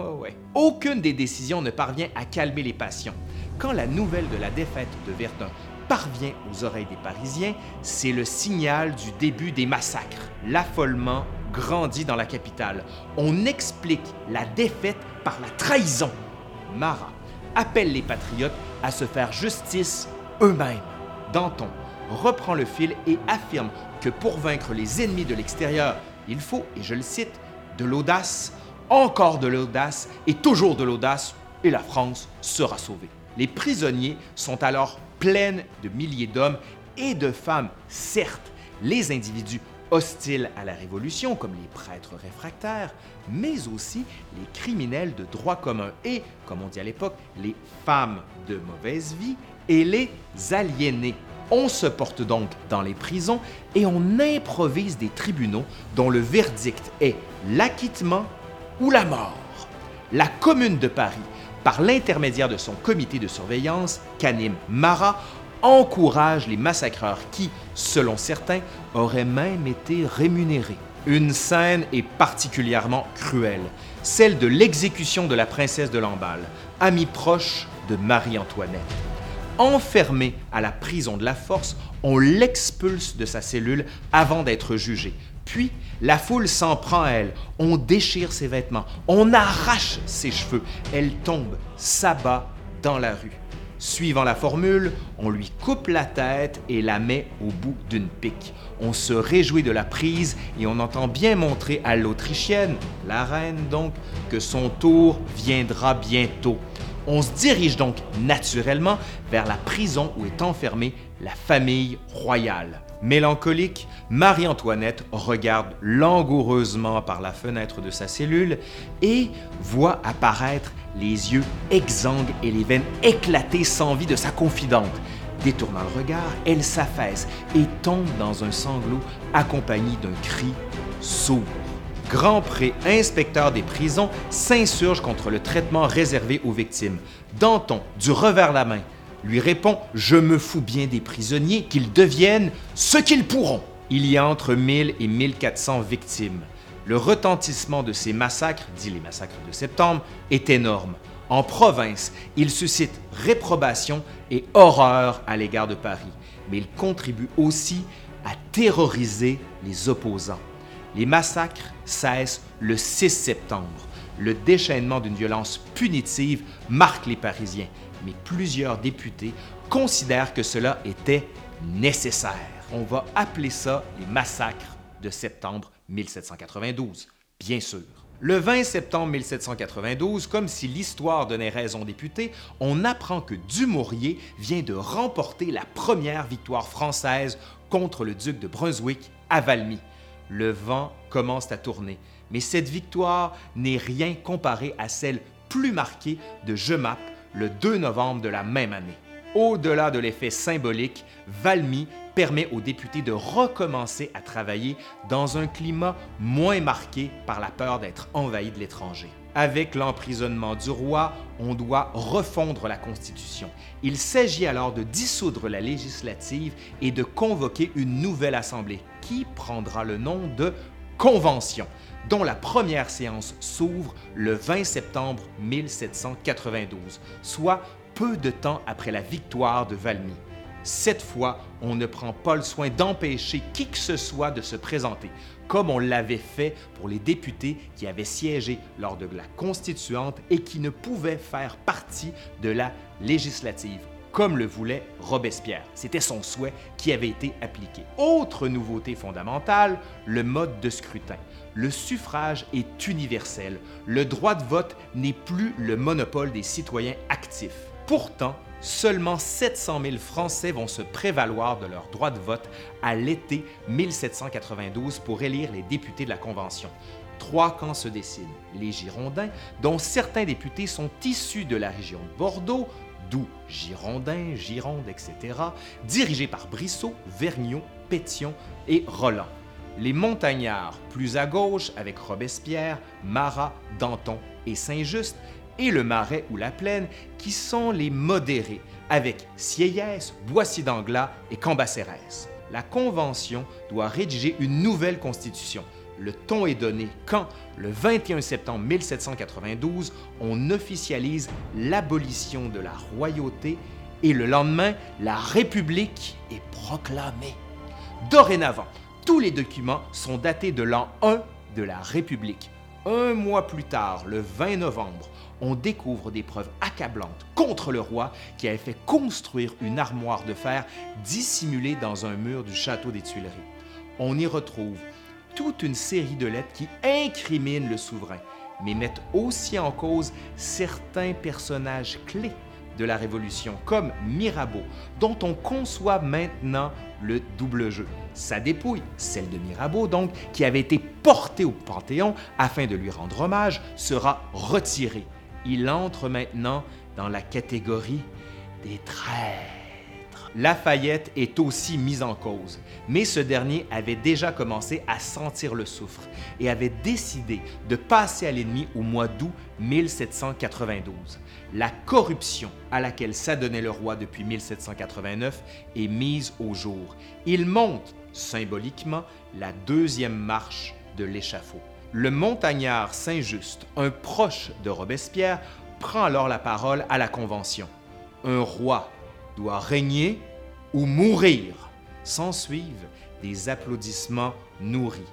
Aucune des décisions ne parvient à calmer les passions. Quand la nouvelle de la défaite de Verdun parvient aux oreilles des Parisiens, c'est le signal du début des massacres. L'affolement grandit dans la capitale. On explique la défaite par la trahison. Marat appelle les patriotes à se faire justice eux-mêmes. Danton reprend le fil et affirme que pour vaincre les ennemis de l'extérieur, il faut, et je le cite, de l'audace, encore de l'audace et toujours de l'audace, et la France sera sauvée. Les prisonniers sont alors pleins de milliers d'hommes et de femmes, certes, les individus hostiles à la Révolution, comme les prêtres réfractaires, mais aussi les criminels de droit commun et, comme on dit à l'époque, les femmes de mauvaise vie et les aliénés. On se porte donc dans les prisons et on improvise des tribunaux dont le verdict est l'acquittement ou la mort. La Commune de Paris, par l'intermédiaire de son comité de surveillance, qu'anime Marat, encourage les massacreurs qui, selon certains, auraient même été rémunérés. Une scène est particulièrement cruelle, celle de l'exécution de la princesse de Lamballe, amie proche de Marie-Antoinette. Enfermé à la prison de la force, on l'expulse de sa cellule avant d'être jugé. Puis, la foule s'en prend à elle. On déchire ses vêtements, on arrache ses cheveux. Elle tombe, s'abat dans la rue. Suivant la formule, on lui coupe la tête et la met au bout d'une pique. On se réjouit de la prise et on entend bien montrer à l'Autrichienne, la reine donc, que son tour viendra bientôt. On se dirige donc naturellement vers la prison où est enfermée la famille royale. Mélancolique, Marie-Antoinette regarde langoureusement par la fenêtre de sa cellule et voit apparaître les yeux exsangues et les veines éclatées sans vie de sa confidente. Détournant le regard, elle s'affaisse et tombe dans un sanglot accompagné d'un cri sourd. Grand Pré, inspecteur des prisons, s'insurge contre le traitement réservé aux victimes. Danton, du revers la main, lui répond Je me fous bien des prisonniers, qu'ils deviennent ce qu'ils pourront. Il y a entre 1000 et 1400 victimes. Le retentissement de ces massacres, dit les massacres de septembre, est énorme. En province, il suscite réprobation et horreur à l'égard de Paris, mais il contribue aussi à terroriser les opposants. Les massacres cessent le 6 septembre. Le déchaînement d'une violence punitive marque les Parisiens, mais plusieurs députés considèrent que cela était nécessaire. On va appeler ça les massacres de septembre 1792, bien sûr. Le 20 septembre 1792, comme si l'histoire donnait raison aux députés, on apprend que Dumouriez vient de remporter la première victoire française contre le duc de Brunswick à Valmy. Le vent commence à tourner, mais cette victoire n'est rien comparée à celle plus marquée de Jemappes le 2 novembre de la même année. Au-delà de l'effet symbolique, Valmy permet aux députés de recommencer à travailler dans un climat moins marqué par la peur d'être envahi de l'étranger. Avec l'emprisonnement du roi, on doit refondre la Constitution. Il s'agit alors de dissoudre la législative et de convoquer une nouvelle Assemblée qui prendra le nom de Convention, dont la première séance s'ouvre le 20 septembre 1792, soit peu de temps après la victoire de Valmy. Cette fois, on ne prend pas le soin d'empêcher qui que ce soit de se présenter, comme on l'avait fait pour les députés qui avaient siégé lors de la constituante et qui ne pouvaient faire partie de la législative, comme le voulait Robespierre. C'était son souhait qui avait été appliqué. Autre nouveauté fondamentale, le mode de scrutin. Le suffrage est universel. Le droit de vote n'est plus le monopole des citoyens actifs. Pourtant, seulement 700 000 Français vont se prévaloir de leur droit de vote à l'été 1792 pour élire les députés de la Convention. Trois camps se dessinent. Les Girondins, dont certains députés sont issus de la région de Bordeaux, d'où Girondins, Gironde, etc., dirigés par Brissot, Vergniaud, Pétion et Roland. Les montagnards, plus à gauche, avec Robespierre, Marat, Danton et Saint-Just, et le Marais ou la Plaine, qui sont les modérés, avec Sieyès, Boissy d'Anglas et Cambacérès. La Convention doit rédiger une nouvelle constitution. Le ton est donné quand, le 21 septembre 1792, on officialise l'abolition de la royauté et le lendemain, la République est proclamée. Dorénavant, tous les documents sont datés de l'an 1 de la République. Un mois plus tard, le 20 novembre, on découvre des preuves accablantes contre le roi qui avait fait construire une armoire de fer dissimulée dans un mur du château des Tuileries. On y retrouve toute une série de lettres qui incriminent le souverain, mais mettent aussi en cause certains personnages clés de la Révolution, comme Mirabeau, dont on conçoit maintenant le double jeu. Sa dépouille, celle de Mirabeau donc, qui avait été portée au Panthéon afin de lui rendre hommage, sera retirée il entre maintenant dans la catégorie des traîtres. Lafayette est aussi mis en cause, mais ce dernier avait déjà commencé à sentir le soufre et avait décidé de passer à l'ennemi au mois d'août 1792. La corruption à laquelle s'adonnait le roi depuis 1789 est mise au jour. Il monte symboliquement la deuxième marche de l'échafaud. Le montagnard Saint-Just, un proche de Robespierre, prend alors la parole à la Convention. Un roi doit régner ou mourir. S'ensuivent des applaudissements nourris.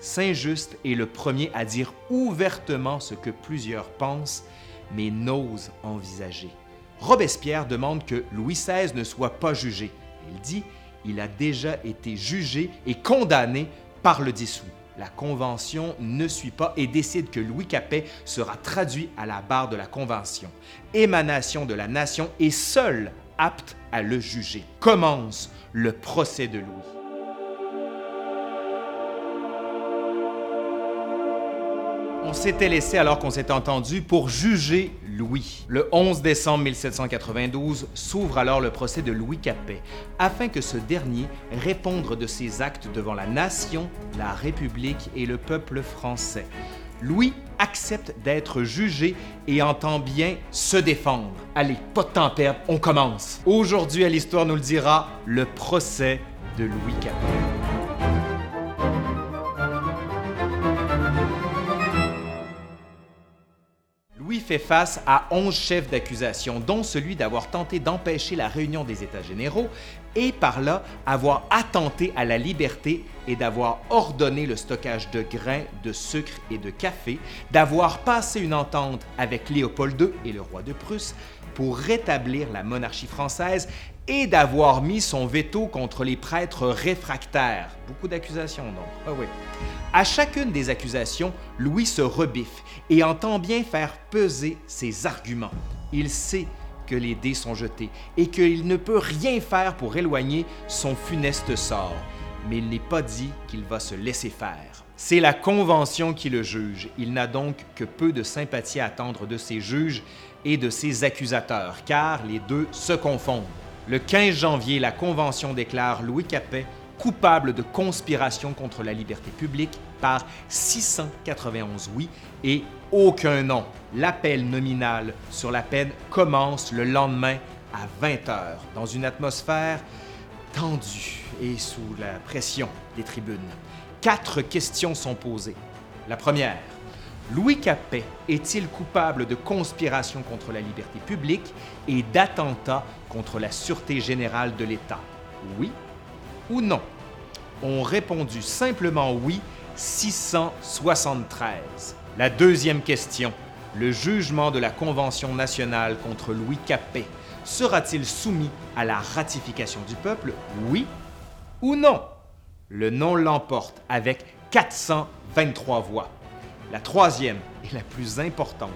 Saint-Just est le premier à dire ouvertement ce que plusieurs pensent, mais n'osent envisager. Robespierre demande que Louis XVI ne soit pas jugé. Il dit il a déjà été jugé et condamné par le dissous. La Convention ne suit pas et décide que Louis Capet sera traduit à la barre de la Convention, émanation de la nation et seul apte à le juger. Commence le procès de Louis. On s'était laissé alors qu'on s'était entendu pour juger Louis. Le 11 décembre 1792 s'ouvre alors le procès de Louis Capet, afin que ce dernier réponde de ses actes devant la nation, la République et le peuple français. Louis accepte d'être jugé et entend bien se défendre. Allez, pas de temps perdre, on commence. Aujourd'hui à l'Histoire nous le dira, le procès de Louis Capet. fait face à 11 chefs d'accusation, dont celui d'avoir tenté d'empêcher la réunion des États généraux et par là avoir attenté à la liberté et d'avoir ordonné le stockage de grains, de sucre et de café, d'avoir passé une entente avec Léopold II et le roi de Prusse pour rétablir la monarchie française et d'avoir mis son veto contre les prêtres réfractaires. Beaucoup d'accusations donc. Ah oui. À chacune des accusations, Louis se rebiffe et entend bien faire peser ses arguments. Il sait que les dés sont jetés et qu'il ne peut rien faire pour éloigner son funeste sort, mais il n'est pas dit qu'il va se laisser faire. C'est la Convention qui le juge. Il n'a donc que peu de sympathie à attendre de ses juges et de ses accusateurs, car les deux se confondent. Le 15 janvier, la Convention déclare Louis Capet coupable de conspiration contre la liberté publique par 691 oui et aucun non. L'appel nominal sur la peine commence le lendemain à 20 heures dans une atmosphère tendue et sous la pression des tribunes. Quatre questions sont posées. La première, Louis Capet est-il coupable de conspiration contre la liberté publique et d'attentat contre la sûreté générale de l'État? Oui ou non? Ont répondu simplement oui 673. La deuxième question. Le jugement de la Convention nationale contre Louis Capet sera-t-il soumis à la ratification du peuple? Oui ou non? Le non l'emporte avec 423 voix. La troisième est la plus importante.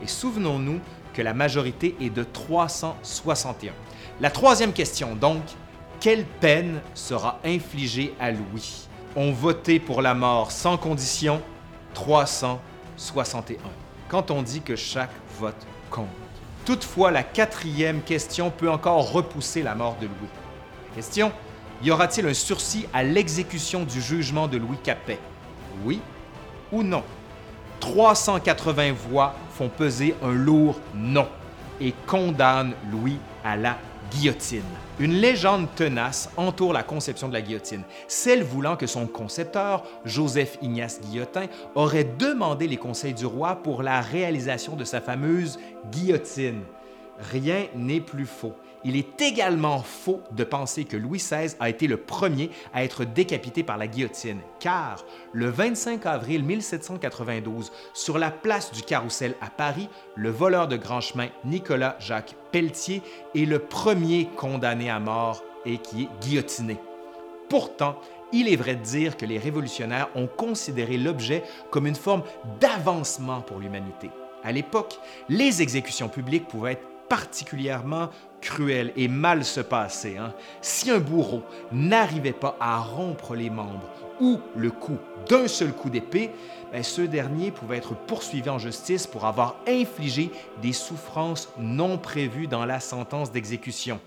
Et souvenons-nous que la majorité est de 361. La troisième question, donc, quelle peine sera infligée à Louis? Ont voté pour la mort sans condition 361. Quand on dit que chaque vote compte. Toutefois, la quatrième question peut encore repousser la mort de Louis. Question y aura-t-il un sursis à l'exécution du jugement de Louis Capet? Oui ou non? 380 voix font peser un lourd non et condamnent Louis à la guillotine. Une légende tenace entoure la conception de la guillotine, celle voulant que son concepteur, Joseph Ignace Guillotin, aurait demandé les conseils du roi pour la réalisation de sa fameuse guillotine. Rien n'est plus faux. Il est également faux de penser que Louis XVI a été le premier à être décapité par la guillotine, car le 25 avril 1792, sur la place du Carrousel à Paris, le voleur de grand chemin Nicolas Jacques Pelletier est le premier condamné à mort et qui est guillotiné. Pourtant, il est vrai de dire que les révolutionnaires ont considéré l'objet comme une forme d'avancement pour l'humanité. À l'époque, les exécutions publiques pouvaient être particulièrement cruel et mal se passer. Hein. Si un bourreau n'arrivait pas à rompre les membres ou le cou d'un seul coup d'épée, ben, ce dernier pouvait être poursuivi en justice pour avoir infligé des souffrances non prévues dans la sentence d'exécution.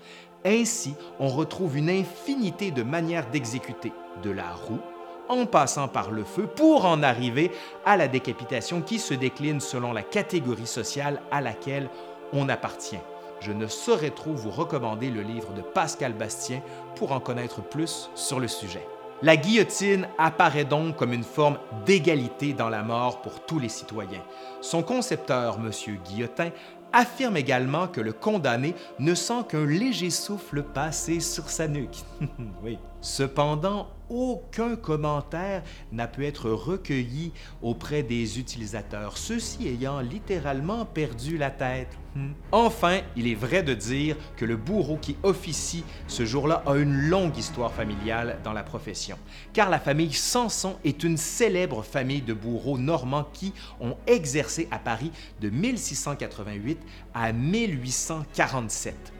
Ainsi, on retrouve une infinité de manières d'exécuter, de la roue en passant par le feu pour en arriver à la décapitation qui se décline selon la catégorie sociale à laquelle on appartient. Je ne saurais trop vous recommander le livre de Pascal Bastien pour en connaître plus sur le sujet. La guillotine apparaît donc comme une forme d'égalité dans la mort pour tous les citoyens. Son concepteur, M. Guillotin, affirme également que le condamné ne sent qu'un léger souffle passer sur sa nuque. oui. Cependant, aucun commentaire n'a pu être recueilli auprès des utilisateurs, ceux-ci ayant littéralement perdu la tête. Hmm. Enfin, il est vrai de dire que le bourreau qui officie ce jour-là a une longue histoire familiale dans la profession, car la famille Sanson est une célèbre famille de bourreaux normands qui ont exercé à Paris de 1688 à 1847.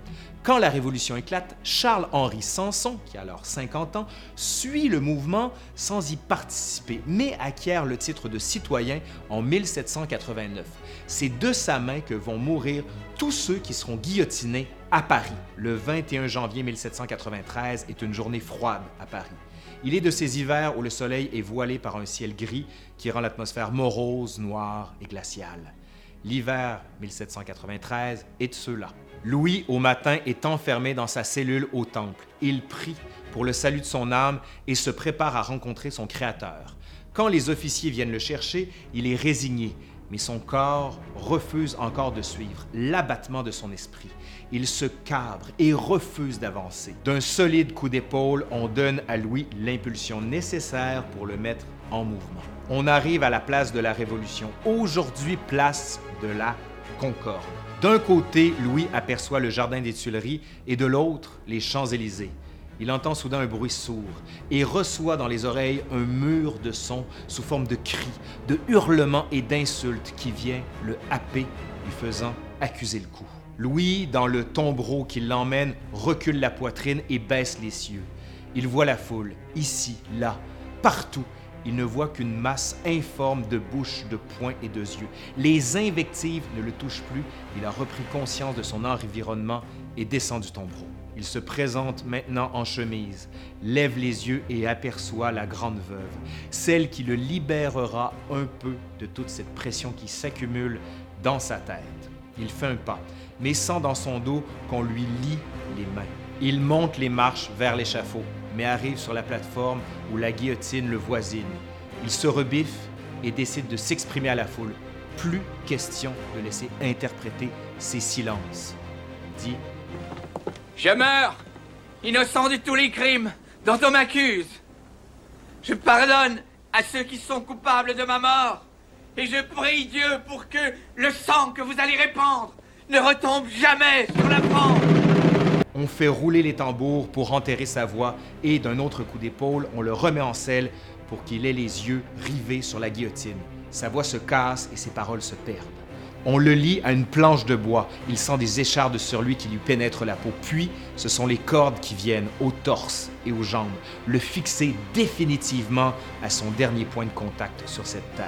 Quand la Révolution éclate, Charles-Henri Sanson, qui a alors 50 ans, suit le mouvement sans y participer, mais acquiert le titre de citoyen en 1789. C'est de sa main que vont mourir tous ceux qui seront guillotinés à Paris. Le 21 janvier 1793 est une journée froide à Paris. Il est de ces hivers où le soleil est voilé par un ciel gris qui rend l'atmosphère morose, noire et glaciale. L'hiver 1793 est de ceux-là. Louis, au matin, est enfermé dans sa cellule au temple. Il prie pour le salut de son âme et se prépare à rencontrer son Créateur. Quand les officiers viennent le chercher, il est résigné, mais son corps refuse encore de suivre l'abattement de son esprit. Il se cabre et refuse d'avancer. D'un solide coup d'épaule, on donne à Louis l'impulsion nécessaire pour le mettre en mouvement. On arrive à la place de la Révolution, aujourd'hui place de la Concorde. D'un côté, Louis aperçoit le jardin des Tuileries et de l'autre, les Champs-Élysées. Il entend soudain un bruit sourd et reçoit dans les oreilles un mur de sons sous forme de cris, de hurlements et d'insultes qui vient le happer, lui faisant accuser le coup. Louis, dans le tombereau qui l'emmène, recule la poitrine et baisse les cieux. Il voit la foule, ici, là, partout, il ne voit qu'une masse informe de bouches, de poings et de yeux. Les invectives ne le touchent plus. Il a repris conscience de son environnement et descend du tombeau. Il se présente maintenant en chemise, lève les yeux et aperçoit la grande veuve, celle qui le libérera un peu de toute cette pression qui s'accumule dans sa tête. Il fait un pas, mais sent dans son dos qu'on lui lie les mains. Il monte les marches vers l'échafaud mais arrive sur la plateforme où la guillotine le voisine. Il se rebiffe et décide de s'exprimer à la foule. Plus question de laisser interpréter ses silences. Il dit Je meurs, innocent de tous les crimes dont on m'accuse. Je pardonne à ceux qui sont coupables de ma mort. Et je prie Dieu pour que le sang que vous allez répandre ne retombe jamais sur la France. On fait rouler les tambours pour enterrer sa voix et d'un autre coup d'épaule, on le remet en selle pour qu'il ait les yeux rivés sur la guillotine. Sa voix se casse et ses paroles se perdent. On le lie à une planche de bois. Il sent des échardes sur lui qui lui pénètrent la peau. Puis, ce sont les cordes qui viennent au torse et aux jambes, le fixer définitivement à son dernier point de contact sur cette terre.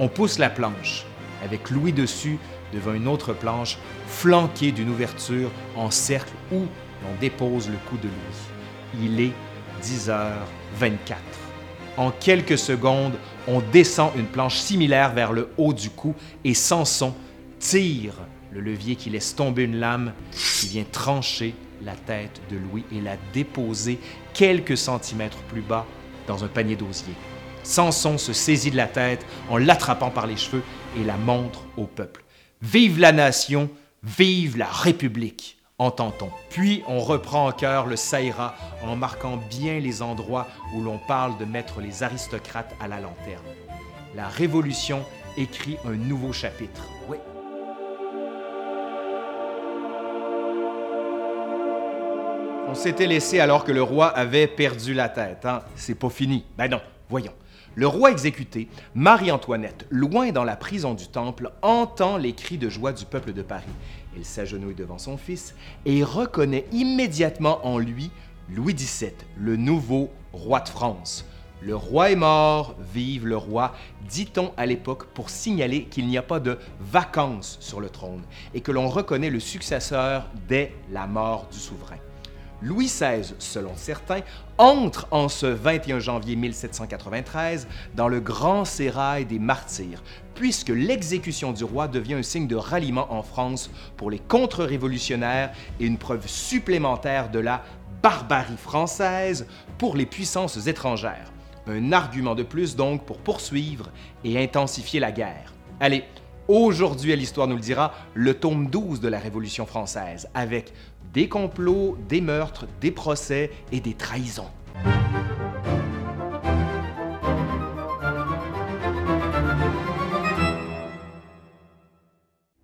On pousse la planche. Avec Louis dessus, devant une autre planche, flanquée d'une ouverture en cercle où l'on dépose le coup de Louis. Il est 10h24. En quelques secondes, on descend une planche similaire vers le haut du cou et Samson tire le levier qui laisse tomber une lame qui vient trancher la tête de Louis et la déposer quelques centimètres plus bas dans un panier d'osier. Samson se saisit de la tête en l'attrapant par les cheveux et la montre au peuple. Vive la nation, vive la République, entend-on. Puis on reprend en cœur le Saïra en marquant bien les endroits où l'on parle de mettre les aristocrates à la lanterne. La Révolution écrit un nouveau chapitre. Oui. On s'était laissé alors que le roi avait perdu la tête. Hein? C'est pas fini. Ben non, voyons. Le roi exécuté, Marie-Antoinette, loin dans la prison du Temple, entend les cris de joie du peuple de Paris. Elle s'agenouille devant son fils et reconnaît immédiatement en lui Louis XVII, le nouveau roi de France. Le roi est mort, vive le roi, dit-on à l'époque pour signaler qu'il n'y a pas de vacances sur le trône et que l'on reconnaît le successeur dès la mort du souverain. Louis XVI, selon certains, entre en ce 21 janvier 1793 dans le grand sérail des martyrs, puisque l'exécution du roi devient un signe de ralliement en France pour les contre-révolutionnaires et une preuve supplémentaire de la barbarie française pour les puissances étrangères. Un argument de plus donc pour poursuivre et intensifier la guerre. Allez, aujourd'hui à l'Histoire nous le dira, le tome 12 de la Révolution française, avec des complots, des meurtres, des procès et des trahisons.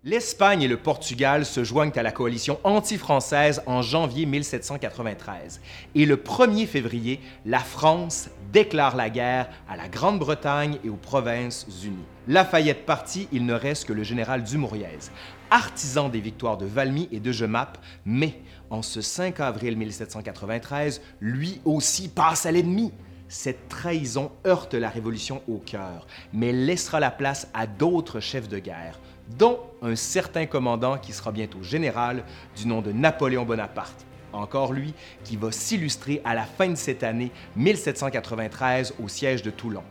L'Espagne et le Portugal se joignent à la coalition anti-française en janvier 1793. Et le 1er février, la France déclare la guerre à la Grande-Bretagne et aux Provinces-Unies. Lafayette parti, il ne reste que le général Dumouriez, artisan des victoires de Valmy et de Jemappes, mais en ce 5 avril 1793, lui aussi passe à l'ennemi. Cette trahison heurte la Révolution au cœur, mais laissera la place à d'autres chefs de guerre, dont un certain commandant qui sera bientôt général du nom de Napoléon Bonaparte. Encore lui qui va s'illustrer à la fin de cette année 1793 au siège de Toulon.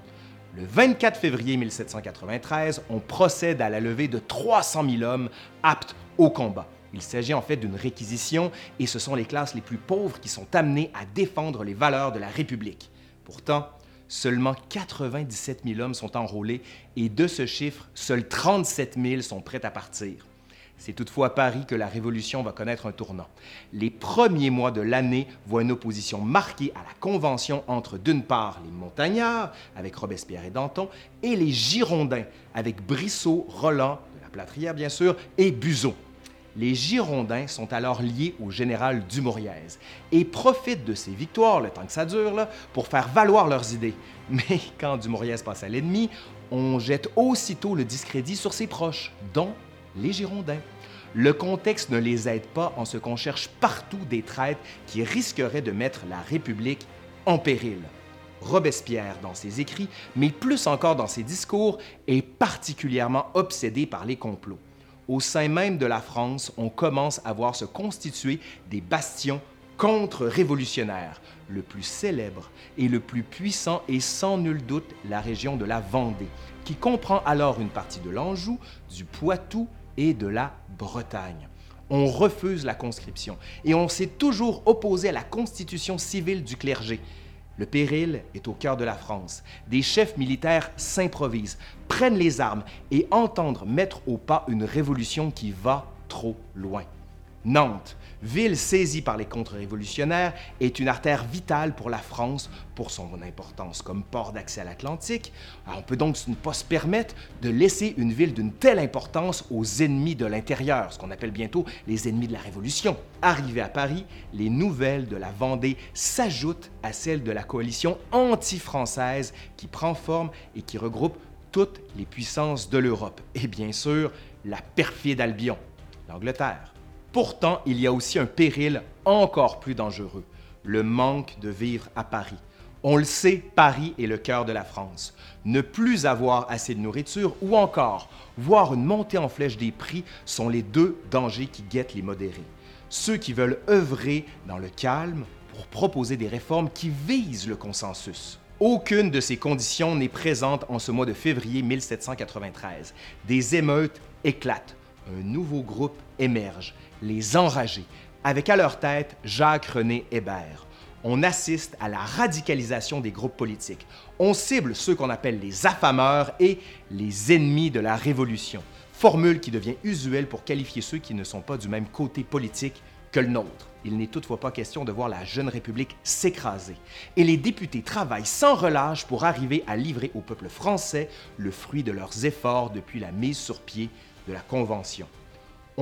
Le 24 février 1793, on procède à la levée de 300 000 hommes aptes au combat. Il s'agit en fait d'une réquisition et ce sont les classes les plus pauvres qui sont amenées à défendre les valeurs de la République. Pourtant, seulement 97 000 hommes sont enrôlés et de ce chiffre, seuls 37 000 sont prêts à partir. C'est toutefois à Paris que la Révolution va connaître un tournant. Les premiers mois de l'année voient une opposition marquée à la Convention entre, d'une part, les montagnards, avec Robespierre et Danton, et les Girondins, avec Brissot, Roland, de la Platrière bien sûr, et Buzot. Les Girondins sont alors liés au général Dumouriez et profitent de ces victoires, le temps que ça dure, pour faire valoir leurs idées. Mais quand Dumouriez passe à l'ennemi, on jette aussitôt le discrédit sur ses proches, dont les Girondins. Le contexte ne les aide pas en ce qu'on cherche partout des traîtres qui risqueraient de mettre la République en péril. Robespierre, dans ses écrits, mais plus encore dans ses discours, est particulièrement obsédé par les complots. Au sein même de la France, on commence à voir se constituer des bastions contre-révolutionnaires. Le plus célèbre et le plus puissant est sans nul doute la région de la Vendée, qui comprend alors une partie de l'Anjou, du Poitou et de la Bretagne. On refuse la conscription et on s'est toujours opposé à la constitution civile du clergé. Le péril est au cœur de la France. Des chefs militaires s'improvisent, prennent les armes et entendent mettre au pas une révolution qui va trop loin. Nantes, ville saisie par les contre-révolutionnaires, est une artère vitale pour la France pour son importance comme port d'accès à l'Atlantique. On peut donc pas se permettre de laisser une ville d'une telle importance aux ennemis de l'intérieur, ce qu'on appelle bientôt les ennemis de la Révolution. Arrivés à Paris, les nouvelles de la Vendée s'ajoutent à celles de la coalition anti-française qui prend forme et qui regroupe toutes les puissances de l'Europe. Et bien sûr, la perfide Albion, l'Angleterre. Pourtant, il y a aussi un péril encore plus dangereux, le manque de vivre à Paris. On le sait, Paris est le cœur de la France. Ne plus avoir assez de nourriture ou encore voir une montée en flèche des prix sont les deux dangers qui guettent les modérés. Ceux qui veulent œuvrer dans le calme pour proposer des réformes qui visent le consensus. Aucune de ces conditions n'est présente en ce mois de février 1793. Des émeutes éclatent. Un nouveau groupe émerge les enragés, avec à leur tête Jacques-René Hébert. On assiste à la radicalisation des groupes politiques. On cible ceux qu'on appelle les affameurs et les ennemis de la Révolution, formule qui devient usuelle pour qualifier ceux qui ne sont pas du même côté politique que le nôtre. Il n'est toutefois pas question de voir la jeune République s'écraser. Et les députés travaillent sans relâche pour arriver à livrer au peuple français le fruit de leurs efforts depuis la mise sur pied de la Convention.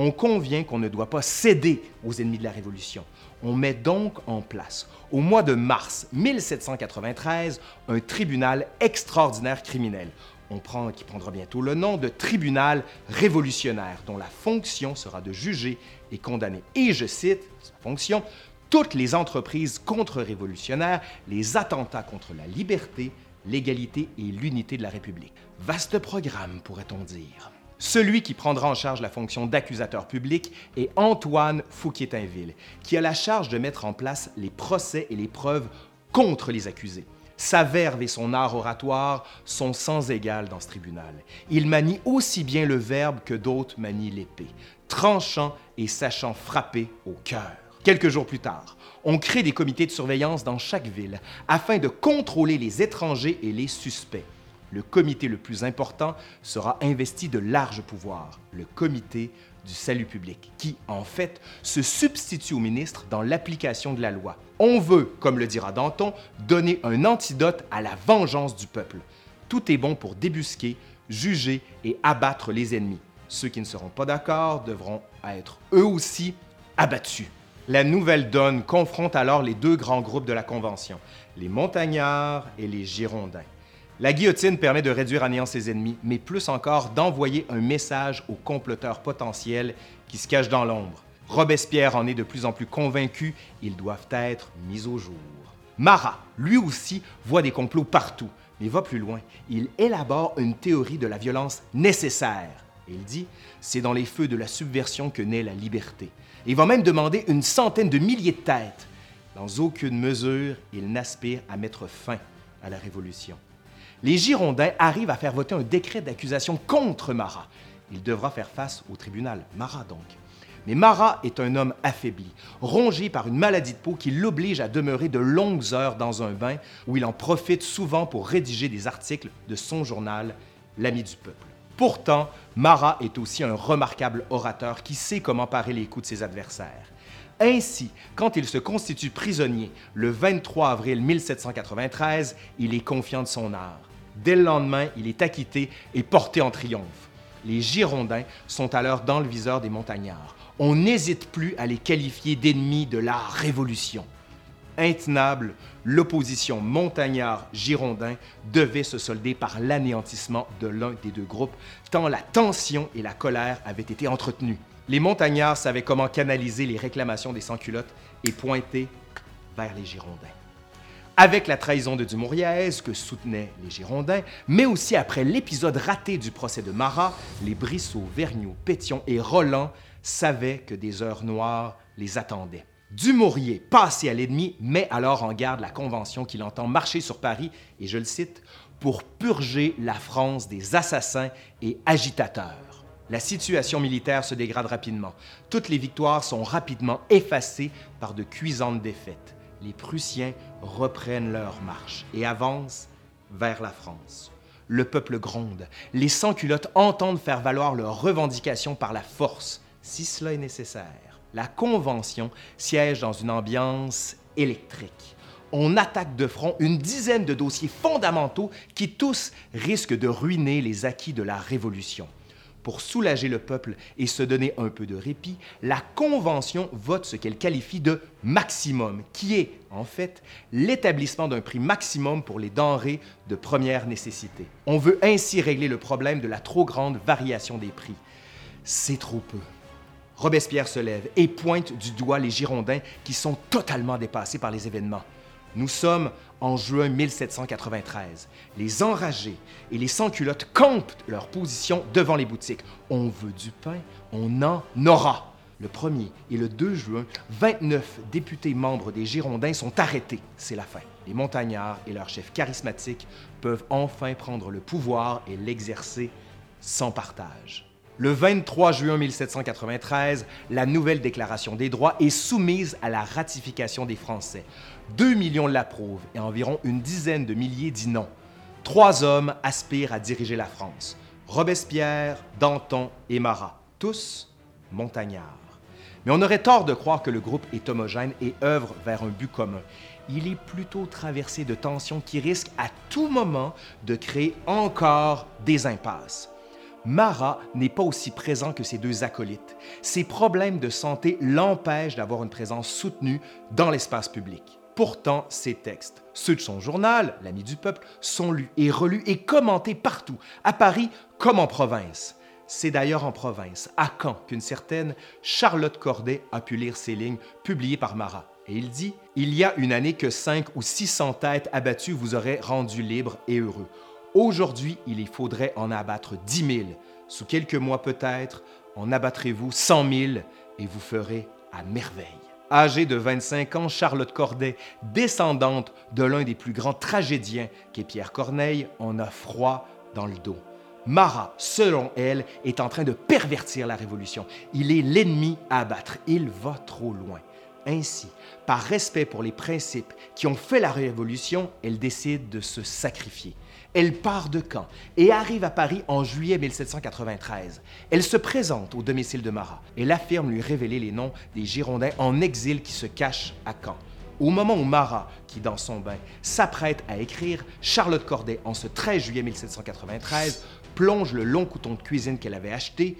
On convient qu'on ne doit pas céder aux ennemis de la Révolution. On met donc en place, au mois de mars 1793, un tribunal extraordinaire criminel. On qui prendra bientôt le nom de tribunal révolutionnaire, dont la fonction sera de juger et condamner, et je cite sa fonction, toutes les entreprises contre-révolutionnaires, les attentats contre la liberté, l'égalité et l'unité de la République. Vaste programme, pourrait-on dire. Celui qui prendra en charge la fonction d'accusateur public est Antoine Fouquier-Tinville, qui a la charge de mettre en place les procès et les preuves contre les accusés. Sa verve et son art oratoire sont sans égal dans ce tribunal. Il manie aussi bien le verbe que d'autres manient l'épée, tranchant et sachant frapper au cœur. Quelques jours plus tard, on crée des comités de surveillance dans chaque ville afin de contrôler les étrangers et les suspects le comité le plus important sera investi de larges pouvoirs, le comité du salut public, qui, en fait, se substitue au ministre dans l'application de la loi. On veut, comme le dira Danton, donner un antidote à la vengeance du peuple. Tout est bon pour débusquer, juger et abattre les ennemis. Ceux qui ne seront pas d'accord devront être eux aussi abattus. La nouvelle donne confronte alors les deux grands groupes de la Convention, les montagnards et les Girondins. La guillotine permet de réduire à néant ses ennemis, mais plus encore d'envoyer un message aux comploteurs potentiels qui se cachent dans l'ombre. Robespierre en est de plus en plus convaincu, ils doivent être mis au jour. Marat, lui aussi, voit des complots partout, mais va plus loin. Il élabore une théorie de la violence nécessaire. Il dit, c'est dans les feux de la subversion que naît la liberté. Il va même demander une centaine de milliers de têtes. Dans aucune mesure, il n'aspire à mettre fin à la Révolution. Les Girondins arrivent à faire voter un décret d'accusation contre Marat. Il devra faire face au tribunal, Marat donc. Mais Marat est un homme affaibli, rongé par une maladie de peau qui l'oblige à demeurer de longues heures dans un bain où il en profite souvent pour rédiger des articles de son journal, L'ami du peuple. Pourtant, Marat est aussi un remarquable orateur qui sait comment parer les coups de ses adversaires. Ainsi, quand il se constitue prisonnier le 23 avril 1793, il est confiant de son art. Dès le lendemain, il est acquitté et porté en triomphe. Les Girondins sont alors dans le viseur des montagnards. On n'hésite plus à les qualifier d'ennemis de la Révolution. Intenable, l'opposition montagnard-girondin devait se solder par l'anéantissement de l'un des deux groupes, tant la tension et la colère avaient été entretenues. Les montagnards savaient comment canaliser les réclamations des sans-culottes et pointer vers les Girondins. Avec la trahison de Dumouriez que soutenaient les Girondins, mais aussi après l'épisode raté du procès de Marat, les Brissot, Vergniaud, Pétion et Roland savaient que des heures noires les attendaient. Dumouriez, passé à l'ennemi, met alors en garde la Convention qu'il entend marcher sur Paris, et je le cite, pour purger la France des assassins et agitateurs. La situation militaire se dégrade rapidement. Toutes les victoires sont rapidement effacées par de cuisantes défaites. Les Prussiens reprennent leur marche et avancent vers la France. Le peuple gronde. Les sans-culottes entendent faire valoir leurs revendications par la force, si cela est nécessaire la Convention siège dans une ambiance électrique. On attaque de front une dizaine de dossiers fondamentaux qui tous risquent de ruiner les acquis de la Révolution. Pour soulager le peuple et se donner un peu de répit, la Convention vote ce qu'elle qualifie de maximum, qui est, en fait, l'établissement d'un prix maximum pour les denrées de première nécessité. On veut ainsi régler le problème de la trop grande variation des prix. C'est trop peu. Robespierre se lève et pointe du doigt les Girondins qui sont totalement dépassés par les événements. Nous sommes en juin 1793. Les enragés et les sans-culottes campent leur position devant les boutiques. On veut du pain, on en aura. Le 1er et le 2 juin, 29 députés membres des Girondins sont arrêtés. C'est la fin. Les montagnards et leurs chefs charismatiques peuvent enfin prendre le pouvoir et l'exercer sans partage. Le 23 juin 1793, la nouvelle Déclaration des droits est soumise à la ratification des Français. Deux millions l'approuvent et environ une dizaine de milliers disent non. Trois hommes aspirent à diriger la France. Robespierre, Danton et Marat, tous montagnards. Mais on aurait tort de croire que le groupe est homogène et œuvre vers un but commun. Il est plutôt traversé de tensions qui risquent à tout moment de créer encore des impasses. Marat n'est pas aussi présent que ses deux acolytes. Ses problèmes de santé l'empêchent d'avoir une présence soutenue dans l'espace public. Pourtant, ses textes, ceux de son journal, L'Ami du Peuple, sont lus et relus et commentés partout, à Paris comme en province. C'est d'ailleurs en province, à Caen, qu'une certaine Charlotte Corday a pu lire ces lignes publiées par Marat. Et il dit Il y a une année que cinq ou six cents têtes abattues vous auraient rendu libre et heureux. Aujourd'hui, il y faudrait en abattre dix mille. Sous quelques mois peut-être, en abattrez-vous cent mille et vous ferez à merveille. Âgée de 25 ans, Charlotte Corday, descendante de l'un des plus grands tragédiens qu'est Pierre Corneille, en a froid dans le dos. Marat, selon elle, est en train de pervertir la Révolution. Il est l'ennemi à abattre. Il va trop loin. Ainsi, par respect pour les principes qui ont fait la Révolution, elle décide de se sacrifier. Elle part de Caen et arrive à Paris en juillet 1793. Elle se présente au domicile de Marat. Elle affirme lui révéler les noms des Girondins en exil qui se cachent à Caen. Au moment où Marat, qui dans son bain s'apprête à écrire, Charlotte Corday, en ce 13 juillet 1793, plonge le long couteau de cuisine qu'elle avait acheté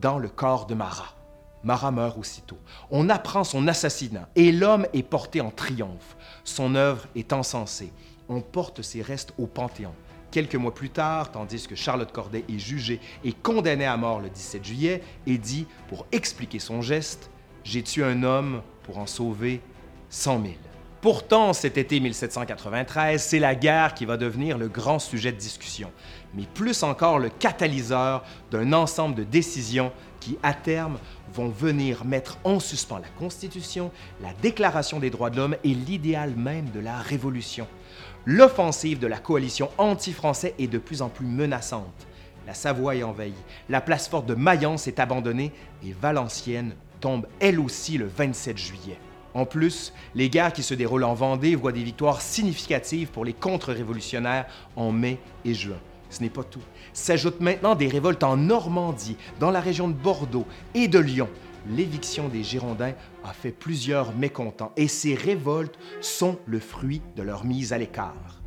dans le corps de Marat. Marat meurt aussitôt. On apprend son assassinat et l'homme est porté en triomphe. Son œuvre est encensée. On porte ses restes au Panthéon. Quelques mois plus tard, tandis que Charlotte Corday est jugée et condamnée à mort le 17 juillet, et dit, pour expliquer son geste, J'ai tué un homme pour en sauver cent mille. Pourtant, cet été 1793, c'est la guerre qui va devenir le grand sujet de discussion, mais plus encore le catalyseur d'un ensemble de décisions qui, à terme, vont venir mettre en suspens la Constitution, la Déclaration des droits de l'homme et l'idéal même de la Révolution. L'offensive de la coalition anti-français est de plus en plus menaçante. La Savoie est envahie, la place forte de Mayence est abandonnée et Valenciennes tombe elle aussi le 27 juillet. En plus, les guerres qui se déroulent en Vendée voient des victoires significatives pour les contre-révolutionnaires en mai et juin. Ce n'est pas tout. S'ajoutent maintenant des révoltes en Normandie, dans la région de Bordeaux et de Lyon. L'éviction des Girondins a fait plusieurs mécontents et ces révoltes sont le fruit de leur mise à l'écart.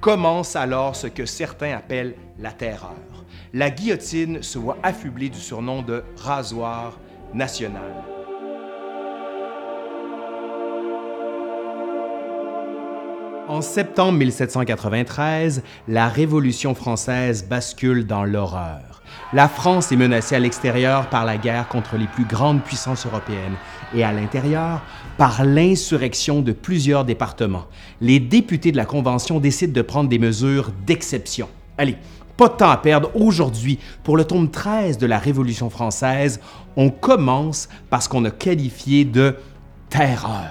Commence alors ce que certains appellent la terreur. La guillotine se voit affublée du surnom de rasoir national. En septembre 1793, la Révolution française bascule dans l'horreur. La France est menacée à l'extérieur par la guerre contre les plus grandes puissances européennes et à l'intérieur par l'insurrection de plusieurs départements. Les députés de la Convention décident de prendre des mesures d'exception. Allez, pas de temps à perdre. Aujourd'hui, pour le tome 13 de la Révolution française, on commence par ce qu'on a qualifié de terreur.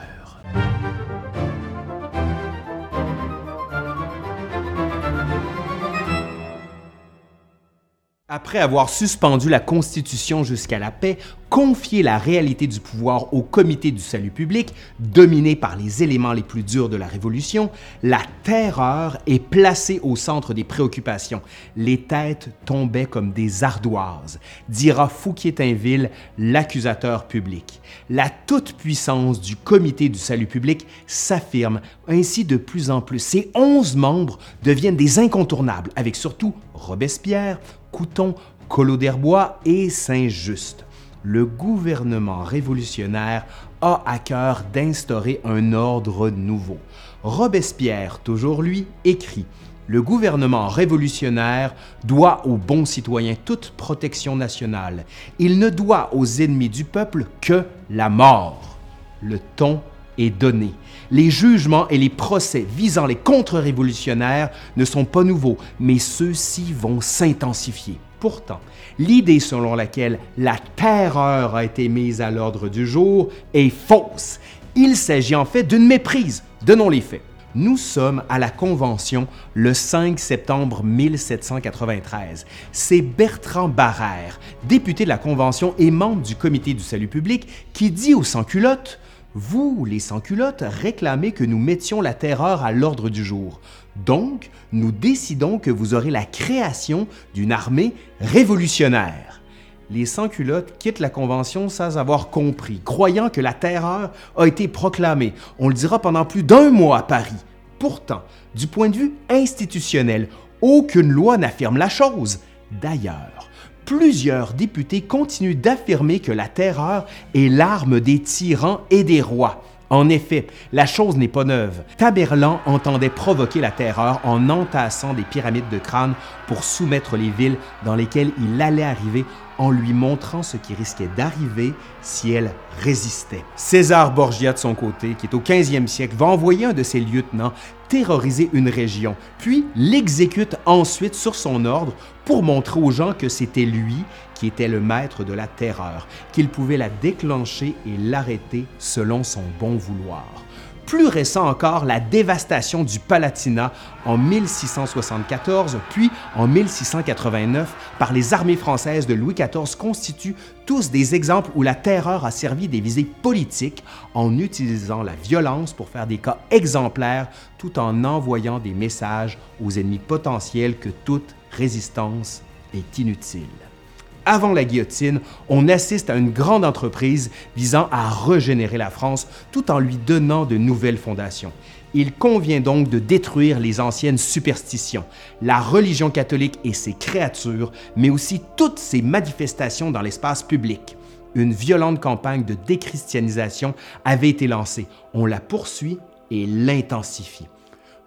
Après avoir suspendu la Constitution jusqu'à la paix, confier la réalité du pouvoir au Comité du salut public, dominé par les éléments les plus durs de la Révolution, la terreur est placée au centre des préoccupations. Les têtes tombaient comme des ardoises, dira Fouquier-Tinville, l'accusateur public. La toute-puissance du Comité du salut public s'affirme ainsi de plus en plus. Ses onze membres deviennent des incontournables, avec surtout Robespierre, Couton, Collot d'Herbois et Saint-Just. Le gouvernement révolutionnaire a à cœur d'instaurer un ordre nouveau. Robespierre, toujours lui, écrit Le gouvernement révolutionnaire doit aux bons citoyens toute protection nationale. Il ne doit aux ennemis du peuple que la mort. Le ton est donné. Les jugements et les procès visant les contre-révolutionnaires ne sont pas nouveaux, mais ceux-ci vont s'intensifier. Pourtant, l'idée selon laquelle la terreur a été mise à l'ordre du jour est fausse. Il s'agit en fait d'une méprise. Donnons les faits. Nous sommes à la Convention le 5 septembre 1793. C'est Bertrand Barrère, député de la Convention et membre du Comité du salut public, qui dit aux sans-culottes vous, les sans-culottes, réclamez que nous mettions la terreur à l'ordre du jour. Donc, nous décidons que vous aurez la création d'une armée révolutionnaire. Les sans-culottes quittent la Convention sans avoir compris, croyant que la terreur a été proclamée. On le dira pendant plus d'un mois à Paris. Pourtant, du point de vue institutionnel, aucune loi n'affirme la chose. D'ailleurs, plusieurs députés continuent d'affirmer que la terreur est l'arme des tyrans et des rois. En effet, la chose n'est pas neuve. Taberlan entendait provoquer la terreur en entassant des pyramides de crâne pour soumettre les villes dans lesquelles il allait arriver en lui montrant ce qui risquait d'arriver si elle résistait. César Borgia, de son côté, qui est au 15e siècle, va envoyer un de ses lieutenants terroriser une région, puis l'exécute ensuite sur son ordre pour montrer aux gens que c'était lui qui était le maître de la terreur, qu'il pouvait la déclencher et l'arrêter selon son bon vouloir. Plus récent encore la dévastation du Palatinat en 1674, puis en 1689 par les armées françaises de Louis XIV constituent tous des exemples où la terreur a servi des visées politiques en utilisant la violence pour faire des cas exemplaires tout en envoyant des messages aux ennemis potentiels que toute résistance est inutile avant la guillotine, on assiste à une grande entreprise visant à régénérer la France tout en lui donnant de nouvelles fondations. Il convient donc de détruire les anciennes superstitions, la religion catholique et ses créatures, mais aussi toutes ses manifestations dans l'espace public. Une violente campagne de déchristianisation avait été lancée. On la poursuit et l'intensifie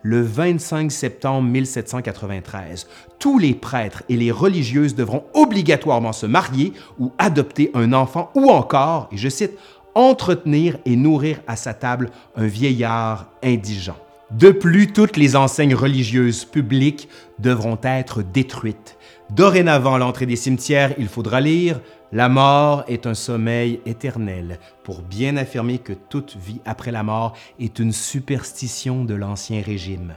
le 25 septembre 1793, tous les prêtres et les religieuses devront obligatoirement se marier ou adopter un enfant ou encore, et je cite, entretenir et nourrir à sa table un vieillard indigent. De plus, toutes les enseignes religieuses publiques devront être détruites. Dorénavant, l'entrée des cimetières, il faudra lire La mort est un sommeil éternel, pour bien affirmer que toute vie après la mort est une superstition de l'Ancien Régime.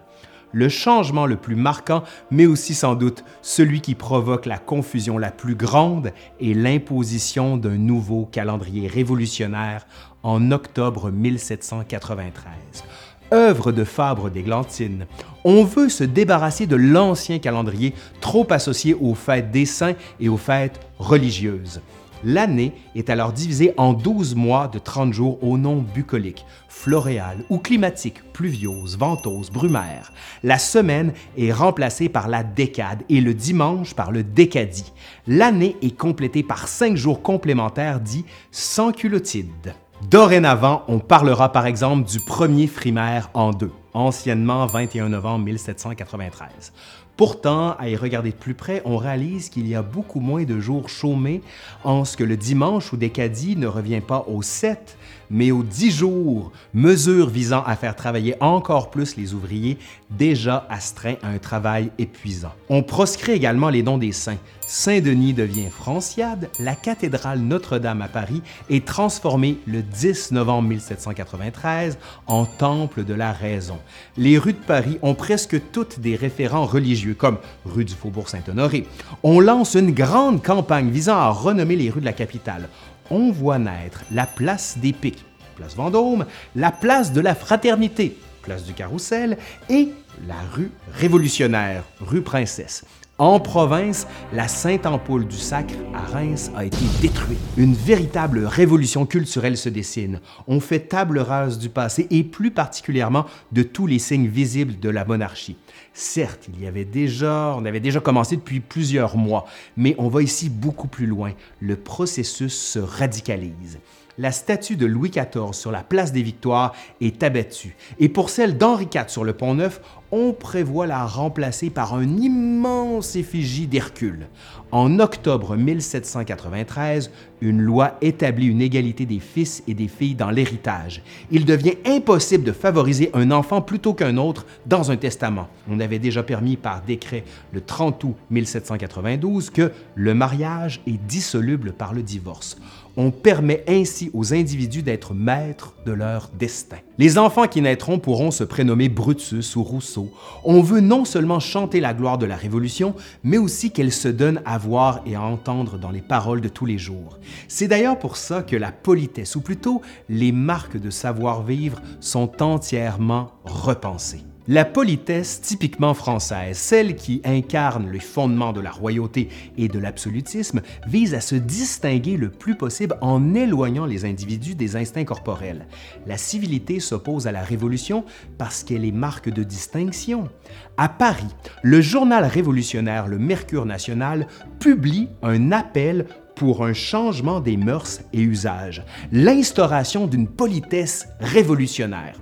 Le changement le plus marquant, mais aussi sans doute celui qui provoque la confusion la plus grande, est l'imposition d'un nouveau calendrier révolutionnaire en octobre 1793 œuvre de Fabre d'Églantine. On veut se débarrasser de l'ancien calendrier trop associé aux fêtes des saints et aux fêtes religieuses. L'année est alors divisée en 12 mois de 30 jours au nom bucolique, floréal ou climatique, pluviose, ventose, brumaire. La semaine est remplacée par la décade et le dimanche par le décadie. L'année est complétée par cinq jours complémentaires dits sans culotide. Dorénavant, on parlera par exemple du premier frimaire en deux, anciennement 21 novembre 1793. Pourtant, à y regarder de plus près, on réalise qu'il y a beaucoup moins de jours chômés en ce que le dimanche ou décadie ne revient pas aux 7, mais aux 10 jours, mesure visant à faire travailler encore plus les ouvriers déjà astreints à un travail épuisant. On proscrit également les dons des saints. Saint-Denis devient Franciade, la cathédrale Notre-Dame à Paris est transformée le 10 novembre 1793 en temple de la raison. Les rues de Paris ont presque toutes des référents religieux, comme rue du Faubourg Saint-Honoré. On lance une grande campagne visant à renommer les rues de la capitale on voit naître la place des Pics, place Vendôme, la place de la Fraternité, place du Carrousel, et la rue Révolutionnaire, rue Princesse. En province, la Sainte-Ampoule du Sacre à Reims a été détruite. Une véritable révolution culturelle se dessine. On fait table rase du passé et plus particulièrement de tous les signes visibles de la monarchie. Certes, il y avait déjà, on avait déjà commencé depuis plusieurs mois, mais on va ici beaucoup plus loin. Le processus se radicalise la statue de Louis XIV sur la place des Victoires est abattue et pour celle d'Henri IV sur le pont Neuf, on prévoit la remplacer par un immense effigie d'Hercule. En octobre 1793, une loi établit une égalité des fils et des filles dans l'héritage. Il devient impossible de favoriser un enfant plutôt qu'un autre dans un testament. On avait déjà permis par décret le 30 août 1792 que le mariage est dissoluble par le divorce. On permet ainsi aux individus d'être maîtres de leur destin. Les enfants qui naîtront pourront se prénommer Brutus ou Rousseau. On veut non seulement chanter la gloire de la Révolution, mais aussi qu'elle se donne à voir et à entendre dans les paroles de tous les jours. C'est d'ailleurs pour ça que la politesse, ou plutôt les marques de savoir-vivre, sont entièrement repensées. La politesse typiquement française, celle qui incarne les fondements de la royauté et de l'absolutisme, vise à se distinguer le plus possible en éloignant les individus des instincts corporels. La civilité s'oppose à la révolution parce qu'elle est marque de distinction. À Paris, le journal révolutionnaire Le Mercure national publie un appel pour un changement des mœurs et usages, l'instauration d'une politesse révolutionnaire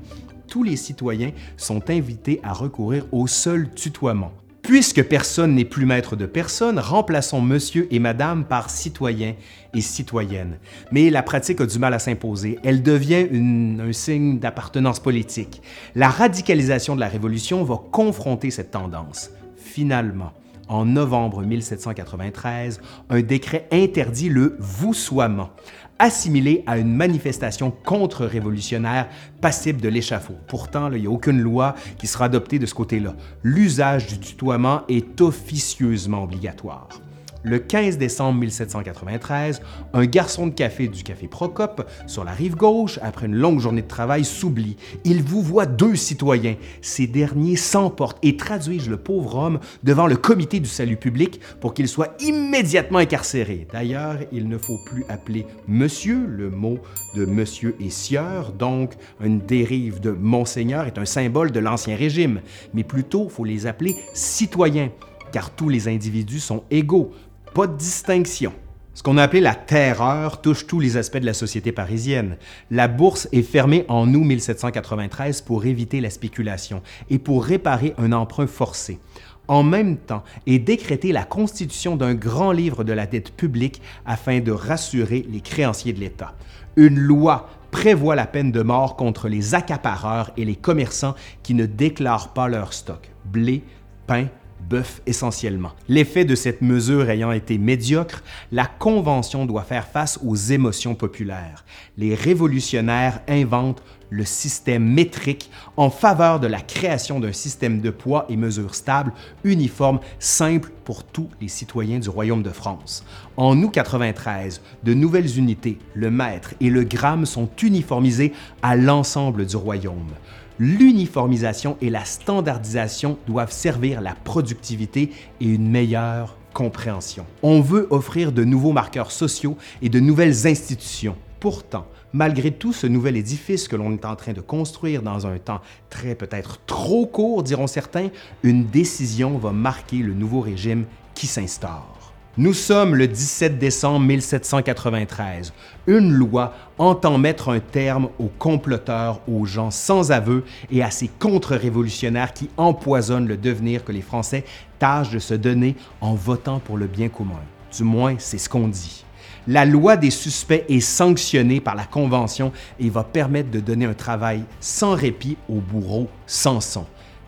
tous les citoyens sont invités à recourir au seul tutoiement. Puisque personne n'est plus maître de personne, remplaçons monsieur et madame par citoyen et citoyenne. Mais la pratique a du mal à s'imposer. Elle devient un signe d'appartenance politique. La radicalisation de la Révolution va confronter cette tendance. Finalement, en novembre 1793, un décret interdit le voussoiement assimilé à une manifestation contre-révolutionnaire passible de l'échafaud. Pourtant, il n'y a aucune loi qui sera adoptée de ce côté-là. L'usage du tutoiement est officieusement obligatoire. Le 15 décembre 1793, un garçon de café du café Procope, sur la rive gauche, après une longue journée de travail, s'oublie. Il vous voit deux citoyens. Ces derniers s'emportent et traduisent le pauvre homme devant le comité du salut public pour qu'il soit immédiatement incarcéré. D'ailleurs, il ne faut plus appeler monsieur, le mot de monsieur et sieur, donc une dérive de monseigneur est un symbole de l'Ancien Régime, mais plutôt faut les appeler citoyens, car tous les individus sont égaux, pas de distinction. Ce qu'on a appelé la terreur touche tous les aspects de la société parisienne. La bourse est fermée en août 1793 pour éviter la spéculation et pour réparer un emprunt forcé. En même temps est décrétée la constitution d'un grand livre de la dette publique afin de rassurer les créanciers de l'État. Une loi prévoit la peine de mort contre les accapareurs et les commerçants qui ne déclarent pas leur stock, blé, pain, bœuf essentiellement. L'effet de cette mesure ayant été médiocre, la Convention doit faire face aux émotions populaires. Les révolutionnaires inventent le système métrique en faveur de la création d'un système de poids et mesures stables, uniforme, simple pour tous les citoyens du Royaume de France. En août 93, de nouvelles unités, le mètre et le gramme, sont uniformisés à l'ensemble du Royaume l'uniformisation et la standardisation doivent servir la productivité et une meilleure compréhension. On veut offrir de nouveaux marqueurs sociaux et de nouvelles institutions. Pourtant, malgré tout ce nouvel édifice que l'on est en train de construire dans un temps très peut-être trop court, diront certains, une décision va marquer le nouveau régime qui s'instaure. Nous sommes le 17 décembre 1793. Une loi entend mettre un terme aux comploteurs, aux gens sans aveu et à ces contre-révolutionnaires qui empoisonnent le devenir que les Français tâchent de se donner en votant pour le bien commun. Du moins, c'est ce qu'on dit. La loi des suspects est sanctionnée par la Convention et va permettre de donner un travail sans répit aux bourreaux sans son.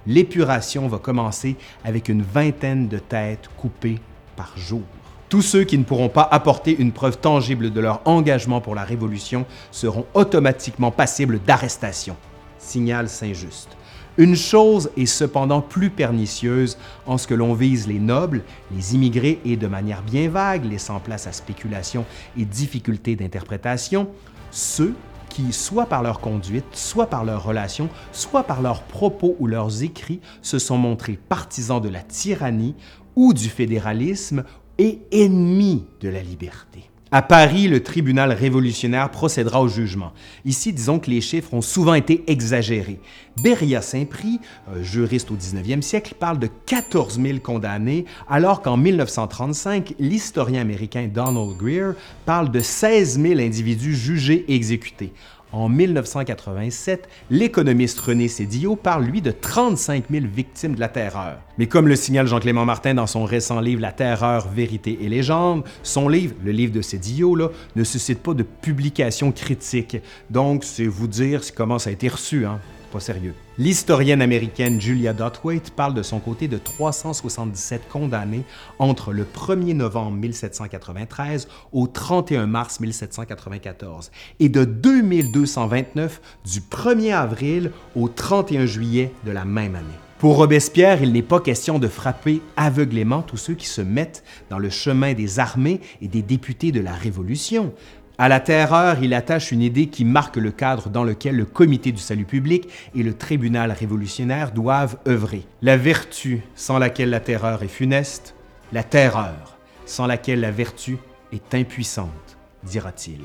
L'épuration va commencer avec une vingtaine de têtes coupées par jour. Tous ceux qui ne pourront pas apporter une preuve tangible de leur engagement pour la Révolution seront automatiquement passibles d'arrestation. Signal Saint-Just. Une chose est cependant plus pernicieuse en ce que l'on vise les nobles, les immigrés et de manière bien vague, laissant place à spéculation et difficultés d'interprétation, ceux qui, soit par leur conduite, soit par leurs relations, soit par leurs propos ou leurs écrits, se sont montrés partisans de la tyrannie ou du fédéralisme et ennemis de la liberté. À Paris, le tribunal révolutionnaire procédera au jugement. Ici, disons que les chiffres ont souvent été exagérés. Beria Saint-Prix, juriste au 19e siècle, parle de 14 000 condamnés, alors qu'en 1935, l'historien américain Donald Greer parle de 16 000 individus jugés et exécutés. En 1987, l'économiste René Cédillo parle, lui, de 35 000 victimes de la terreur. Mais comme le signale Jean-Clément Martin dans son récent livre La terreur, vérité et légende, son livre, le livre de Cédillo, là, ne suscite pas de publication critique. Donc, c'est vous dire comment ça a été reçu. Hein? Sérieux. L'historienne américaine Julia Dotwaite parle de son côté de 377 condamnés entre le 1er novembre 1793 au 31 mars 1794 et de 2229 du 1er avril au 31 juillet de la même année. Pour Robespierre, il n'est pas question de frapper aveuglément tous ceux qui se mettent dans le chemin des armées et des députés de la Révolution. À la terreur, il attache une idée qui marque le cadre dans lequel le Comité du salut public et le tribunal révolutionnaire doivent œuvrer. La vertu sans laquelle la terreur est funeste, la terreur sans laquelle la vertu est impuissante, dira-t-il.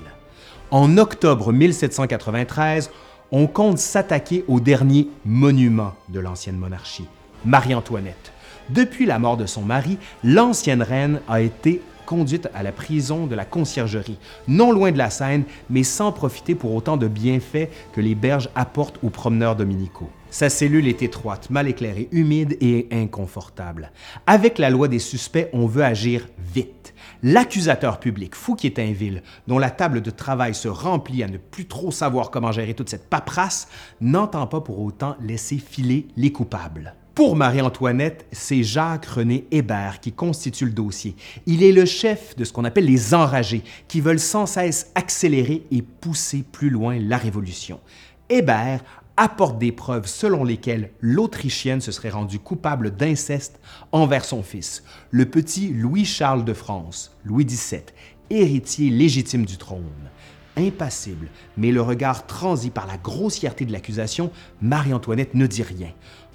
En octobre 1793, on compte s'attaquer au dernier monument de l'ancienne monarchie, Marie-Antoinette. Depuis la mort de son mari, l'ancienne reine a été conduite à la prison de la conciergerie, non loin de la Seine, mais sans profiter pour autant de bienfaits que les berges apportent aux promeneurs dominicaux. Sa cellule est étroite, mal éclairée, humide et inconfortable. Avec la loi des suspects, on veut agir vite. L'accusateur public, Fouquier-Tinville, dont la table de travail se remplit à ne plus trop savoir comment gérer toute cette paperasse, n'entend pas pour autant laisser filer les coupables. Pour Marie-Antoinette, c'est Jacques-René Hébert qui constitue le dossier. Il est le chef de ce qu'on appelle les enragés, qui veulent sans cesse accélérer et pousser plus loin la Révolution. Hébert apporte des preuves selon lesquelles l'Autrichienne se serait rendue coupable d'inceste envers son fils, le petit Louis-Charles de France, Louis XVII, héritier légitime du trône. Impassible, mais le regard transi par la grossièreté de l'accusation, Marie-Antoinette ne dit rien.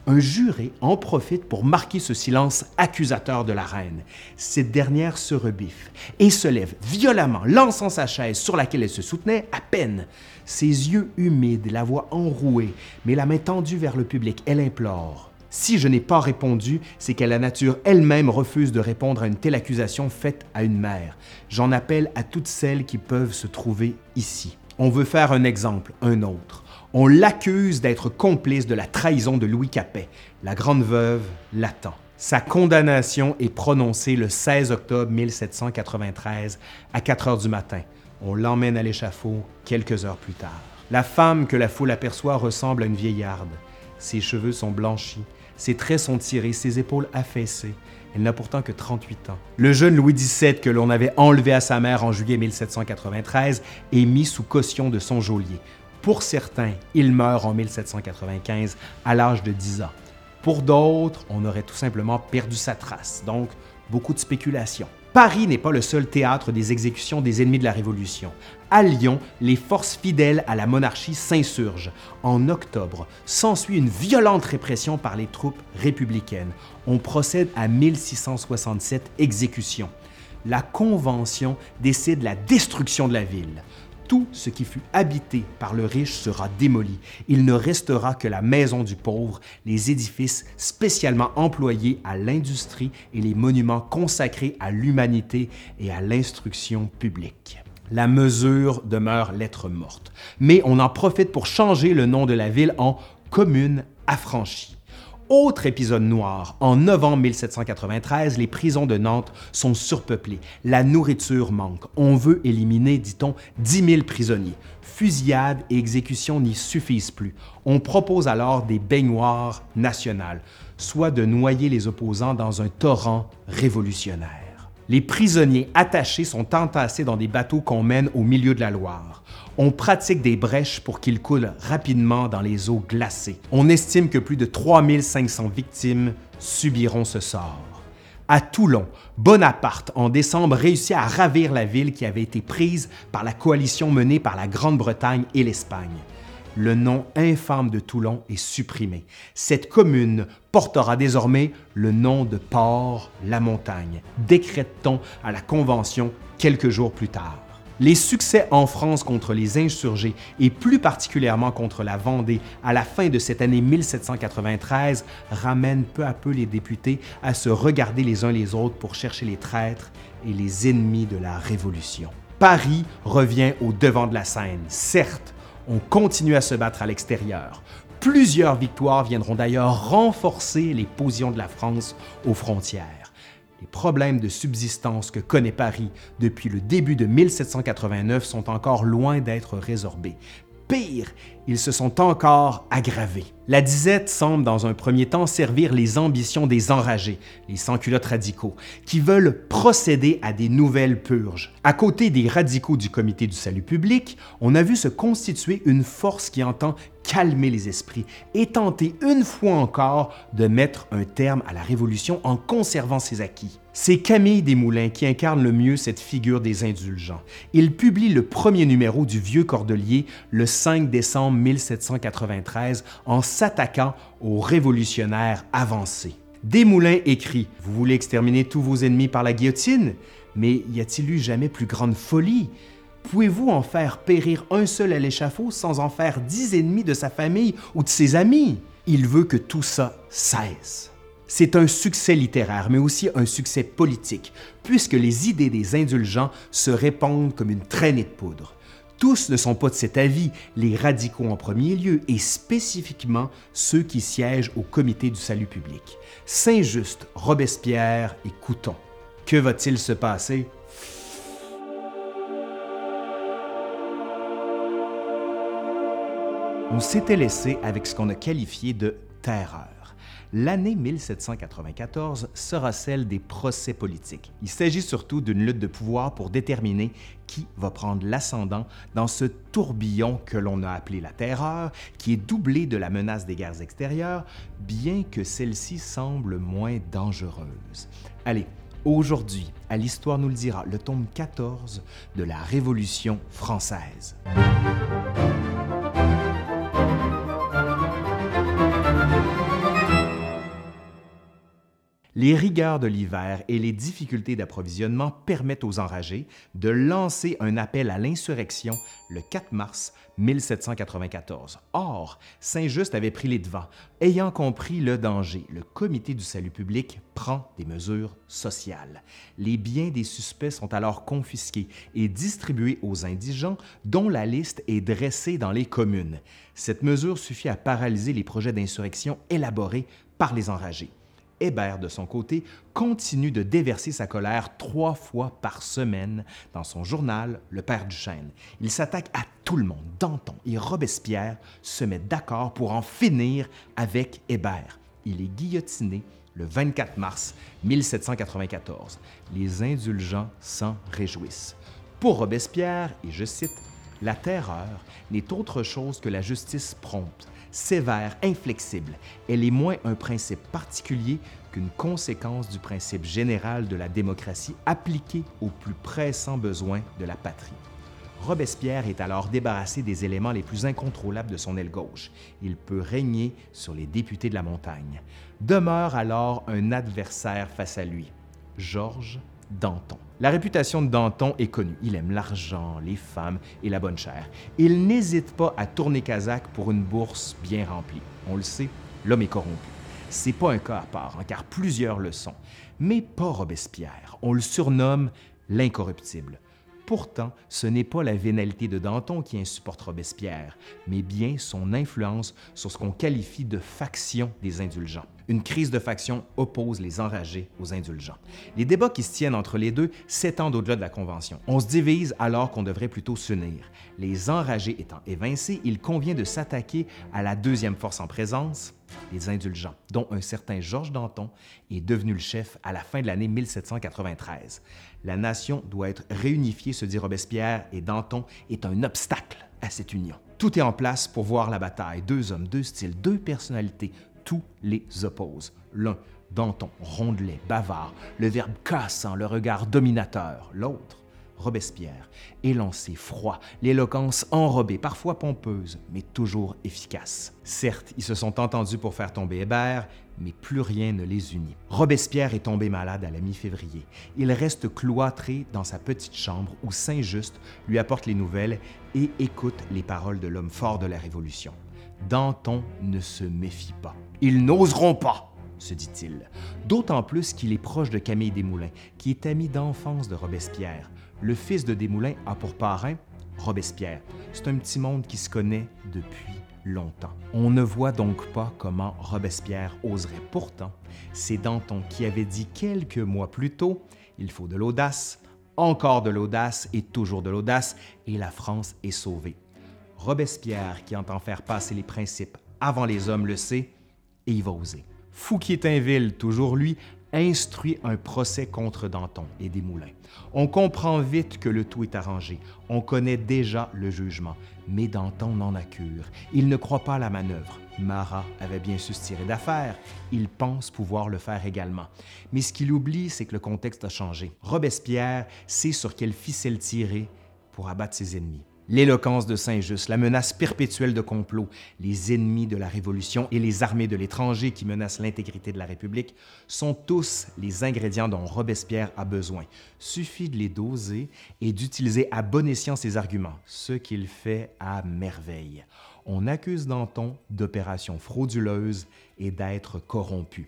Un juré en profite pour marquer ce silence accusateur de la reine. Cette dernière se rebiffe et se lève violemment, lançant sa chaise sur laquelle elle se soutenait à peine. Ses yeux humides, la voix enrouée, mais la main tendue vers le public, elle implore. Si je n'ai pas répondu, c'est que la nature elle-même refuse de répondre à une telle accusation faite à une mère. J'en appelle à toutes celles qui peuvent se trouver ici. On veut faire un exemple, un autre. On l'accuse d'être complice de la trahison de Louis Capet. La grande veuve l'attend. Sa condamnation est prononcée le 16 octobre 1793 à 4 heures du matin. On l'emmène à l'échafaud quelques heures plus tard. La femme que la foule aperçoit ressemble à une vieillarde. Ses cheveux sont blanchis, ses traits sont tirés, ses épaules affaissées. Elle n'a pourtant que 38 ans. Le jeune Louis XVII que l'on avait enlevé à sa mère en juillet 1793 est mis sous caution de son geôlier. Pour certains, il meurt en 1795 à l'âge de 10 ans. Pour d'autres, on aurait tout simplement perdu sa trace. Donc, beaucoup de spéculations. Paris n'est pas le seul théâtre des exécutions des ennemis de la Révolution. À Lyon, les forces fidèles à la monarchie s'insurgent. En octobre, s'ensuit une violente répression par les troupes républicaines. On procède à 1667 exécutions. La Convention décide la destruction de la ville. Tout ce qui fut habité par le riche sera démoli. Il ne restera que la maison du pauvre, les édifices spécialement employés à l'industrie et les monuments consacrés à l'humanité et à l'instruction publique. La mesure demeure lettre morte, mais on en profite pour changer le nom de la ville en commune affranchie. Autre épisode noir, en novembre 1793, les prisons de Nantes sont surpeuplées. La nourriture manque. On veut éliminer, dit-on, 10 000 prisonniers. Fusillades et exécutions n'y suffisent plus. On propose alors des baignoires nationales, soit de noyer les opposants dans un torrent révolutionnaire. Les prisonniers attachés sont entassés dans des bateaux qu'on mène au milieu de la Loire on pratique des brèches pour qu'ils coulent rapidement dans les eaux glacées. On estime que plus de 3500 victimes subiront ce sort. À Toulon, Bonaparte, en décembre, réussit à ravir la ville qui avait été prise par la coalition menée par la Grande-Bretagne et l'Espagne. Le nom infâme de Toulon est supprimé. Cette commune portera désormais le nom de Port-la-Montagne, décrète-t-on à la Convention quelques jours plus tard. Les succès en France contre les insurgés et plus particulièrement contre la Vendée à la fin de cette année 1793 ramènent peu à peu les députés à se regarder les uns les autres pour chercher les traîtres et les ennemis de la Révolution. Paris revient au devant de la scène. Certes, on continue à se battre à l'extérieur. Plusieurs victoires viendront d'ailleurs renforcer les positions de la France aux frontières. Les problèmes de subsistance que connaît Paris depuis le début de 1789 sont encore loin d'être résorbés. Pire, ils se sont encore aggravés. La disette semble dans un premier temps servir les ambitions des enragés, les sans-culottes radicaux, qui veulent procéder à des nouvelles purges. À côté des radicaux du Comité du salut public, on a vu se constituer une force qui entend calmer les esprits et tenter une fois encore de mettre un terme à la Révolution en conservant ses acquis. C'est Camille Desmoulins qui incarne le mieux cette figure des indulgents. Il publie le premier numéro du Vieux Cordelier le 5 décembre 1793 en s'attaquant aux révolutionnaires avancés. Desmoulins écrit Vous voulez exterminer tous vos ennemis par la guillotine Mais y a-t-il eu jamais plus grande folie? Pouvez-vous en faire périr un seul à l'échafaud sans en faire dix ennemis de sa famille ou de ses amis? Il veut que tout ça cesse. C'est un succès littéraire, mais aussi un succès politique, puisque les idées des indulgents se répandent comme une traînée de poudre. Tous ne sont pas de cet avis, les radicaux en premier lieu, et spécifiquement ceux qui siègent au comité du salut public. Saint-Just, Robespierre et Couton. Que va-t-il se passer? On s'était laissé avec ce qu'on a qualifié de terreur L'année 1794 sera celle des procès politiques. Il s'agit surtout d'une lutte de pouvoir pour déterminer qui va prendre l'ascendant dans ce tourbillon que l'on a appelé la terreur, qui est doublé de la menace des guerres extérieures, bien que celle-ci semble moins dangereuse. Allez, aujourd'hui, à l'Histoire nous le dira, le tome 14 de la Révolution française. Les rigueurs de l'hiver et les difficultés d'approvisionnement permettent aux enragés de lancer un appel à l'insurrection le 4 mars 1794. Or, Saint-Just avait pris les devants. Ayant compris le danger, le Comité du salut public prend des mesures sociales. Les biens des suspects sont alors confisqués et distribués aux indigents dont la liste est dressée dans les communes. Cette mesure suffit à paralyser les projets d'insurrection élaborés par les enragés. Hébert, de son côté, continue de déverser sa colère trois fois par semaine dans son journal Le Père du Chêne. Il s'attaque à tout le monde. Danton et Robespierre se mettent d'accord pour en finir avec Hébert. Il est guillotiné le 24 mars 1794. Les indulgents s'en réjouissent. Pour Robespierre, et je cite, La terreur n'est autre chose que la justice prompte sévère, inflexible. Elle est moins un principe particulier qu'une conséquence du principe général de la démocratie appliqué aux plus pressants besoins de la patrie. Robespierre est alors débarrassé des éléments les plus incontrôlables de son aile gauche. Il peut régner sur les députés de la montagne. Demeure alors un adversaire face à lui, Georges Danton. La réputation de Danton est connue. Il aime l'argent, les femmes et la bonne chair. Il n'hésite pas à tourner Kazakh pour une bourse bien remplie. On le sait, l'homme est corrompu. C'est pas un cas à part, hein, car plusieurs le sont. Mais pas Robespierre. On le surnomme l'incorruptible. Pourtant, ce n'est pas la vénalité de Danton qui insupporte Robespierre, mais bien son influence sur ce qu'on qualifie de faction des indulgents. Une crise de faction oppose les enragés aux indulgents. Les débats qui se tiennent entre les deux s'étendent au-delà de la Convention. On se divise alors qu'on devrait plutôt s'unir. Les enragés étant évincés, il convient de s'attaquer à la deuxième force en présence, les indulgents, dont un certain Georges Danton est devenu le chef à la fin de l'année 1793. La nation doit être réunifiée, se dit Robespierre, et Danton est un obstacle à cette union. Tout est en place pour voir la bataille. Deux hommes, deux styles, deux personnalités, tous les opposent. L'un, Danton, rondelet, bavard, le verbe cassant, le regard dominateur. L'autre, Robespierre, élancé, froid, l'éloquence enrobée, parfois pompeuse, mais toujours efficace. Certes, ils se sont entendus pour faire tomber Hébert, mais plus rien ne les unit. Robespierre est tombé malade à la mi-février. Il reste cloîtré dans sa petite chambre où Saint-Just lui apporte les nouvelles et écoute les paroles de l'homme fort de la Révolution. Danton ne se méfie pas. Ils n'oseront pas, se dit-il, d'autant plus qu'il est proche de Camille Desmoulins, qui est ami d'enfance de Robespierre. Le fils de Desmoulins a pour parrain Robespierre. C'est un petit monde qui se connaît depuis longtemps. On ne voit donc pas comment Robespierre oserait. Pourtant, c'est Danton qui avait dit quelques mois plus tôt Il faut de l'audace, encore de l'audace et toujours de l'audace, et la France est sauvée. Robespierre, qui entend faire passer les principes avant les hommes, le sait et il va oser. Fouquier-Tinville, toujours lui, instruit un procès contre Danton et Desmoulins. On comprend vite que le tout est arrangé. On connaît déjà le jugement. Mais Danton n'en a cure. Il ne croit pas à la manœuvre. Marat avait bien su se tirer d'affaire. Il pense pouvoir le faire également. Mais ce qu'il oublie, c'est que le contexte a changé. Robespierre sait sur quelle ficelle tirer pour abattre ses ennemis. L'éloquence de Saint-Just, la menace perpétuelle de complot, les ennemis de la Révolution et les armées de l'étranger qui menacent l'intégrité de la République sont tous les ingrédients dont Robespierre a besoin. Suffit de les doser et d'utiliser à bon escient ses arguments, ce qu'il fait à merveille. On accuse Danton d'opérations frauduleuses et d'être corrompu.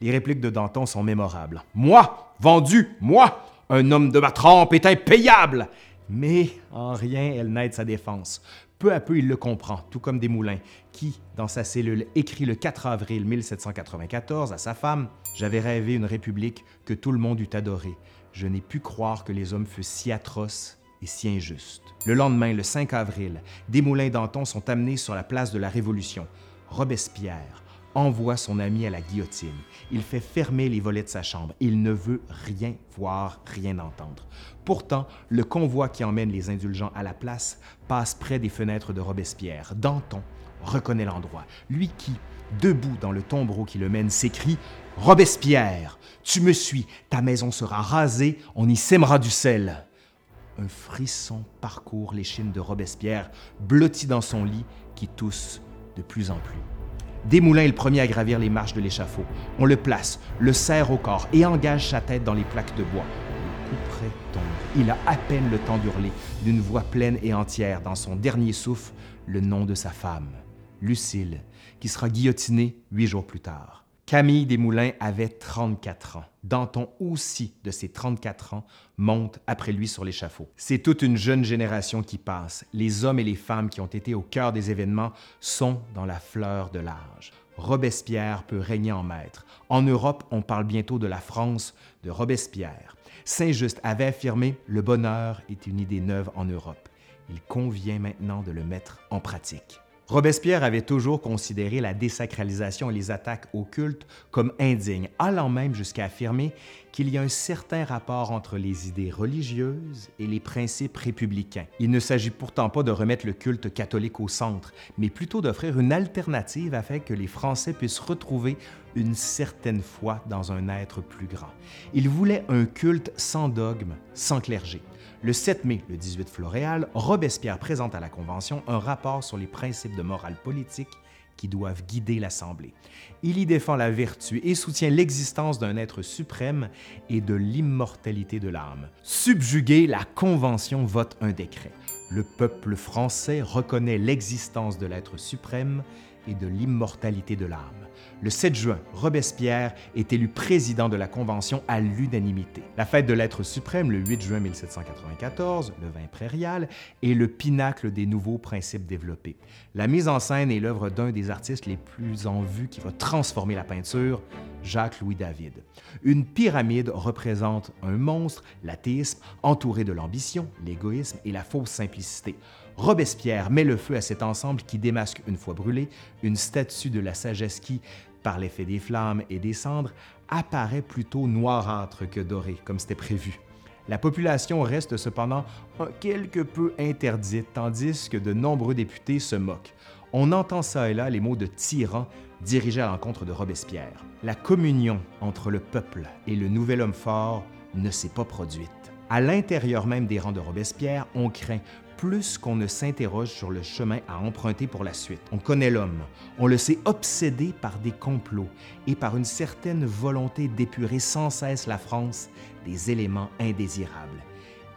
Les répliques de Danton sont mémorables. Moi, vendu, moi, un homme de ma trempe est impayable mais en rien elle n'aide sa défense. Peu à peu, il le comprend, tout comme Desmoulins, qui, dans sa cellule, écrit le 4 avril 1794 à sa femme J'avais rêvé une république que tout le monde eût adorée. Je n'ai pu croire que les hommes fussent si atroces et si injustes. Le lendemain, le 5 avril, Desmoulins et Danton sont amenés sur la place de la Révolution. Robespierre, envoie son ami à la guillotine. Il fait fermer les volets de sa chambre. Il ne veut rien voir, rien entendre. Pourtant, le convoi qui emmène les indulgents à la place passe près des fenêtres de Robespierre. Danton reconnaît l'endroit. Lui qui, debout dans le tombereau qui le mène, s'écrie Robespierre, tu me suis, ta maison sera rasée, on y sèmera du sel. Un frisson parcourt l'échine de Robespierre, blotti dans son lit, qui tousse de plus en plus. Desmoulins est le premier à gravir les marches de l'échafaud. On le place, le serre au corps et engage sa tête dans les plaques de bois. Le coup près tombe. Il a à peine le temps d'hurler, d'une voix pleine et entière, dans son dernier souffle, le nom de sa femme, Lucille, qui sera guillotinée huit jours plus tard. Camille Desmoulins avait 34 ans. Danton aussi, de ses 34 ans, monte après lui sur l'échafaud. C'est toute une jeune génération qui passe. Les hommes et les femmes qui ont été au cœur des événements sont dans la fleur de l'âge. Robespierre peut régner en maître. En Europe, on parle bientôt de la France de Robespierre. Saint-Just avait affirmé Le bonheur est une idée neuve en Europe. Il convient maintenant de le mettre en pratique. Robespierre avait toujours considéré la désacralisation et les attaques au culte comme indignes, allant même jusqu'à affirmer qu'il y a un certain rapport entre les idées religieuses et les principes républicains. Il ne s'agit pourtant pas de remettre le culte catholique au centre, mais plutôt d'offrir une alternative afin que les Français puissent retrouver une certaine foi dans un être plus grand. Il voulait un culte sans dogme, sans clergé. Le 7 mai, le 18 Floréal, Robespierre présente à la Convention un rapport sur les principes de morale politique qui doivent guider l'Assemblée. Il y défend la vertu et soutient l'existence d'un être suprême et de l'immortalité de l'âme. Subjugué, la Convention vote un décret. Le peuple français reconnaît l'existence de l'être suprême et de l'immortalité de l'âme. Le 7 juin, Robespierre est élu président de la Convention à l'unanimité. La fête de l'être suprême, le 8 juin 1794, le vin prairial, est le pinacle des nouveaux principes développés. La mise en scène est l'œuvre d'un des artistes les plus en vue qui va transformer la peinture, Jacques-Louis David. Une pyramide représente un monstre, l'athéisme, entouré de l'ambition, l'égoïsme et la fausse simplicité. Robespierre met le feu à cet ensemble qui démasque une fois brûlé une statue de la sagesse qui, par l'effet des flammes et des cendres, apparaît plutôt noirâtre que dorée, comme c'était prévu. La population reste cependant quelque peu interdite, tandis que de nombreux députés se moquent. On entend ça et là les mots de tyran dirigés à l'encontre de Robespierre. La communion entre le peuple et le nouvel homme fort ne s'est pas produite. À l'intérieur même des rangs de Robespierre, on craint plus qu'on ne s'interroge sur le chemin à emprunter pour la suite. On connaît l'homme, on le sait obsédé par des complots et par une certaine volonté d'épurer sans cesse la France des éléments indésirables.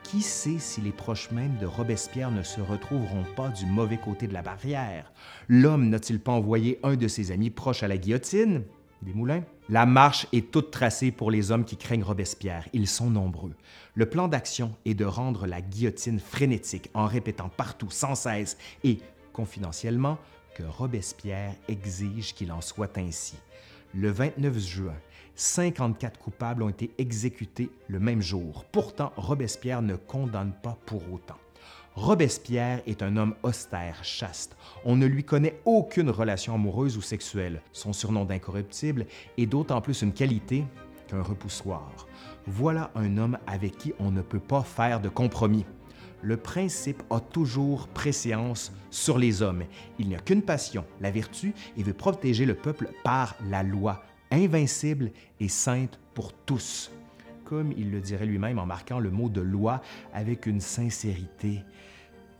Qui sait si les proches mêmes de Robespierre ne se retrouveront pas du mauvais côté de la barrière? L'homme n'a-t-il pas envoyé un de ses amis proches à la guillotine? Des? La marche est toute tracée pour les hommes qui craignent Robespierre. Ils sont nombreux. Le plan d'action est de rendre la guillotine frénétique en répétant partout sans cesse et confidentiellement que Robespierre exige qu'il en soit ainsi. Le 29 juin, 54 coupables ont été exécutés le même jour. Pourtant, Robespierre ne condamne pas pour autant. Robespierre est un homme austère, chaste. On ne lui connaît aucune relation amoureuse ou sexuelle. Son surnom d'incorruptible est d'autant plus une qualité qu'un repoussoir. Voilà un homme avec qui on ne peut pas faire de compromis. Le principe a toujours préséance sur les hommes. Il n'y a qu'une passion, la vertu, et veut protéger le peuple par la loi, invincible et sainte pour tous comme il le dirait lui-même en marquant le mot de loi avec une sincérité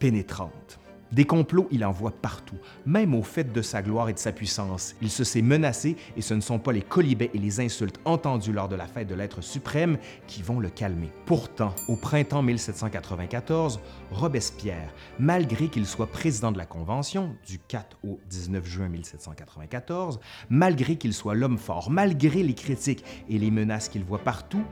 pénétrante. Des complots, il en voit partout, même au fait de sa gloire et de sa puissance. Il se sait menacé et ce ne sont pas les colibets et les insultes entendues lors de la fête de l'être suprême qui vont le calmer. Pourtant, au printemps 1794, Robespierre, malgré qu'il soit président de la Convention du 4 au 19 juin 1794, malgré qu'il soit l'homme fort, malgré les critiques et les menaces qu'il voit partout,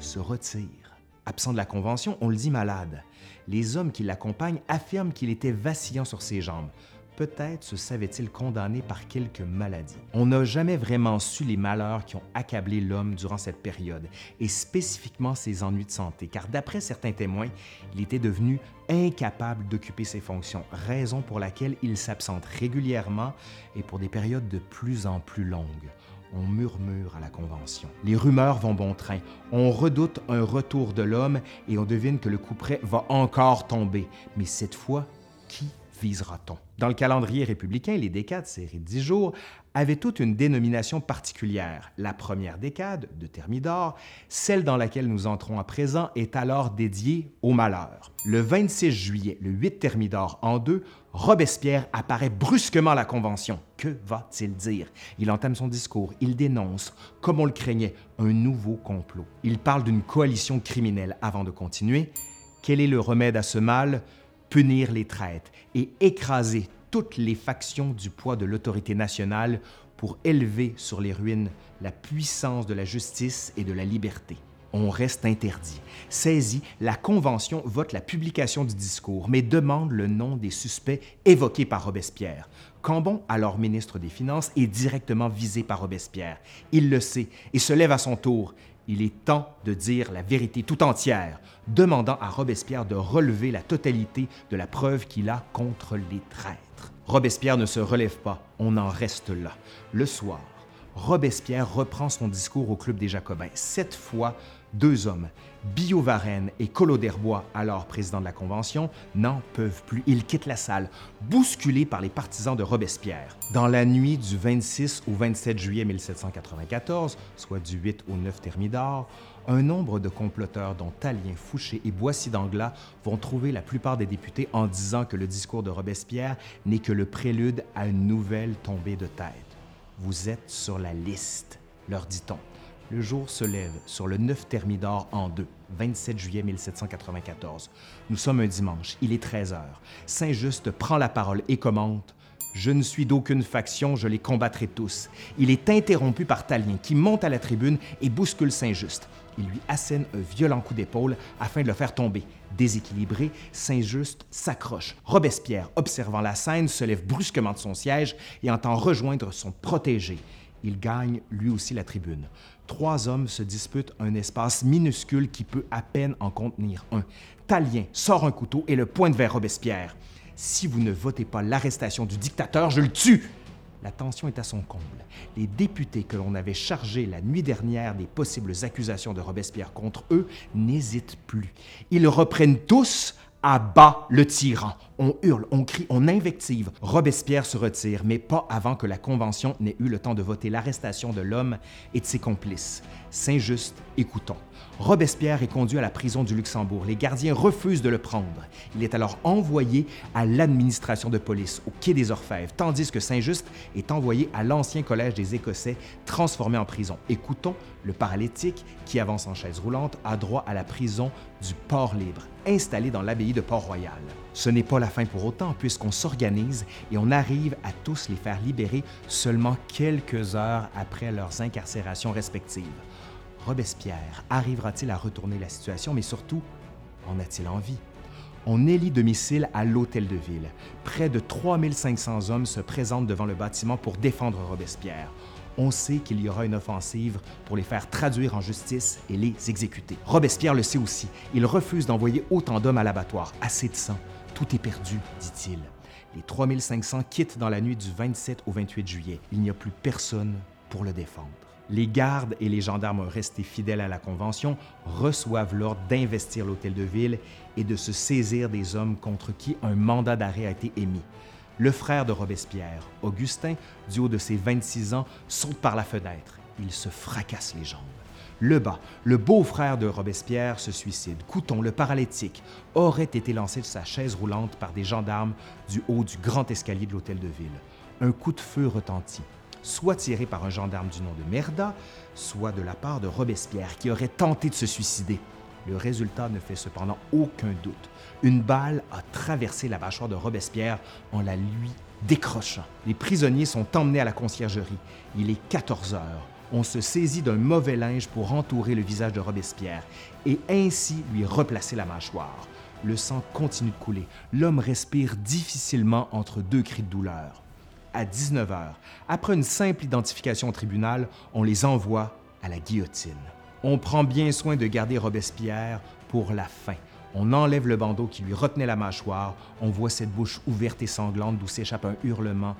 se retire. Absent de la Convention, on le dit malade. Les hommes qui l'accompagnent affirment qu'il était vacillant sur ses jambes. Peut-être se savait-il condamné par quelques maladies. On n'a jamais vraiment su les malheurs qui ont accablé l'homme durant cette période, et spécifiquement ses ennuis de santé, car d'après certains témoins, il était devenu incapable d'occuper ses fonctions, raison pour laquelle il s'absente régulièrement et pour des périodes de plus en plus longues. On murmure à la Convention. Les rumeurs vont bon train. On redoute un retour de l'homme et on devine que le coup va encore tomber. Mais cette fois, qui visera-t-on? Dans le calendrier républicain, les décades, série de 10 jours, avaient toute une dénomination particulière. La première décade, de Thermidor, celle dans laquelle nous entrons à présent, est alors dédiée au malheur. Le 26 juillet, le 8 Thermidor en deux, Robespierre apparaît brusquement à la Convention. Que va-t-il dire? Il entame son discours, il dénonce, comme on le craignait, un nouveau complot. Il parle d'une coalition criminelle avant de continuer. Quel est le remède à ce mal? punir les traîtres et écraser toutes les factions du poids de l'autorité nationale pour élever sur les ruines la puissance de la justice et de la liberté. On reste interdit. Saisi, la Convention vote la publication du discours, mais demande le nom des suspects évoqués par Robespierre. Cambon, alors ministre des Finances, est directement visé par Robespierre. Il le sait et se lève à son tour. Il est temps de dire la vérité tout entière, demandant à Robespierre de relever la totalité de la preuve qu'il a contre les traîtres. Robespierre ne se relève pas, on en reste là. Le soir, Robespierre reprend son discours au Club des Jacobins. Cette fois, deux hommes, Billaud Varenne et Collot d'Herbois, alors président de la Convention, n'en peuvent plus. Ils quittent la salle, bousculés par les partisans de Robespierre. Dans la nuit du 26 au 27 juillet 1794, soit du 8 au 9 Thermidor, un nombre de comploteurs, dont Talien, Fouché et Boissy d'Anglas, vont trouver la plupart des députés en disant que le discours de Robespierre n'est que le prélude à une nouvelle tombée de tête. Vous êtes sur la liste, leur dit-on. Le jour se lève sur le 9 Thermidor en deux, 27 juillet 1794. Nous sommes un dimanche, il est 13 heures. Saint-Just prend la parole et commente je ne suis d'aucune faction, je les combattrai tous. Il est interrompu par Talien, qui monte à la tribune et bouscule Saint-Just. Il lui assène un violent coup d'épaule afin de le faire tomber. Déséquilibré, Saint-Just s'accroche. Robespierre, observant la scène, se lève brusquement de son siège et entend rejoindre son protégé. Il gagne lui aussi la tribune. Trois hommes se disputent un espace minuscule qui peut à peine en contenir un. Talien sort un couteau et le pointe vers Robespierre. Si vous ne votez pas l'arrestation du dictateur, je le tue. La tension est à son comble. Les députés que l'on avait chargés la nuit dernière des possibles accusations de Robespierre contre eux n'hésitent plus. Ils reprennent tous à bas le tyran. On hurle, on crie, on invective. Robespierre se retire, mais pas avant que la Convention n'ait eu le temps de voter l'arrestation de l'homme et de ses complices. Saint-Just, écoutons. Robespierre est conduit à la prison du Luxembourg. Les gardiens refusent de le prendre. Il est alors envoyé à l'administration de police, au quai des Orfèvres, tandis que Saint-Just est envoyé à l'ancien collège des Écossais, transformé en prison. Écoutons, le paralytique, qui avance en chaise roulante, a droit à la prison du Port-Libre, installé dans l'abbaye de Port-Royal. Ce n'est pas la fin pour autant, puisqu'on s'organise et on arrive à tous les faire libérer seulement quelques heures après leurs incarcérations respectives. Robespierre arrivera-t-il à retourner la situation, mais surtout, en a-t-il envie? On élit domicile à l'Hôtel de Ville. Près de 3500 hommes se présentent devant le bâtiment pour défendre Robespierre. On sait qu'il y aura une offensive pour les faire traduire en justice et les exécuter. Robespierre le sait aussi. Il refuse d'envoyer autant d'hommes à l'abattoir. Assez de sang. Tout est perdu, dit-il. Les 3500 quittent dans la nuit du 27 au 28 juillet. Il n'y a plus personne pour le défendre. Les gardes et les gendarmes restés fidèles à la Convention reçoivent l'ordre d'investir l'hôtel de ville et de se saisir des hommes contre qui un mandat d'arrêt a été émis. Le frère de Robespierre, Augustin, du haut de ses 26 ans, saute par la fenêtre. Il se fracasse les jambes. Lebas, le beau-frère de Robespierre, se suicide. Couton, le paralytique, aurait été lancé de sa chaise roulante par des gendarmes du haut du grand escalier de l'hôtel de ville. Un coup de feu retentit soit tiré par un gendarme du nom de Merda, soit de la part de Robespierre, qui aurait tenté de se suicider. Le résultat ne fait cependant aucun doute. Une balle a traversé la mâchoire de Robespierre en la lui décrochant. Les prisonniers sont emmenés à la conciergerie. Il est 14 heures. On se saisit d'un mauvais linge pour entourer le visage de Robespierre et ainsi lui replacer la mâchoire. le sang continue de couler. L'homme respire difficilement entre deux cris de douleur. À 19 heures, après une simple identification au tribunal, on les envoie à la guillotine. On prend bien soin de garder Robespierre pour la fin. On enlève le bandeau qui lui retenait la mâchoire, on voit cette bouche ouverte et sanglante d'où s'échappe un hurlement.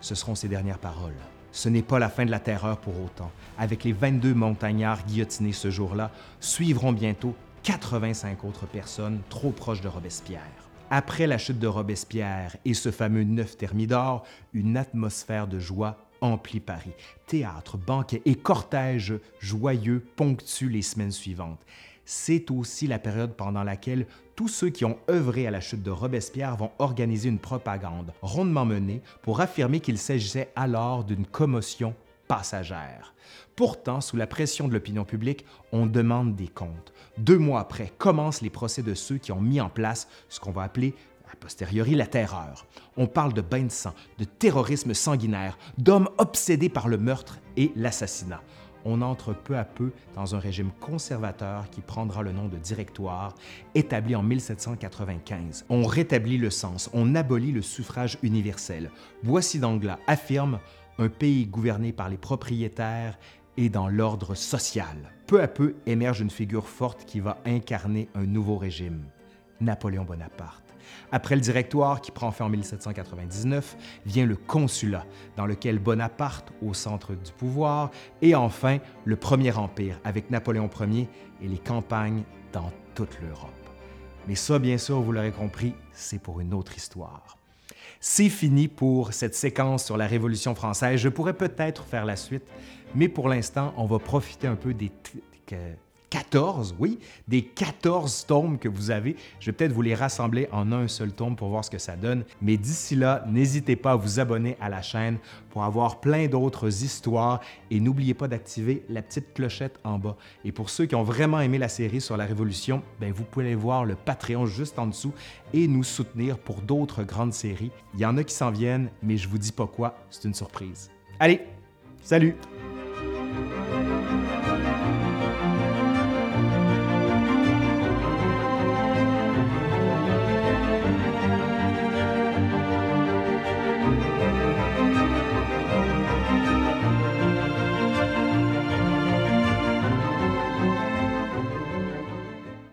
Ce seront ses dernières paroles. Ce n'est pas la fin de la terreur pour autant. Avec les 22 montagnards guillotinés ce jour-là, suivront bientôt 85 autres personnes trop proches de Robespierre. Après la chute de Robespierre et ce fameux neuf Thermidor, une atmosphère de joie emplit Paris. Théâtre, banquets et cortèges joyeux ponctuent les semaines suivantes. C'est aussi la période pendant laquelle tous ceux qui ont œuvré à la chute de Robespierre vont organiser une propagande rondement menée pour affirmer qu'il s'agissait alors d'une commotion passagère. Pourtant, sous la pression de l'opinion publique, on demande des comptes. Deux mois après, commencent les procès de ceux qui ont mis en place ce qu'on va appeler a posteriori la terreur. On parle de bains de sang, de terrorisme sanguinaire, d'hommes obsédés par le meurtre et l'assassinat. On entre peu à peu dans un régime conservateur qui prendra le nom de directoire, établi en 1795. On rétablit le sens, on abolit le suffrage universel. Boissy d'Anglas affirme un pays gouverné par les propriétaires et dans l'ordre social. Peu à peu émerge une figure forte qui va incarner un nouveau régime, Napoléon Bonaparte. Après le directoire qui prend fin en 1799, vient le consulat, dans lequel Bonaparte au centre du pouvoir, et enfin le Premier Empire avec Napoléon Ier et les campagnes dans toute l'Europe. Mais ça, bien sûr, vous l'aurez compris, c'est pour une autre histoire. C'est fini pour cette séquence sur la Révolution française. Je pourrais peut-être faire la suite, mais pour l'instant, on va profiter un peu des 14, oui, des 14 tomes que vous avez. Je vais peut-être vous les rassembler en un seul tome pour voir ce que ça donne. Mais d'ici là, n'hésitez pas à vous abonner à la chaîne pour avoir plein d'autres histoires et n'oubliez pas d'activer la petite clochette en bas. Et pour ceux qui ont vraiment aimé la série sur la Révolution, ben vous pouvez aller voir le Patreon juste en dessous et nous soutenir pour d'autres grandes séries. Il y en a qui s'en viennent, mais je vous dis pas quoi, c'est une surprise. Allez, salut!